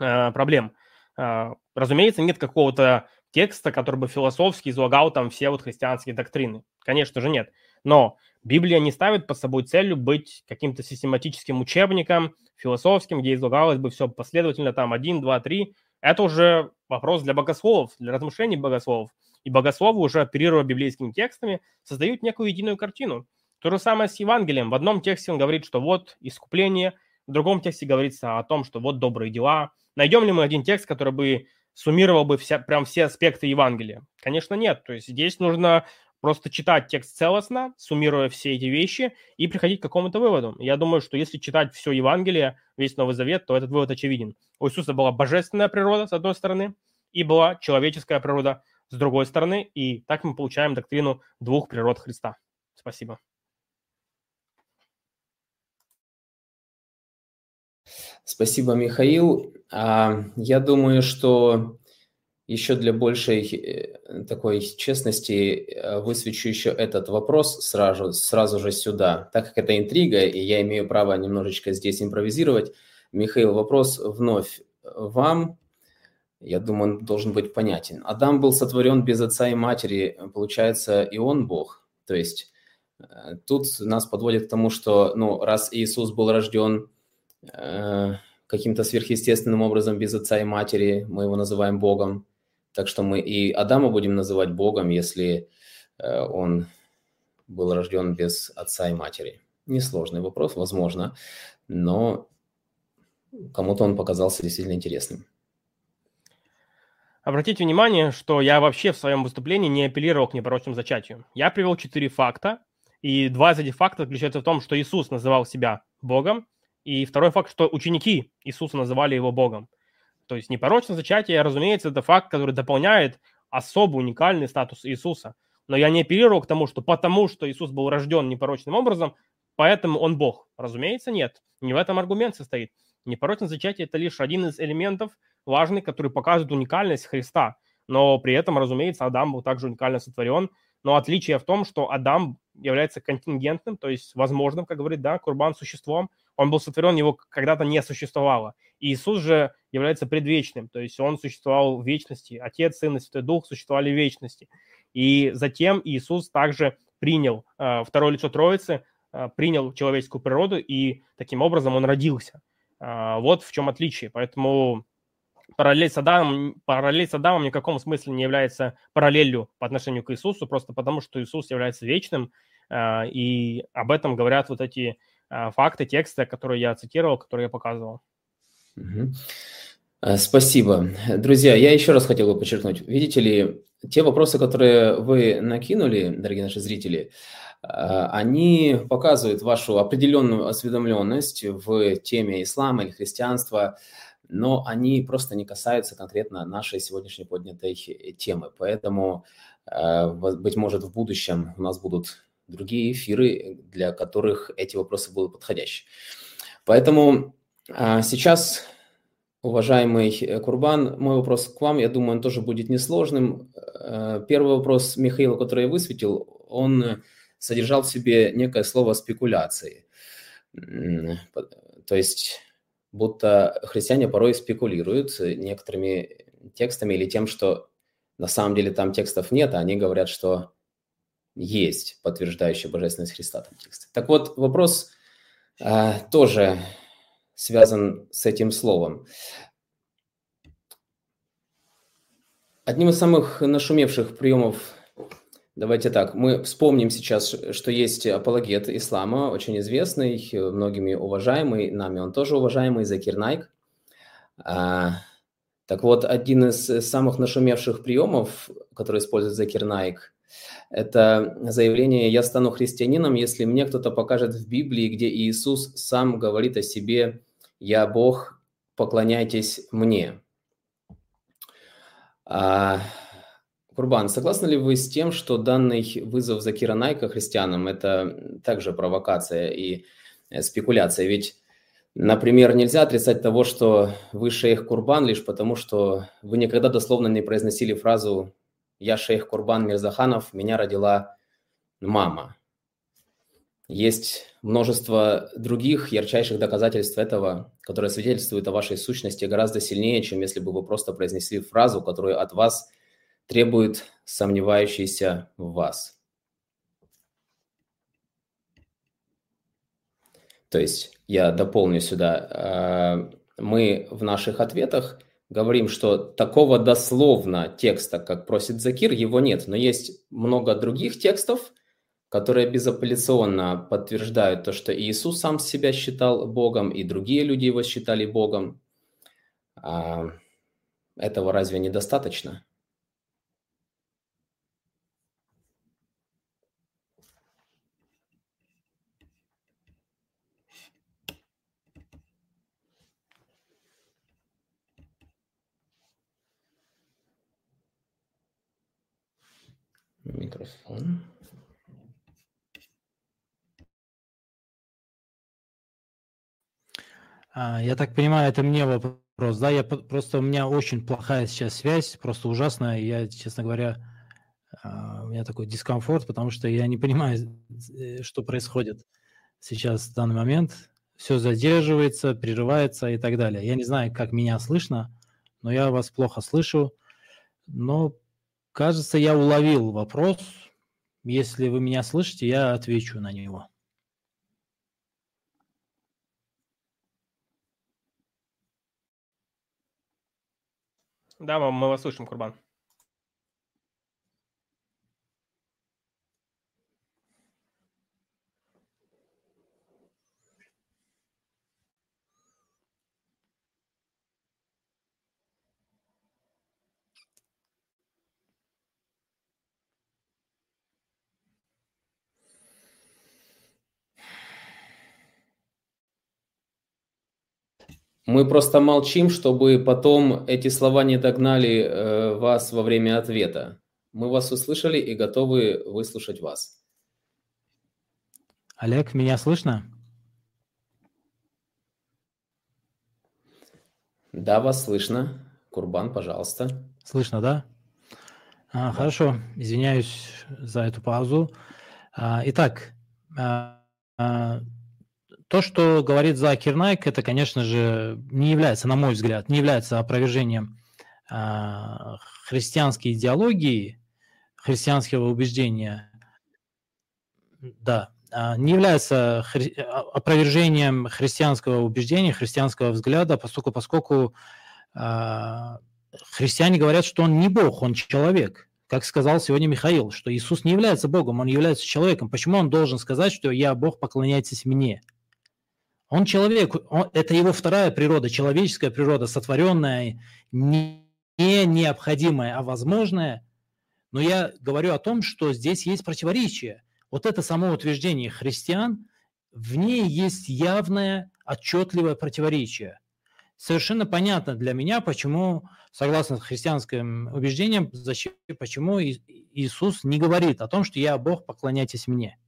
э, проблем. Э, разумеется, нет какого-то текста, который бы философски излагал там все вот христианские доктрины. Конечно же нет. Но Библия не ставит под собой целью быть каким-то систематическим учебником, философским, где излагалось бы все последовательно, там, один, два, три. Это уже вопрос для богословов, для размышлений богословов. И богословы, уже оперируя библейскими текстами, создают некую единую картину. То же самое с Евангелием. В одном тексте он говорит, что вот искупление, в другом тексте говорится о том, что вот добрые дела. Найдем ли мы один текст, который бы суммировал бы вся, прям все аспекты Евангелия? Конечно, нет. То есть здесь нужно просто читать текст целостно, суммируя все эти вещи, и приходить к какому-то выводу. Я думаю, что если читать все Евангелие, весь Новый Завет, то этот вывод очевиден. У Иисуса была божественная природа, с одной стороны, и была человеческая природа, с другой стороны, и так мы получаем доктрину двух природ Христа. Спасибо. Спасибо, Михаил. А, я думаю, что еще для большей э, такой честности э, высвечу еще этот вопрос сразу, сразу же сюда. Так как это интрига, и я имею право немножечко здесь импровизировать, Михаил, вопрос вновь вам я думаю, он должен быть понятен. Адам был сотворен без отца и матери, получается, и он Бог. То есть э, тут нас подводит к тому, что, ну, раз Иисус был рожден э, каким-то сверхъестественным образом без отца и матери, мы его называем Богом. Так что мы и Адама будем называть Богом, если э, он был рожден без отца и матери. Несложный вопрос, возможно, но кому-то он показался действительно интересным. Обратите внимание, что я вообще в своем выступлении не апеллировал к непорочному зачатию. Я привел четыре факта, и два из этих фактов заключаются в том, что Иисус называл себя Богом, и второй факт, что ученики Иисуса называли его Богом. То есть непорочное зачатие, разумеется, это факт, который дополняет особый уникальный статус Иисуса. Но я не апеллировал к тому, что потому что Иисус был рожден непорочным образом, поэтому он Бог. Разумеется, нет. Не в этом аргумент состоит. Непорочное зачатие – это лишь один из элементов – важный, который показывает уникальность Христа. Но при этом, разумеется, Адам был также уникально сотворен. Но отличие в том, что Адам является контингентным, то есть возможным, как говорит, да, курбан существом. Он был сотворен, его когда-то не существовало. И Иисус же является предвечным, то есть он существовал в вечности. Отец, Сын и Святой Дух существовали в вечности. И затем Иисус также принял э, второе лицо Троицы, э, принял человеческую природу, и таким образом он родился. Э, вот в чем отличие. Поэтому параллель с Адамом, параллель с Адамом ни в каком смысле не является параллелью по отношению к Иисусу, просто потому что Иисус является вечным, а, и об этом говорят вот эти факты, тексты, которые я цитировал, которые я показывал. Угу. Спасибо. Друзья, я еще раз хотел бы подчеркнуть. Видите ли, те вопросы, которые вы накинули, дорогие наши зрители, они показывают вашу определенную осведомленность в теме ислама или христианства, но они просто не касаются конкретно нашей сегодняшней поднятой темы. Поэтому, э, быть может, в будущем у нас будут другие эфиры, для которых эти вопросы будут подходящие. Поэтому а, сейчас, уважаемый Курбан, мой вопрос к вам, я думаю, он тоже будет несложным. Э, первый вопрос Михаила, который я высветил, он содержал в себе некое слово спекуляции. То есть будто христиане порой спекулируют некоторыми текстами или тем, что на самом деле там текстов нет, а они говорят, что есть подтверждающие божественность Христа там тексты. Так вот, вопрос э, тоже связан с этим словом. Одним из самых нашумевших приемов Давайте так, мы вспомним сейчас, что есть апологет ислама, очень известный, многими уважаемый, нами он тоже уважаемый, Закир Найк. А, так вот, один из самых нашумевших приемов, который использует Закир Найк, это заявление «Я стану христианином, если мне кто-то покажет в Библии, где Иисус сам говорит о себе «Я Бог поклоняйтесь мне. А, Курбан, согласны ли вы с тем, что данный вызов Закира Найка христианам – это также провокация и э, спекуляция? Ведь, например, нельзя отрицать того, что вы шейх Курбан лишь потому, что вы никогда дословно не произносили фразу «Я шейх Курбан Мирзаханов, меня родила мама». Есть множество других ярчайших доказательств этого, которые свидетельствуют о вашей сущности гораздо сильнее, чем если бы вы просто произнесли фразу, которую от вас – требует сомневающийся в вас. То есть я дополню сюда. А, мы в наших ответах говорим, что такого дословно текста, как просит Закир, его нет. Но есть много других текстов, которые безапелляционно подтверждают то, что Иисус сам себя считал Богом, и другие люди его считали Богом. А, этого разве недостаточно? Микрофон. А, я так понимаю, это мне вопрос, да? Я просто у меня очень плохая сейчас связь, просто ужасная. Я, честно говоря, а, у меня такой дискомфорт, потому что я не понимаю, э, что происходит сейчас в данный момент. Все задерживается, прерывается и так далее. Я не знаю, как меня слышно, но я вас плохо слышу. Но Кажется, я уловил вопрос. Если вы меня слышите, я отвечу на него. Да, мы вас слышим, Курбан. Мы просто молчим, чтобы потом эти слова не догнали э, вас во время ответа. Мы вас услышали и готовы выслушать вас. Олег, меня слышно? Да, вас слышно. Курбан, пожалуйста. Слышно, да? А, хорошо, извиняюсь за эту паузу. А, итак, а, а то, что говорит Закир Найк, это, конечно же, не является, на мой взгляд, не является опровержением э, христианской идеологии, христианского убеждения, да, а, не является хри- а, опровержением христианского убеждения, христианского взгляда, поскольку, поскольку э, христиане говорят, что он не Бог, он человек. Как сказал сегодня Михаил, что Иисус не является Богом, он является человеком. Почему он должен сказать, что я Бог, поклоняйтесь мне? Он человек, он, это его вторая природа, человеческая природа, сотворенная, не необходимая, а возможная. Но я говорю о том, что здесь есть противоречие. Вот это само утверждение христиан, в ней есть явное, отчетливое противоречие. Совершенно понятно для меня, почему, согласно христианским убеждениям, почему Иисус не говорит о том, что я Бог, поклоняйтесь мне.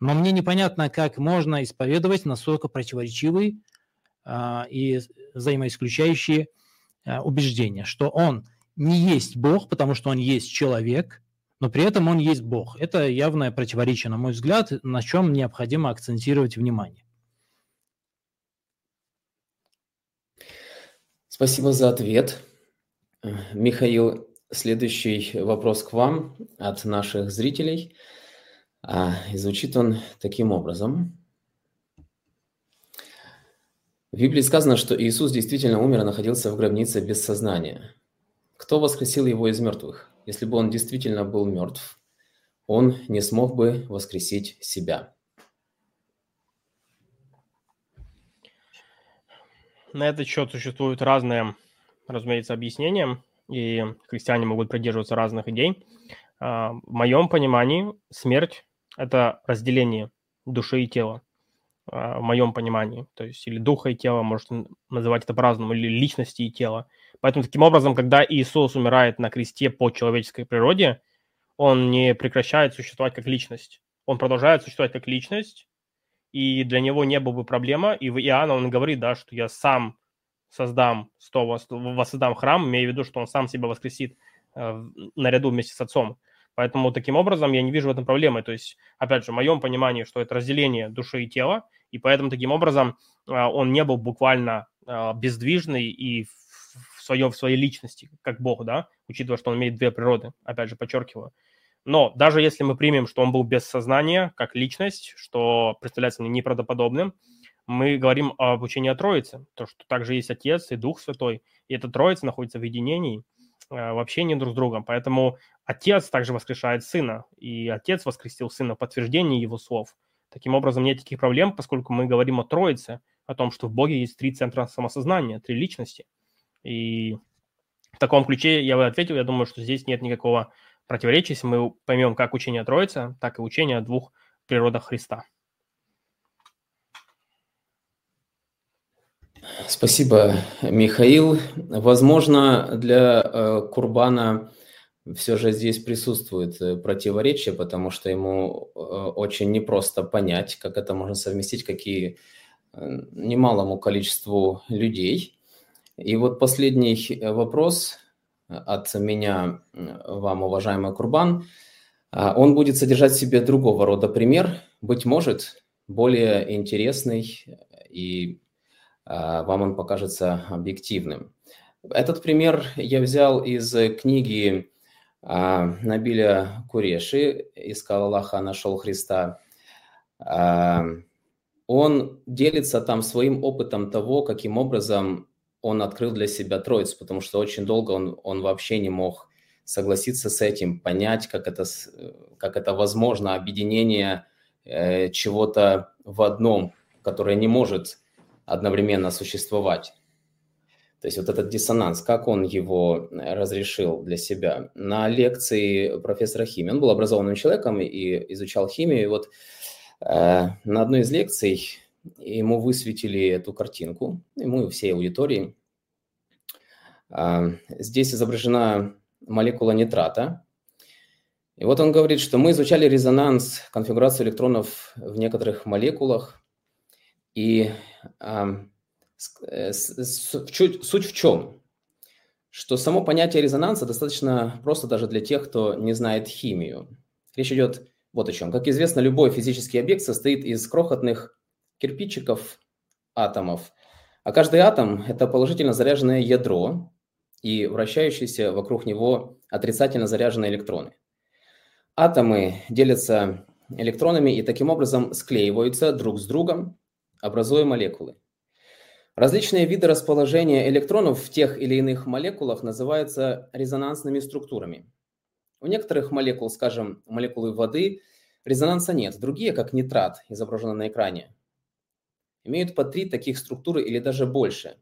Но мне непонятно, как можно исповедовать настолько противоречивые а, и взаимоисключающие а, убеждения, что он не есть Бог, потому что он есть человек, но при этом он есть Бог. Это явное противоречие, на мой взгляд, на чем необходимо акцентировать внимание. Спасибо за ответ. Михаил, следующий вопрос к вам от наших зрителей – и звучит он таким образом. В Библии сказано, что Иисус действительно умер и находился в гробнице без сознания. Кто воскресил его из мертвых? Если бы он действительно был мертв, он не смог бы воскресить себя. На этот счет существуют разные, разумеется, объяснения, и христиане могут придерживаться разных идей. А, в моем понимании смерть это разделение души и тела. а, в моем понимании. То есть или духа и тела, можно называть это по-разному, или личности и тела. Поэтому таким образом, когда Иисус умирает на кресте по человеческой природе, он не прекращает существовать как личность. Он продолжает существовать как личность, и для него не было бы проблема. И в Иоанна он говорит, да, что я сам создам, воссоздам храм, имея в виду, что он сам себя воскресит э, наряду вместе с отцом. Поэтому таким образом я не вижу в этом проблемы. То есть, опять же, в моем понимании, что это разделение души и тела, и поэтому таким образом э, он не был буквально э, бездвижный и в, своем, в своей личности, как Бог, да, учитывая, что он имеет две природы, опять же, подчеркиваю. Но даже если мы примем, что он был без сознания, как личность, что представляется мне неправдоподобным, мы говорим об учении о Троице, то, что также есть Отец и Дух Святой, и эта Троица находится в единении, в общении друг с другом. Поэтому Отец также воскрешает Сына, и Отец воскресил Сына в подтверждении Его слов. Таким образом, нет таких проблем, поскольку мы говорим о Троице, о том, что в Боге есть три центра самосознания, три личности. И в таком ключе я бы ответил, я думаю, что здесь нет никакого противоречия, если мы поймем как учение Троицы, так и учение о двух природах Христа. Спасибо, Михаил. Возможно, для э, Курбана все же здесь присутствует э, противоречие, потому что ему э, очень непросто понять, как это можно совместить, какие немалому количеству людей. И вот последний вопрос от меня вам, уважаемый Курбан, а, он будет содержать в себе другого рода пример, быть может, более интересный и вам он покажется объективным. Этот пример я взял из книги а, Набиля Куреши «Искал Аллаха, нашел Христа». А, он делится там своим опытом того, каким образом он открыл для себя Троицу, потому что очень долго он, он вообще не мог согласиться с этим, понять, как это, как это возможно, объединение э, чего-то в одном, которое не может одновременно существовать. То есть вот этот диссонанс, как он его э, разрешил для себя. На лекции профессора химии, он был образованным человеком и изучал химию, и вот э, на одной из лекций ему высветили эту картинку, ему и всей аудитории. Э, здесь изображена молекула нитрата. И вот он говорит, что мы изучали резонанс, конфигурацию электронов в некоторых молекулах, и Э, суть в чем? Что само понятие резонанса достаточно просто даже для тех, кто не знает химию. Речь идет вот о чем. Как известно, любой физический объект состоит из крохотных кирпичиков атомов, а каждый атом – это положительно заряженное ядро и вращающиеся вокруг него отрицательно заряженные электроны. Атомы делятся электронами и таким образом склеиваются друг с другом, образуя молекулы. Различные виды расположения электронов в тех или иных молекулах называются резонансными структурами. У некоторых молекул, скажем, молекулы воды, резонанса нет. Другие, как нитрат, изображенный на экране, имеют по три таких структуры или даже больше.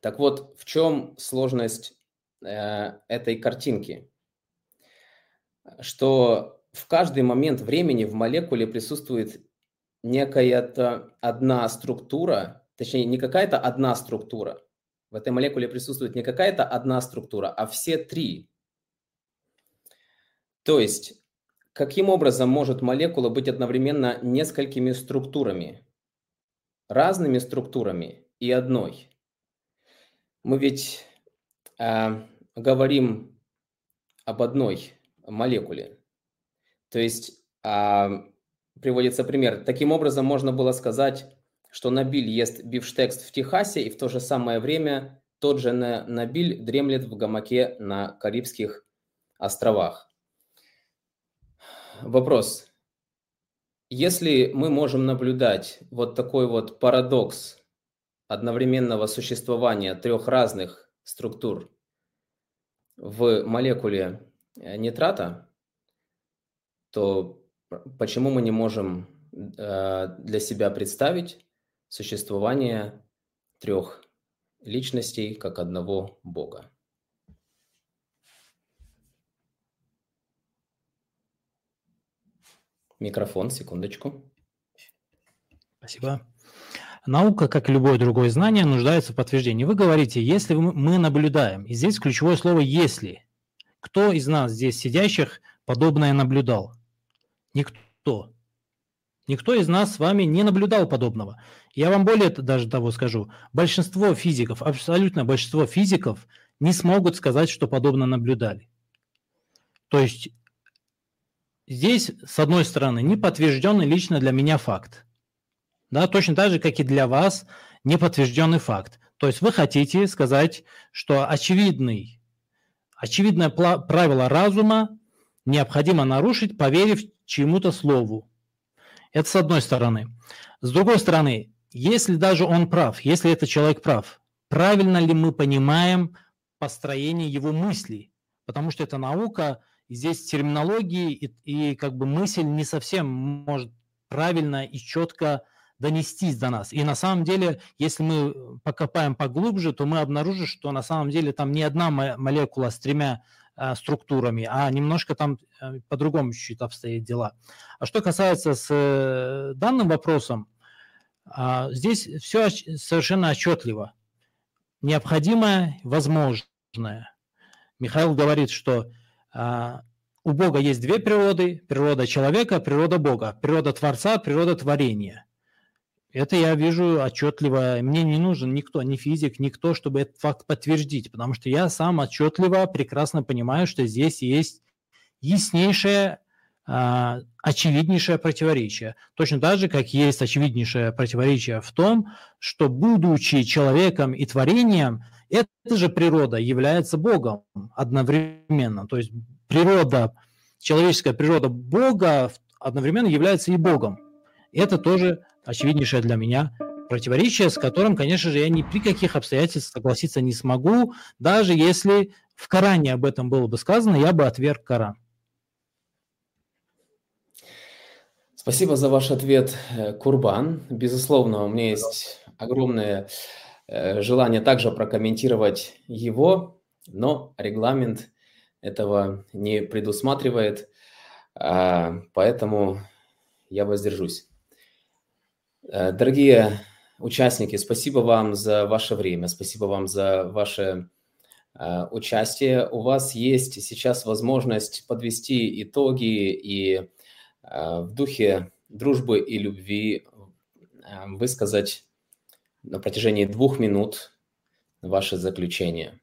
Так вот, в чем сложность э, этой картинки? Что в каждый момент времени в молекуле присутствует некая одна структура, точнее, не какая-то одна структура. В этой молекуле присутствует не какая-то одна структура, а все три. То есть, каким образом может молекула быть одновременно несколькими структурами? Разными структурами и одной. Мы ведь э, говорим об одной молекуле. То есть э, приводится пример. Таким образом, можно было сказать, что Набиль ест бифштекс в Техасе, и в то же самое время тот же Набиль дремлет в гамаке на Карибских островах. Вопрос. Если мы можем наблюдать вот такой вот парадокс одновременного существования трех разных структур в молекуле нитрата, то почему мы не можем э, для себя представить, существование трех личностей как одного Бога. Микрофон, секундочку. Спасибо. Наука, как и любое другое знание, нуждается в подтверждении. Вы говорите, если мы наблюдаем, и здесь ключевое слово «если». Кто из нас здесь сидящих подобное наблюдал? Никто. Никто из нас с вами не наблюдал подобного. Я вам более даже того скажу. Большинство физиков, абсолютно большинство физиков не смогут сказать, что подобно наблюдали. То есть здесь, с одной стороны, не подтвержденный лично для меня факт. Да, точно так же, как и для вас неподтвержденный факт. То есть вы хотите сказать, что очевидный, очевидное правило разума необходимо нарушить, поверив чему-то слову. Это с одной стороны. С другой стороны, если даже он прав, если этот человек прав, правильно ли мы понимаем построение его мыслей? Потому что это наука, и здесь терминологии и, и как бы мысль не совсем может правильно и четко донестись до нас. И на самом деле, если мы покопаем поглубже, то мы обнаружим, что на самом деле там не одна молекула с тремя структурами, а немножко там э, по-другому чуть-чуть обстоят дела. А что касается с э, данным вопросом, а, здесь все совершенно отчетливо. Необходимое, возможное. Михаил говорит, что а, у Бога есть две природы. Природа человека, природа Бога. Природа Творца, природа творения. Это я вижу отчетливо. Мне не нужен никто, ни физик, никто, чтобы этот факт подтвердить, потому что я сам отчетливо, прекрасно понимаю, что здесь есть яснейшее, а, очевиднейшее противоречие. Точно так же, как есть очевиднейшее противоречие в том, что, будучи человеком и творением, эта же природа является Богом одновременно. То есть природа, человеческая природа Бога одновременно является и Богом. Это тоже очевиднейшее для меня противоречие, с которым, конечно же, я ни при каких обстоятельствах согласиться не смогу, даже если в Коране об этом было бы сказано, я бы отверг Коран. Спасибо за ваш ответ, э, Курбан. Безусловно, у меня есть огромное э, желание также прокомментировать его, но регламент этого не предусматривает, а, поэтому я воздержусь. Э, дорогие участники, спасибо вам за ваше время, спасибо вам за ваше э, участие. У вас есть сейчас возможность подвести итоги и э, в духе дружбы и любви высказать на протяжении двух минут ваше заключение.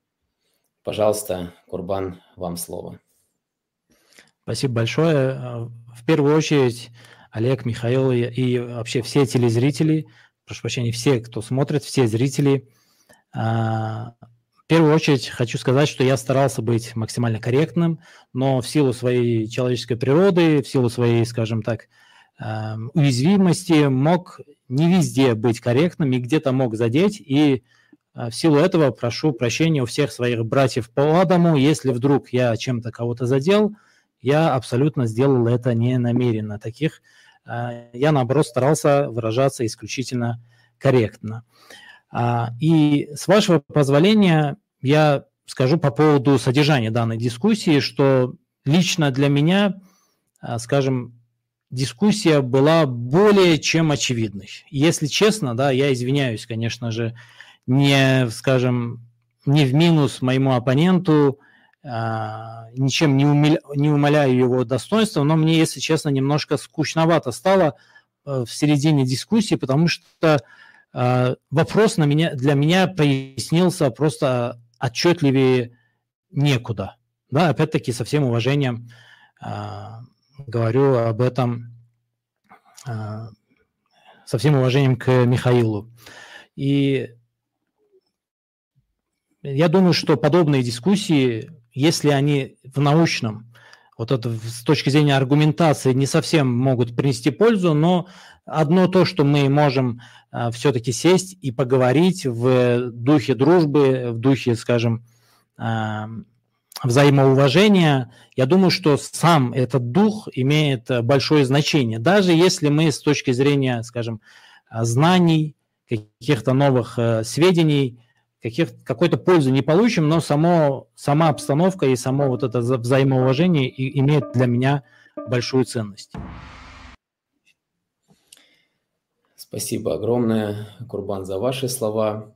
Пожалуйста, Курбан, вам слово. Спасибо большое. В первую очередь Олег, Михаил и, и вообще все телезрители, прошу прощения, все, кто смотрит, все зрители. А, в первую очередь хочу сказать, что я старался быть максимально корректным, но в силу своей человеческой природы, в силу своей, скажем так, а, уязвимости мог не везде быть корректным и где-то мог задеть. И а, в силу этого прошу прощения у всех своих братьев по Адаму, если вдруг я чем-то кого-то задел, я абсолютно сделал это не намеренно. Таких я, наоборот, старался выражаться исключительно корректно. А, и с вашего позволения я скажу по поводу содержания данной дискуссии, что лично для меня, а, скажем, дискуссия была более чем очевидной. Если честно, да, я извиняюсь, конечно же, не, скажем, не в минус моему оппоненту, а, ничем не, умиля, не умаляю его достоинства, но мне, если честно, немножко скучновато стало э, в середине дискуссии, потому что а, вопрос на меня, для меня прояснился просто отчетливее некуда. Да, опять-таки, со всем уважением а, говорю об этом, со всем уважением к Михаилу. И я думаю, что подобные дискуссии если они в научном, вот это с точки зрения аргументации не совсем могут принести пользу, но одно то, что мы можем а, все-таки сесть и поговорить в духе дружбы, в духе, скажем, а, взаимоуважения, я думаю, что сам этот дух имеет большое значение. Даже если мы с точки зрения, скажем, знаний, каких-то новых э, сведений каких, какой-то пользы не получим, но само, сама обстановка и само вот это взаимоуважение и, имеет для меня большую ценность. Спасибо огромное, Курбан, за ваши слова.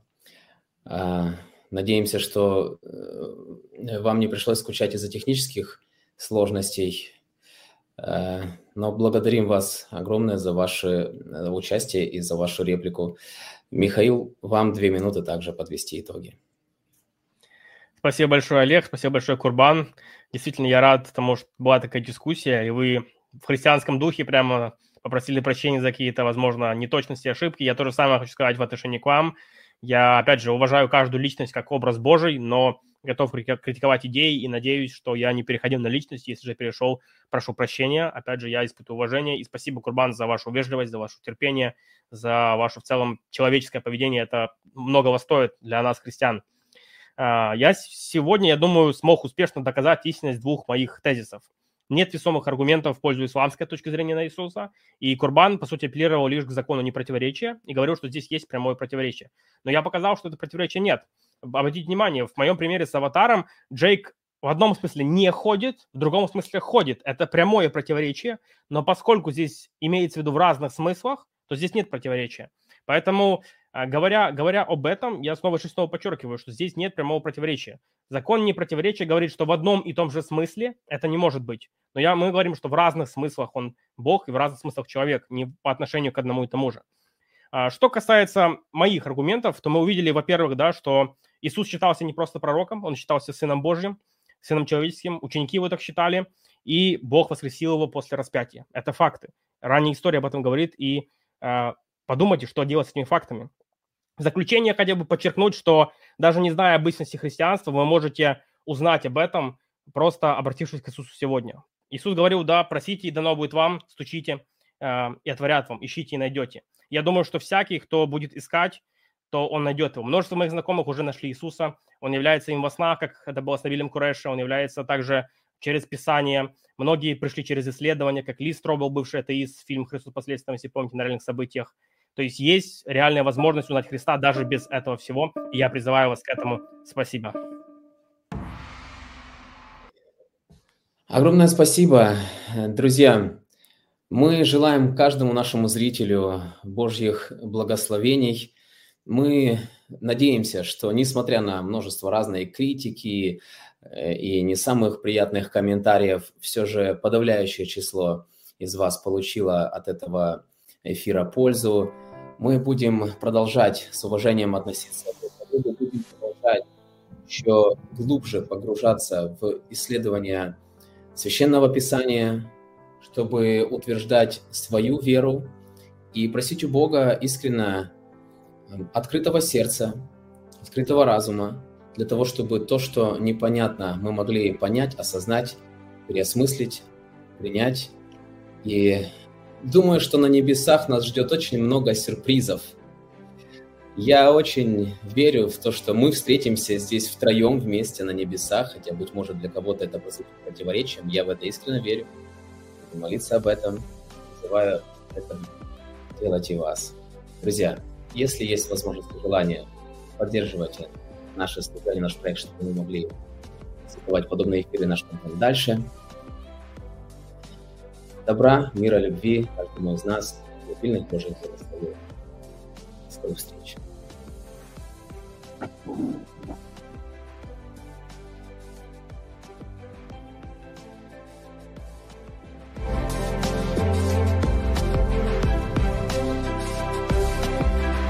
А, надеемся, что э, вам не пришлось скучать из-за технических сложностей, э, но благодарим вас огромное за ваше э, участие и за вашу реплику. Михаил, вам две минуты также подвести итоги. Спасибо большое, Олег, спасибо большое, Курбан. Действительно, я рад тому, что была такая дискуссия, и вы в христианском духе прямо попросили прощения за какие-то, возможно, неточности, ошибки. Я тоже самое хочу сказать в отношении к вам. Я, опять же, уважаю каждую личность как образ Божий, но готов критиковать идеи и надеюсь, что я не переходил на личность. Если же перешел, прошу прощения. Опять же, я испытываю уважение и спасибо, Курбан, за вашу вежливость, за ваше терпение, за ваше в целом человеческое поведение. Это многого стоит для нас, христиан. А, я сегодня, я думаю, смог успешно доказать истинность двух моих тезисов – нет весомых аргументов в пользу исламской точки зрения на Иисуса, и Курбан, по сути, апеллировал лишь к закону непротиворечия и говорил, что здесь есть прямое противоречие. Но я показал, что это противоречия нет. Обратите внимание, в моем примере с аватаром Джейк в одном смысле не ходит, в другом смысле ходит. Это прямое противоречие, но поскольку здесь имеется в виду в разных смыслах, то здесь нет противоречия. Поэтому, а, говоря, говоря об этом, я снова снова подчеркиваю, что здесь нет прямого противоречия. Закон не противоречия говорит, что в одном и том же смысле это не может быть. Но я, мы говорим, что в разных смыслах он Бог и в разных смыслах человек, не по отношению к одному и тому же. А, что касается моих аргументов, то мы увидели, во-первых, да, что Иисус считался не просто пророком, он считался Сыном Божьим, Сыном Человеческим, ученики его так считали, и Бог воскресил его после распятия. Это факты. Ранняя история об этом говорит, и а, Подумайте, что делать с этими фактами. В заключение хотел бы подчеркнуть, что даже не зная об истинности христианства, вы можете узнать об этом, просто обратившись к Иисусу сегодня. Иисус говорил, да, просите, и дано будет вам, стучите, э, и отворят вам, ищите и найдете. Я думаю, что всякий, кто будет искать, то он найдет его. Множество моих знакомых уже нашли Иисуса. Он является им во снах, как это было с Навилем Куреша. Он является также через Писание. Многие пришли через исследования, как Ли Стробл, бывший атеист, фильм «Христос последствия», если помните, на реальных событиях. То есть есть реальная возможность узнать Христа даже без этого всего. И я призываю вас к этому. Спасибо. Огромное спасибо, друзья. Мы желаем каждому нашему зрителю Божьих благословений. Мы надеемся, что несмотря на множество разной критики э, и не самых приятных комментариев, все же подавляющее число из вас получило от этого эфира пользу мы будем продолжать с уважением относиться к будем продолжать еще глубже погружаться в исследование Священного Писания, чтобы утверждать свою веру и просить у Бога искренно эм, открытого сердца, открытого разума, для того, чтобы то, что непонятно, мы могли понять, осознать, переосмыслить, принять и Думаю, что на небесах нас ждет очень много сюрпризов. Я очень верю в то, что мы встретимся здесь втроем вместе на небесах, хотя, быть может, для кого-то это послужит противоречием. Я в это искренне верю. Буду молиться об этом. Называю это делать и вас. Друзья, если есть возможность и желание, поддерживайте наше служение, наш проект, чтобы мы могли создавать подобные эфиры наш контент дальше – добра, мира, любви каждому из нас. Сильных Божьих благословений. До скорых встреч.